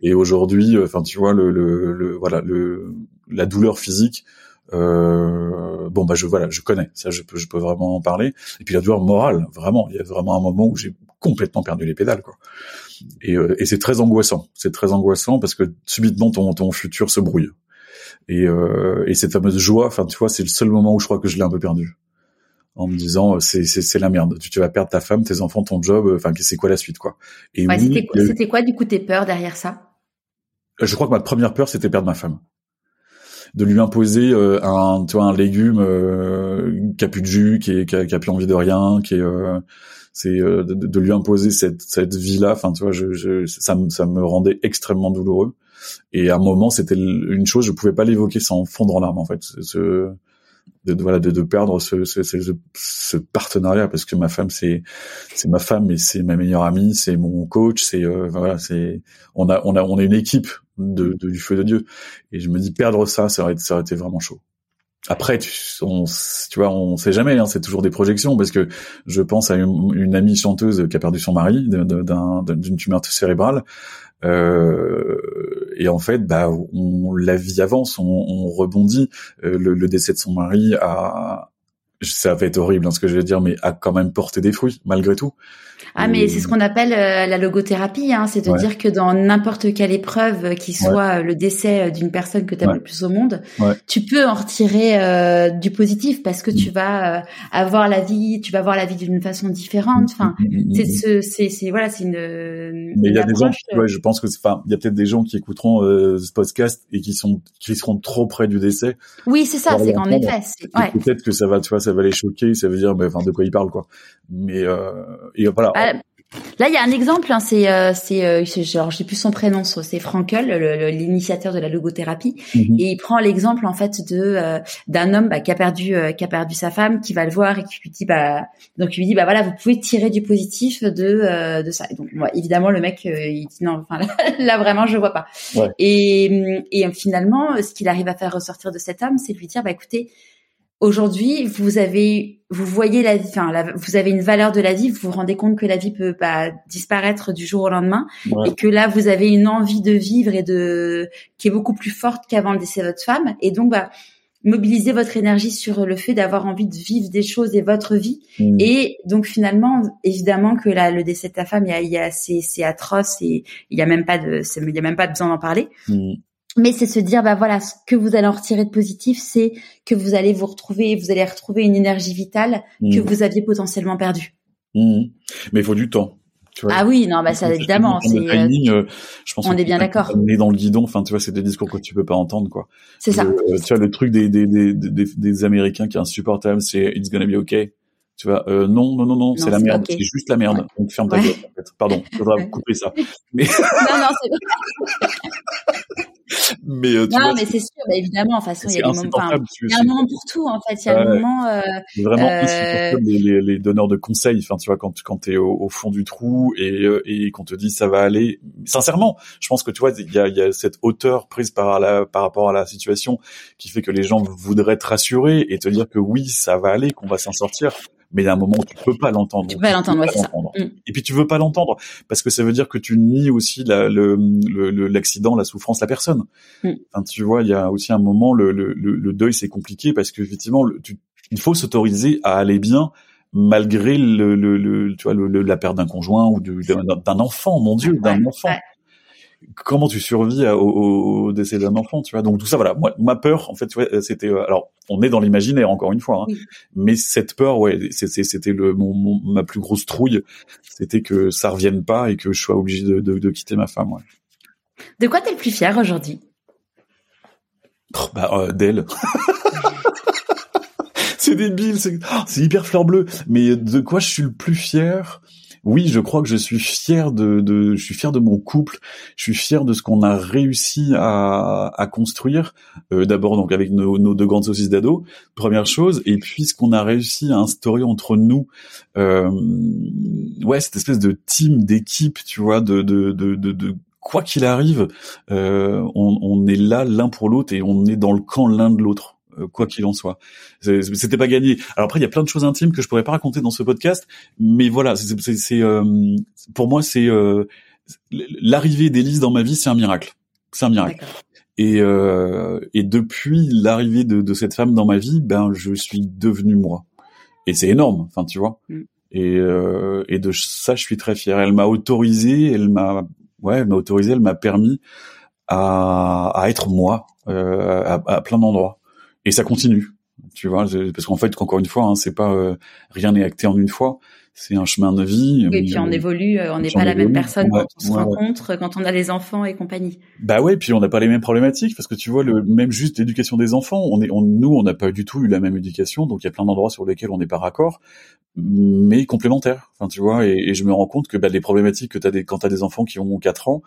Speaker 2: Et aujourd'hui, euh, enfin, tu vois, le, le, voilà, le, la douleur physique, euh, bon bah je voilà, je connais, ça je peux, je peux vraiment en parler. Et puis la douleur morale, vraiment, il y a vraiment un moment où j'ai complètement perdu les pédales, quoi. Et, euh, et c'est très angoissant, c'est très angoissant parce que subitement ton, ton futur se brouille. Et, euh, et cette fameuse joie, enfin tu vois, c'est le seul moment où je crois que je l'ai un peu perdu. En me disant euh, c'est c'est la merde. Tu, tu vas perdre ta femme tes enfants ton job euh, enfin c'est quoi la suite quoi.
Speaker 1: Et oui, c'était quoi du coup tes peurs derrière ça?
Speaker 2: Je crois que ma première peur c'était perdre ma femme. De lui imposer euh, un tu vois un légume euh, qui a plus de jus qui, est, qui, a, qui a plus envie de rien qui est euh, c'est de, de, lui imposer cette cette vie là enfin tu vois je, je ça ça me rendait extrêmement douloureux et à un moment, c'était une chose, je pouvais pas l'évoquer sans fondre en larmes en fait. Ce, de, voilà, de, de perdre ce, ce, ce, partenariat parce que ma femme c'est c'est ma femme et c'est ma meilleure amie, c'est mon coach, c'est euh, voilà, c'est on a on a on est une équipe de, de, du feu de Dieu et je me dis perdre ça, ça aurait, ça aurait été vraiment chaud. Après, tu, on, tu vois, on sait jamais. Hein, c'est toujours des projections parce que je pense à une, une amie chanteuse qui a perdu son mari d'une tumeur cérébrale. Euh, et en fait, bah, on, la vie avance, on, on rebondit. Euh, le, le, décès de son mari a, ça va être horrible hein, ce que je vais dire, mais a quand même porté des fruits malgré tout.
Speaker 1: Ah, mais c'est ce qu'on appelle euh, la logothérapie, hein, c'est de dire que dans n'importe quelle épreuve, euh, qui soit euh, le décès d'une personne que tu aimes le plus au monde, tu peux en retirer euh, du positif parce que tu mm. vas avoir la vie, tu vas voir la vie d'une façon différente. Enfin, mm, mm, c'est c'est voilà, c'est une.
Speaker 2: Mais il y a des gens, je pense que enfin, il y a peut-être des gens qui écouteront ce podcast et qui sont qui seront trop près du décès.
Speaker 1: Oui, c'est ça, c'est qu'en effet,
Speaker 2: ouais. peut-être que ça va, tu vois, ça va les choquer, ça veut dire, ben, enfin, de quoi ils parlent quoi. Mais euh, et voilà.
Speaker 1: Bah, Là, il y a un exemple, hein, c'est, euh, c'est, euh, genre, j'ai plus son prénom, c'est Frankel, l'initiateur de la logothérapie, mhm. et il prend l'exemple en fait de euh, d'un homme bah, qui a perdu, euh, qui a perdu sa femme, qui va le voir et qui lui dit, bah, donc il lui dit, bah voilà, vous pouvez tirer du positif de de ça. Et donc, évidemment, le mec, il dit non, enfin là, (laughs) vraiment, je vois pas. Et, et finalement, ce qu'il arrive à faire ressortir de cet homme, c'est de lui dire, bah écoutez, aujourd'hui, vous avez, vous voyez la vie, enfin, vous avez une valeur de la vie, vous vous rendez compte que la vie peut pas disparaître du jour au lendemain, et que là, vous avez une envie de vivre et de, qui est beaucoup plus forte qu'avant le décès de votre femme, et donc, bah, mobiliser votre énergie sur le fait d'avoir envie de vivre des choses et votre vie. Mmh. Et donc finalement, évidemment que là, le décès de ta femme, il y a, il y a c'est, c'est atroce et il y a même pas de, il y a même pas besoin d'en parler. Mmh mais c'est se dire bah voilà ce que vous allez en retirer de positif c'est que vous allez vous retrouver vous allez retrouver une énergie vitale que mmh. vous aviez potentiellement perdue.
Speaker 2: Mmh. mais il faut du temps
Speaker 1: ah oui non bah ça évidemment c'est euh, euh, je pense on est bien d'accord.
Speaker 2: on est dans le guidon enfin tu vois c'est des discours que tu peux pas entendre quoi.
Speaker 1: C'est ça.
Speaker 2: Tu vois le truc des des, des des des américains qui est insupportable c'est it's gonna be okay tu vois euh, non non non non, c'est la merde c'est juste la merde donc ferme ta gueule en fait. pardon je voudrais couper ça. Mais (laughs) non non c'est (laughs)
Speaker 1: mais euh, non, mais c'est sûr, bah, évidemment. De façon, il y a des moments. il y a un moment pour tout, en fait. Il y a un moment. Euh,
Speaker 2: vraiment, euh... les, les, les, donneurs de conseils. Enfin, tu vois, quand quand t'es au, au fond du trou et euh, et qu'on te dit ça va aller. Sincèrement, je pense que tu vois, il y a, y a cette hauteur prise par la par rapport à la situation qui fait que les gens voudraient te rassurer et te dire que oui, ça va aller, qu'on va s'en sortir mais il y a un moment où tu peux pas l'entendre.
Speaker 1: Tu peux pas l'entendre, ouais, c'est ça. Mm.
Speaker 2: Et puis tu veux pas l'entendre parce que ça veut dire que tu nies aussi la, le, l'accident, la souffrance, la personne. Mm. Enfin, tu vois, il y a aussi un moment le, le, le deuil c'est compliqué parce que effectivement, tu, il faut s'autoriser à aller bien malgré le, le, le tu vois le, la perte d'un conjoint ou d'un enfant. Mon dieu d'un enfant. comment tu survis au, décès d'un enfant tu vois? Donc tout ça voilà. Moi ma peur en fait c'était euh, alors on est dans l'imaginaire encore une fois hein, mais cette peur ouais c'était le mon, ma plus grosse trouille c'était que ça revienne pas et que je sois obligé de, de, de quitter ma femme ouais.
Speaker 1: De quoi t'es le plus fier aujourd'hui?
Speaker 2: Oh, bah euh, d'elle (laughs) c'est débile, c'est hyper fleur bleue. Mais de quoi je suis le plus fier? Oui, je crois que je suis fier de, de, je suis fier de mon couple. Je suis fier de ce qu'on a réussi à, à construire. Euh, D'abord donc avec nos, nos, deux grandes saucisses d'ado, première chose, et puis ce qu'on a réussi à instaurer entre nous. Euh, ouais, cette espèce de team, d'équipe, tu vois, de, de, de, de, quoi qu'il arrive, euh, on, on est là l'un pour l'autre et on est dans le camp l'un de l'autre. Euh, quoi qu'il en soit. C'était pas gagné. Alors après, il y a plein de choses intimes que je pourrais pas raconter dans ce podcast, mais voilà, c'est euh, pour moi, c'est euh, l'arrivée d'Élise dans ma vie, c'est un miracle. C'est un miracle. Et, euh, et depuis l'arrivée de, de, cette femme dans ma vie, ben je suis devenu moi. Et c'est énorme, enfin tu vois. Mm. Et, euh, et de ça, je suis très fier. Elle m'a autorisé, elle m'a, ouais, elle m'a autorisé, elle m'a permis à, à être moi euh, à, plein d'endroits. Et ça continue tu vois parce qu'en fait encore une fois hein, c'est pas euh, rien n'est acté en une fois c'est un chemin de vie
Speaker 1: et puis on évolue euh, on n'est pas la même personne quand on se rencontre quand on a des enfants et compagnie.
Speaker 2: Bah ouais puis on n'a pas les mêmes problématiques parce que tu vois le même juste l'éducation des enfants on est on, nous on n'a pas du tout eu la même éducation donc il y a plein d'endroits sur lesquels on n'est pas raccord mais complémentaires. Enfin tu vois et, je me rends compte que bah, les problématiques que tu as des quand tu as des enfants qui ont 4 ans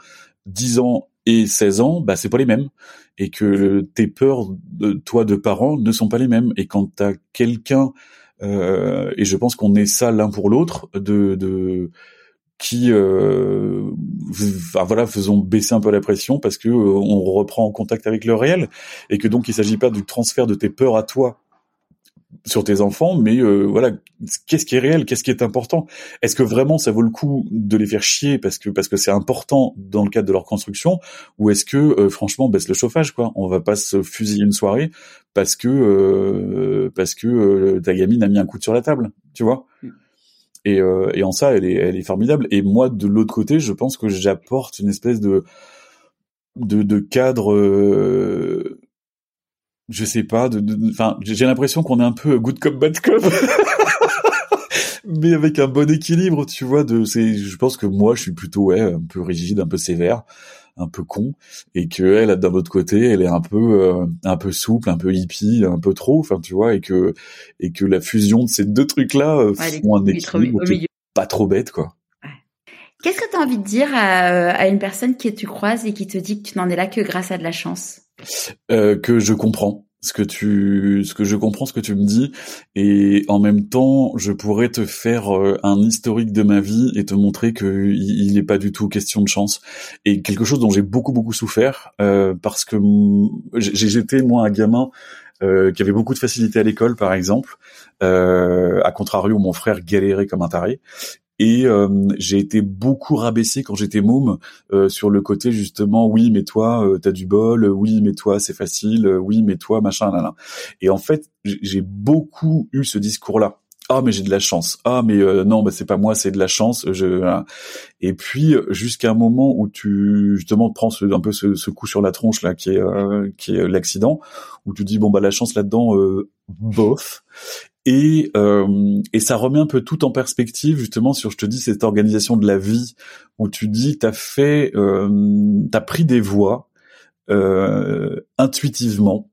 Speaker 2: 10 ans et 16 ans, bah c'est pas les mêmes. Et que tes peurs de toi de parents ne sont pas les mêmes. Et quand t'as quelqu'un euh, et je pense qu'on est ça l'un pour l'autre de, de qui euh, voilà faisons baisser un peu la pression parce que euh, on reprend en contact avec le réel et que donc il s'agit pas du transfert de tes peurs à toi sur tes enfants, mais euh, voilà, qu'est-ce qui est réel, qu'est-ce qui est important? Est-ce que vraiment ça vaut le coup de les faire chier parce que parce que c'est important dans le cadre de leur construction, ou est-ce que euh, franchement baisse le chauffage quoi? On va pas se fusiller une soirée parce que euh, parce que ta gamine a mis un coup sur la table, tu vois? Mm. et, et en ça, elle est elle est formidable. Et moi de l'autre côté, je pense que j'apporte une espèce de de, de cadre je sais pas, de, enfin, j'ai l'impression qu'on est un peu good cop bad cop. (laughs) mais avec un bon équilibre, tu vois, de c'est je pense que moi je suis plutôt ouais, un peu rigide, un peu sévère, un peu con et que elle d'un autre côté, elle est un peu euh, un peu souple, un peu hippie, un peu trop, enfin tu vois et que et que la fusion de ces deux trucs là euh, font un équilibre pas trop bête quoi.
Speaker 1: Qu'est-ce que tu as envie de dire à, à, une personne que tu croises et qui te dit que tu n'en es là que grâce à de la chance?
Speaker 2: Euh, Que je comprends ce que tu ce que je comprends ce que tu me dis. Et en même temps je pourrais te faire euh, un historique de ma vie et te montrer que il n'est pas du tout question de chance. Et quelque chose dont j'ai beaucoup beaucoup souffert euh, parce que j'ai j'étais moi un gamin euh, qui avait beaucoup de facilité à l'école par exemple. Euh, à contrario mon frère galérait comme un taré et euh, j'ai été beaucoup rabaissé quand j'étais môme euh, sur le côté justement oui mais toi euh, t'as du bol oui mais toi c'est facile oui mais toi machin là, là. et en fait j'ai beaucoup eu ce discours là ah mais j'ai de la chance. Ah mais non bah c'est pas moi c'est de la chance je et puis jusqu'à un moment où tu justement prends ce, un peu ce, ce, coup sur la tronche là qui est qui est l'accident où tu dis bon bah la chance là dedans bof et, euh, et ça remet un peu tout en perspective justement sur, je te dis, cette organisation de la vie où tu dis, t'as fait, euh, t'as pris des voies euh, intuitivement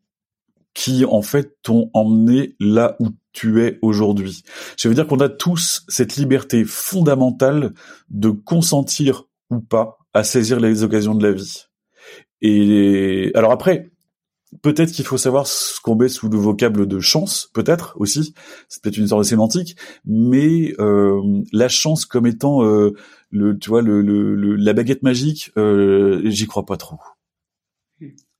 Speaker 2: qui en fait t'ont emmené là où tu es aujourd'hui. Je veux dire qu'on a tous cette liberté fondamentale de consentir ou pas à saisir les occasions de la vie. Et alors après, Peut-être qu'il faut savoir ce qu'on met sous le vocable de chance, peut-être aussi. C'est peut-être une sorte de sémantique, mais euh, la chance comme étant euh, le, tu vois, le, le, la baguette magique, euh, j'y crois pas trop.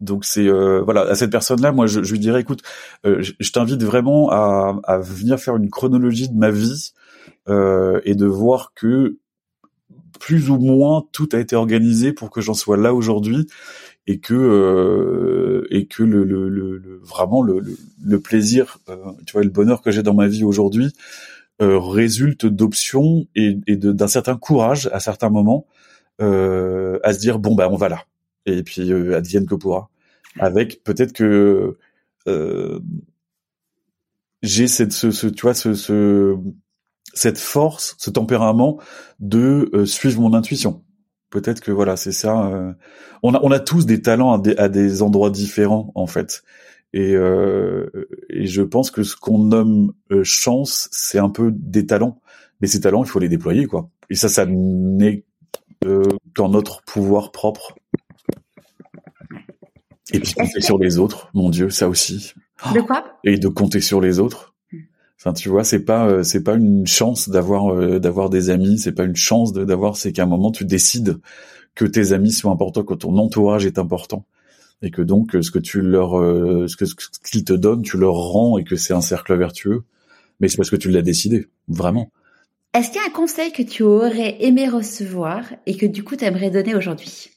Speaker 2: Donc c'est euh, voilà à cette personne-là, moi je, je, lui dirais, écoute, euh, je, t'invite vraiment à, à, venir faire une chronologie de ma vie et de voir que plus ou moins tout a été organisé pour que j'en sois là aujourd'hui et que euh, et que le, le, le, vraiment le, le plaisir, euh, tu vois, le bonheur que j'ai dans ma vie aujourd'hui résulte d'options et, et d'un certain courage à certains moments à se dire bon bah on va là et puis advienne que pourra avec peut-être que j'ai cette ce, ce, tu vois ce, ce cette force, ce tempérament de euh, suivre mon intuition. Peut-être que voilà, c'est ça. Euh, on a on a tous des talents à des, à des endroits différents en fait. Et, euh, et je pense que ce qu'on nomme euh, chance, c'est un peu des talents. Mais ces talents, il faut les déployer quoi. Et ça, ça n'est qu'en notre pouvoir propre. Et puis compter sur les autres, mon Dieu, ça aussi.
Speaker 1: De quoi?
Speaker 2: Et de compter sur les autres. Enfin, tu vois, c'est pas euh, c'est pas une chance d'avoir euh, d'avoir des amis, c'est pas une chance d'avoir, c'est qu'à un moment tu décides que tes amis sont importants, que ton entourage est important, et que donc euh, ce que tu leur ce que ce qu'ils te donnent, tu leur rends, et que c'est un cercle vertueux. Mais c'est parce que tu l'as décidé, vraiment.
Speaker 1: Est-ce qu'il y a un conseil que tu aurais aimé recevoir et que du coup tu aimerais donner aujourd'hui?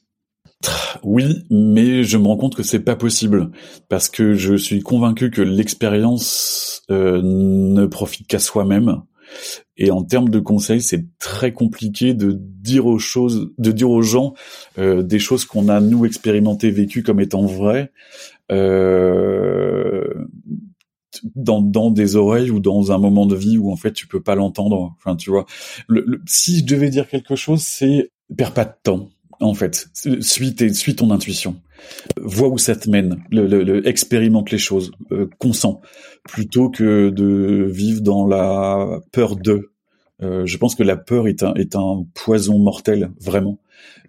Speaker 2: Oui, mais je me rends compte que c'est pas possible parce que je suis convaincu que l'expérience euh, ne profite qu'à soi-même. Et en termes de conseils, c'est très compliqué de dire aux choses, de dire aux gens euh, des choses qu'on a nous expérimenté, vécues comme étant vraies, euh, dans, dans des oreilles ou dans un moment de vie où en fait tu peux pas l'entendre. Enfin, tu vois. si je devais dire quelque chose, c'est perds pas de temps en fait. Suis, suis ton intuition. Vois où ça te mène. Le, expérimente les choses. Euh, consent. Plutôt que de vivre dans la peur de. Euh, je pense que la peur est un, est un poison mortel, vraiment.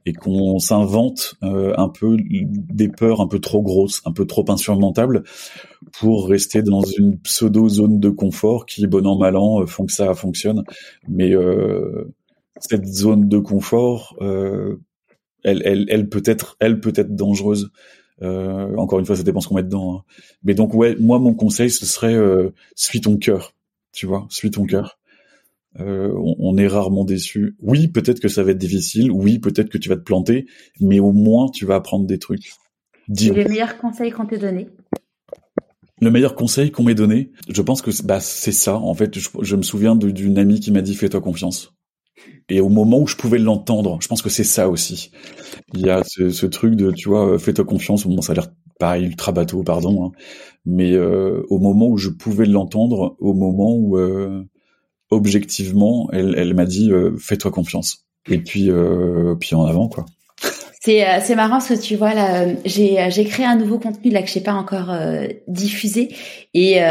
Speaker 2: Et qu'on s'invente euh, un peu des peurs un peu trop grosses, un peu trop insurmontables, pour rester dans une pseudo zone de confort qui, bon an mal an, font que ça fonctionne. Mais cette zone de confort, elle, elle, elle peut être, elle peut être dangereuse. Euh, encore une fois, ça dépend ce qu'on met dedans. Hein. Mais donc ouais, moi mon conseil ce serait euh, suis ton cœur, tu vois, suis ton cœur. Euh, on, est rarement déçu. Oui, peut-être que ça va être difficile. Oui, peut-être que tu vas te planter, mais au moins tu vas apprendre des trucs.
Speaker 1: Dis le meilleur conseil qu'on t'ait donné.
Speaker 2: Le meilleur conseil qu'on m'ait donné, je pense que bah, c'est ça. En fait, je, je me souviens d'une amie qui m'a dit fais-toi confiance et au moment où je pouvais l'entendre, je pense que c'est ça aussi. Il y a ce, ce truc de, tu vois, fais-toi confiance. Bon, ça a l'air pareil, ultra bateau, pardon, hein. mais euh, au moment où je pouvais l'entendre, au moment où euh, objectivement, elle, elle m'a dit, euh, fais-toi confiance. Et puis, euh, puis en avant, quoi.
Speaker 1: C'est c'est marrant ce que tu vois là. J'ai créé un nouveau contenu là que j'ai pas encore diffusé et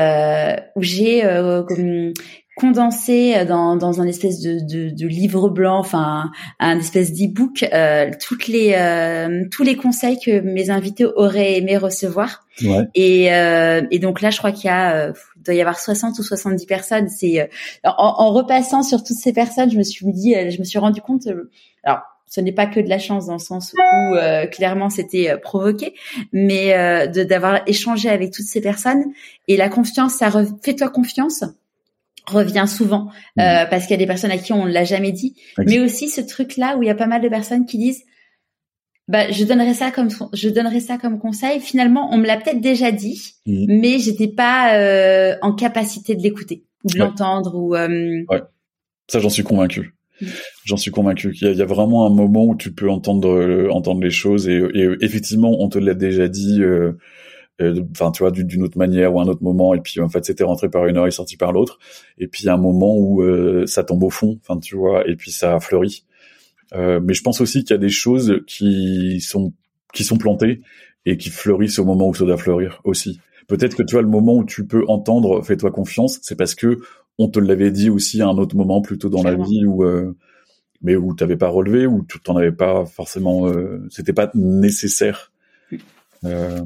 Speaker 1: où j'ai comme condensé euh, dans, dans un espèce de, de, de livre blanc, enfin un espèce d'e-book, euh, toutes les euh, tous les conseils que mes invités auraient aimé recevoir. Ouais. Et, euh, et donc là, je crois qu'il y a euh, il doit y avoir 60 ou 70 personnes. C'est en, en, repassant sur toutes ces personnes, je me suis dit, je me suis rendu compte. alors ce n'est pas que de la chance dans le sens où clairement c'était provoqué, mais de d'avoir échangé avec toutes ces personnes et la confiance, ça fais-toi confiance revient souvent euh, mmh. parce qu'il y a des personnes à qui on l'a jamais dit, mais aussi ce truc là où il y a pas mal de personnes qui disent bah je donnerais ça comme je donnerais ça comme conseil. Finalement, on me l'a peut-être déjà dit, mmh. mais j'étais pas euh, en capacité de l'écouter ou de l'entendre ou. Euh...
Speaker 2: Ouais. Ça, j'en suis convaincu. Mmh. J'en suis convaincu qu'il y, y, a vraiment un moment où tu peux entendre euh, entendre les choses et, et effectivement, on te l'a déjà dit euh, euh, enfin tu vois d'une autre manière ou un autre moment. Et puis en fait c'était rentré par une heure et sorti par l'autre. Et puis un moment où euh, ça tombe au fond enfin tu vois et puis ça fleurit euh, mais je pense aussi qu'il y a des choses qui sont qui sont plantées et qui fleurissent au moment où ça doit fleurir aussi. Peut-être que tu vois le moment où tu peux entendre fais-toi confiance c'est parce que on te l'avait dit aussi à un autre moment plutôt dans la vie où mais où t'avais pas relevé ou tu t'en avais pas forcément c'était pas nécessaire. Euh,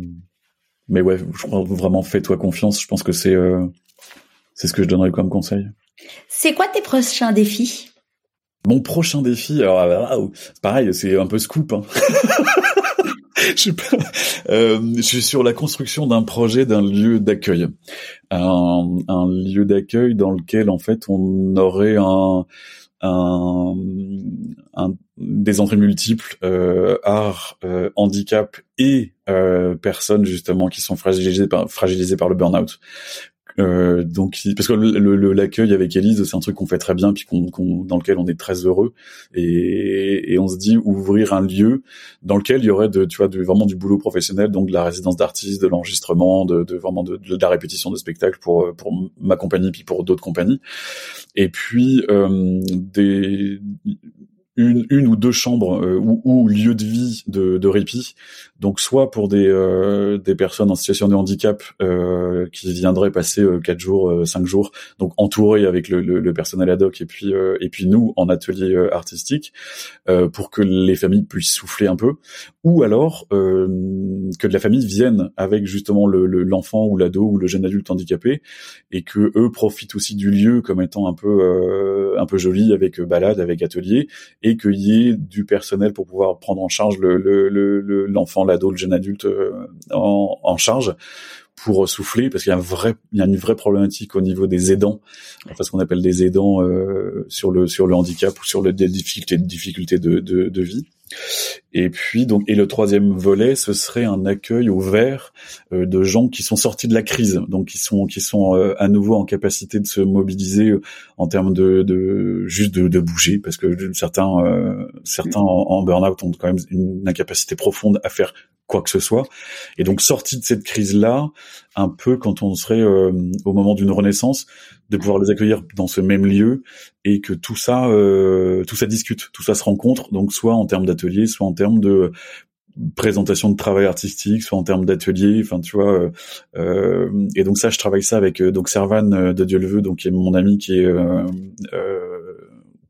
Speaker 2: mais ouais, je crois vraiment fais-toi confiance. Je pense que c'est euh, c'est ce que je donnerais comme conseil.
Speaker 1: C'est quoi tes prochains défis?
Speaker 2: Mon prochain défi, alors ah, ah, oh, pareil, c'est un peu scoop. Hein. (laughs) je, suis euh, je suis sur la construction d'un projet d'un lieu d'accueil, un, un lieu d'accueil dans lequel en fait on aurait un des entrées multiples, euh, art, euh, handicap et euh, personnes justement qui sont fragilisées par, fragilisées par le burn-out. Euh, donc parce que l'accueil avec Elise, c'est un truc qu'on fait très bien, puis qu'on, dans lequel on est très heureux, et, et, on se dit ouvrir un lieu dans lequel il y aurait de, tu vois, de, vraiment du boulot professionnel, donc de la résidence d'artistes, de l'enregistrement, de, de vraiment de, de, la répétition de spectacles pour pour ma compagnie, puis pour d'autres compagnies, et puis euh, des une, une ou deux chambres euh, ou, ou lieu de vie de, de répit. Donc soit pour des, euh, des personnes en situation de handicap euh, qui viendraient passer euh, quatre jours, cinq jours, donc entourés avec le, personnel ad hoc et puis et puis nous en atelier artistique pour que les familles puissent souffler un peu, ou alors que la famille vienne avec justement l'enfant ou l'ado ou le jeune adulte handicapé et que eux profitent aussi du lieu comme étant un peu un peu joli avec balade, avec atelier et qu'il y ait du personnel pour pouvoir prendre en charge le, l'enfant, l'ado, le jeune adulte euh, en, en charge pour souffler parce qu'il y a un vrai il y a une vraie problématique au niveau des aidants. Enfin ce qu'on appelle des aidants euh, sur le sur le handicap ou sur les difficultés difficultés de, de, de vie et puis donc et le troisième volet, ce serait un accueil ouvert euh, de gens qui sont sortis de la crise, donc qui sont qui sont euh, à nouveau en capacité de se mobiliser euh, en termes de, de juste de, de, bouger, parce que certains certains en, en burn-out ont quand même une incapacité profonde à faire quoi que ce soit. Et donc sortis de cette crise là, un peu quand on serait au moment d'une renaissance, de pouvoir les accueillir dans ce même lieu et que tout ça, euh, tout ça discute, tout ça se rencontre. Donc soit en termes d'atelier, soit en termes de présentation de travail artistique, soit en termes d'atelier, enfin tu vois. Euh, euh, et donc ça, je travaille ça avec donc Servan de Dieu le veut, donc qui est mon ami qui est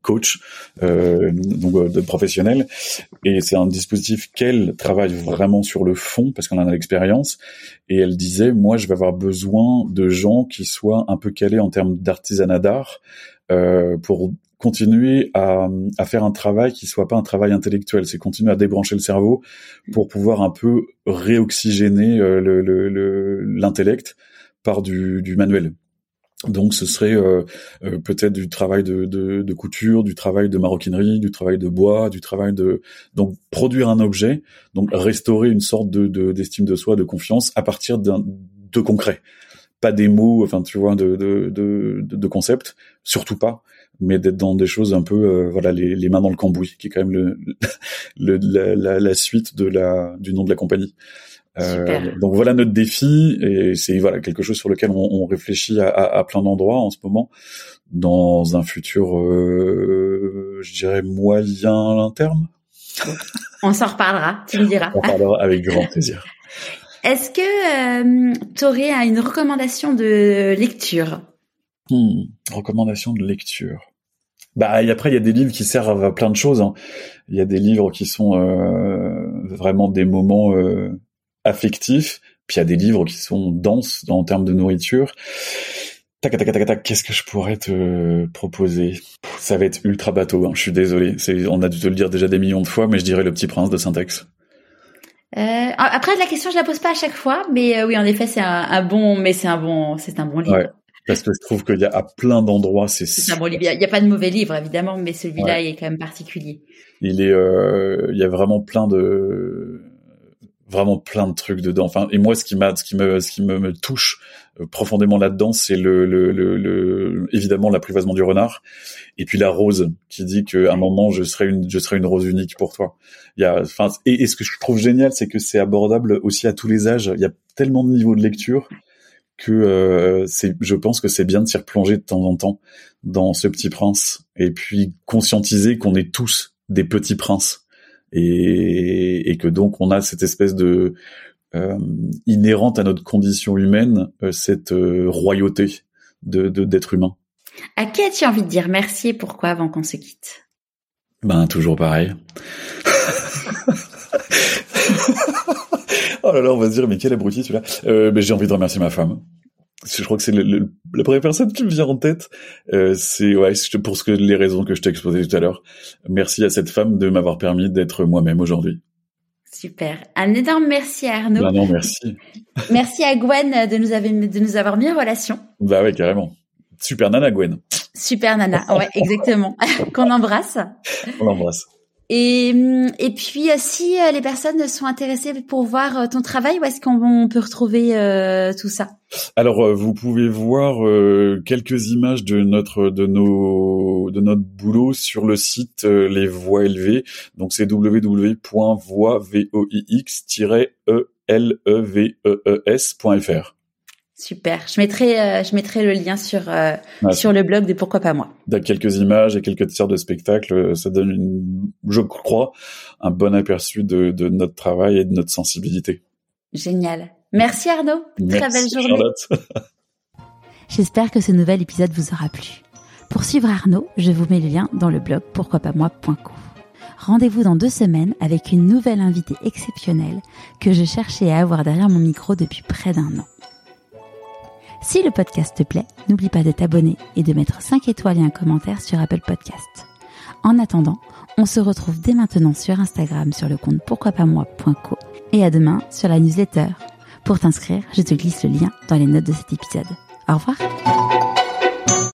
Speaker 2: coach, euh, donc euh, de professionnel. Et c'est un dispositif qu'elle travaille vraiment sur le fond parce qu'on en a l'expérience. Et elle disait, moi, je vais avoir besoin de gens qui soient un peu calés en termes d'artisanat d'art euh, pour continuer à, à, faire un travail qui soit pas un travail intellectuel, c'est continuer à débrancher le cerveau pour pouvoir un peu réoxygéner l'intellect par du, du manuel. Donc ce serait euh, euh, peut-être du travail de, de, de, couture, du travail de maroquinerie, du travail de bois, du travail de donc produire un objet, donc restaurer une sorte de d'estime de, soi, de confiance à partir d'un de concret, pas des mots, enfin tu vois, de de de, de concepts, surtout pas, mais d'être dans des choses un peu euh, voilà les, les, mains dans le cambouis, qui est quand même le, (laughs) le la, la, la, suite de la du nom de la compagnie. Euh, donc voilà notre défi et c'est voilà quelque chose sur lequel on, on réfléchit à, à, à, plein d'endroits en ce moment dans un futur, euh, je dirais moyen long terme.
Speaker 1: On s'en reparlera, tu me diras.
Speaker 2: On parlera avec grand plaisir. (laughs)
Speaker 1: Est-ce que euh, tu aurais une recommandation de lecture?
Speaker 2: Hmm, Recommandation de lecture. Bah et après il y a des livres qui servent à plein de choses. Hein. Il y a des livres qui sont euh, vraiment des moments euh, affectif. Puis il y a des livres qui sont denses en termes de nourriture. Tac, tac, tac, tac, qu'est-ce que je pourrais te proposer? Ça va être ultra bateau, hein, je suis désolé. On a dû te le dire déjà des millions de fois, mais je dirais Le Petit Prince de Syntax.
Speaker 1: Euh, après la question je la pose pas à chaque fois, mais euh, oui en effet c'est un, bon, mais c'est un bon, c'est un bon livre. Ouais,
Speaker 2: parce que je trouve qu'il y a à plein d'endroits c'est.
Speaker 1: C'est un bon livre. Il n'y a, pas de mauvais livre évidemment, mais celui-là il est quand même particulier.
Speaker 2: Il est, euh, il y a vraiment plein de vraiment plein de trucs dedans. Enfin, et moi, ce qui m'a, ce qui me, ce qui me, me touche euh, profondément là-dedans, c'est le, le, le, évidemment l'apprivoisement du renard, et puis la rose qui dit qu'à un moment je serai une, je serai une rose unique pour toi. Il y a, enfin, et, et ce que je trouve génial, c'est que c'est abordable aussi à tous les âges. Il y a tellement de niveaux de lecture que euh, c'est, je pense que c'est bien de s'y replonger de temps en temps dans ce Petit Prince, et puis conscientiser qu'on est tous des petits princes et, et, que donc on a cette espèce de euh, inhérente à notre condition humaine euh, cette euh, royauté de d'être humain.
Speaker 1: À qui as-tu envie de dire merci et pourquoi avant qu'on se quitte?
Speaker 2: Ben toujours pareil. (laughs) oh là là, on va se dire mais quel abruti celui-là. Euh, mais j'ai envie de remercier ma femme je crois que c'est la première personne qui me vient en tête. Euh, c'est ouais, pour ce que les raisons que je t'ai exposées tout à l'heure. Merci à cette femme de m'avoir permis d'être moi-même aujourd'hui.
Speaker 1: Super. Un énorme merci à Arnaud.
Speaker 2: Bah non, merci.
Speaker 1: merci à Gwen de nous, avoir, de nous avoir mis en relation.
Speaker 2: Bah ouais, carrément. Super nana, Gwen.
Speaker 1: Super nana, ouais, exactement. (laughs) Qu'on embrasse.
Speaker 2: On l'embrasse.
Speaker 1: Et, hum, et puis, si les personnes sont intéressées pour voir ton travail, où est-ce qu'on peut retrouver tout ça?
Speaker 2: Alors, vous pouvez voir quelques images de notre de nos de notre boulot sur le site Les Voix élevées. Donc, c'est www.voix-e-l-e-v-e-e-s.fr.
Speaker 1: Super. Je mettrai, euh, je mettrai le lien sur euh, sur le blog de Pourquoi pas moi.
Speaker 2: Il quelques images et quelques tiers de spectacles. Euh, ça donne, une, je crois, un bon aperçu de, de notre travail et de notre sensibilité.
Speaker 1: Génial. Merci Arnaud. Très belle journée.
Speaker 2: Charlotte. (laughs)
Speaker 1: J'espère que ce nouvel épisode vous aura plu. Pour suivre Arnaud, je vous mets le lien dans le blog pourquoipasmoi.co. Rendez-vous dans deux semaines avec une nouvelle invitée exceptionnelle que je cherchais à avoir derrière mon micro depuis près d'un an. Si le podcast te plaît, n'oublie pas de t'abonner et de mettre 5 étoiles et un commentaire sur Apple Podcast. En attendant, on se retrouve dès maintenant sur Instagram sur le compte pourquoipasmoi.co et à demain sur la newsletter. Pour t'inscrire, je te glisse le lien dans les notes de cet épisode. Au revoir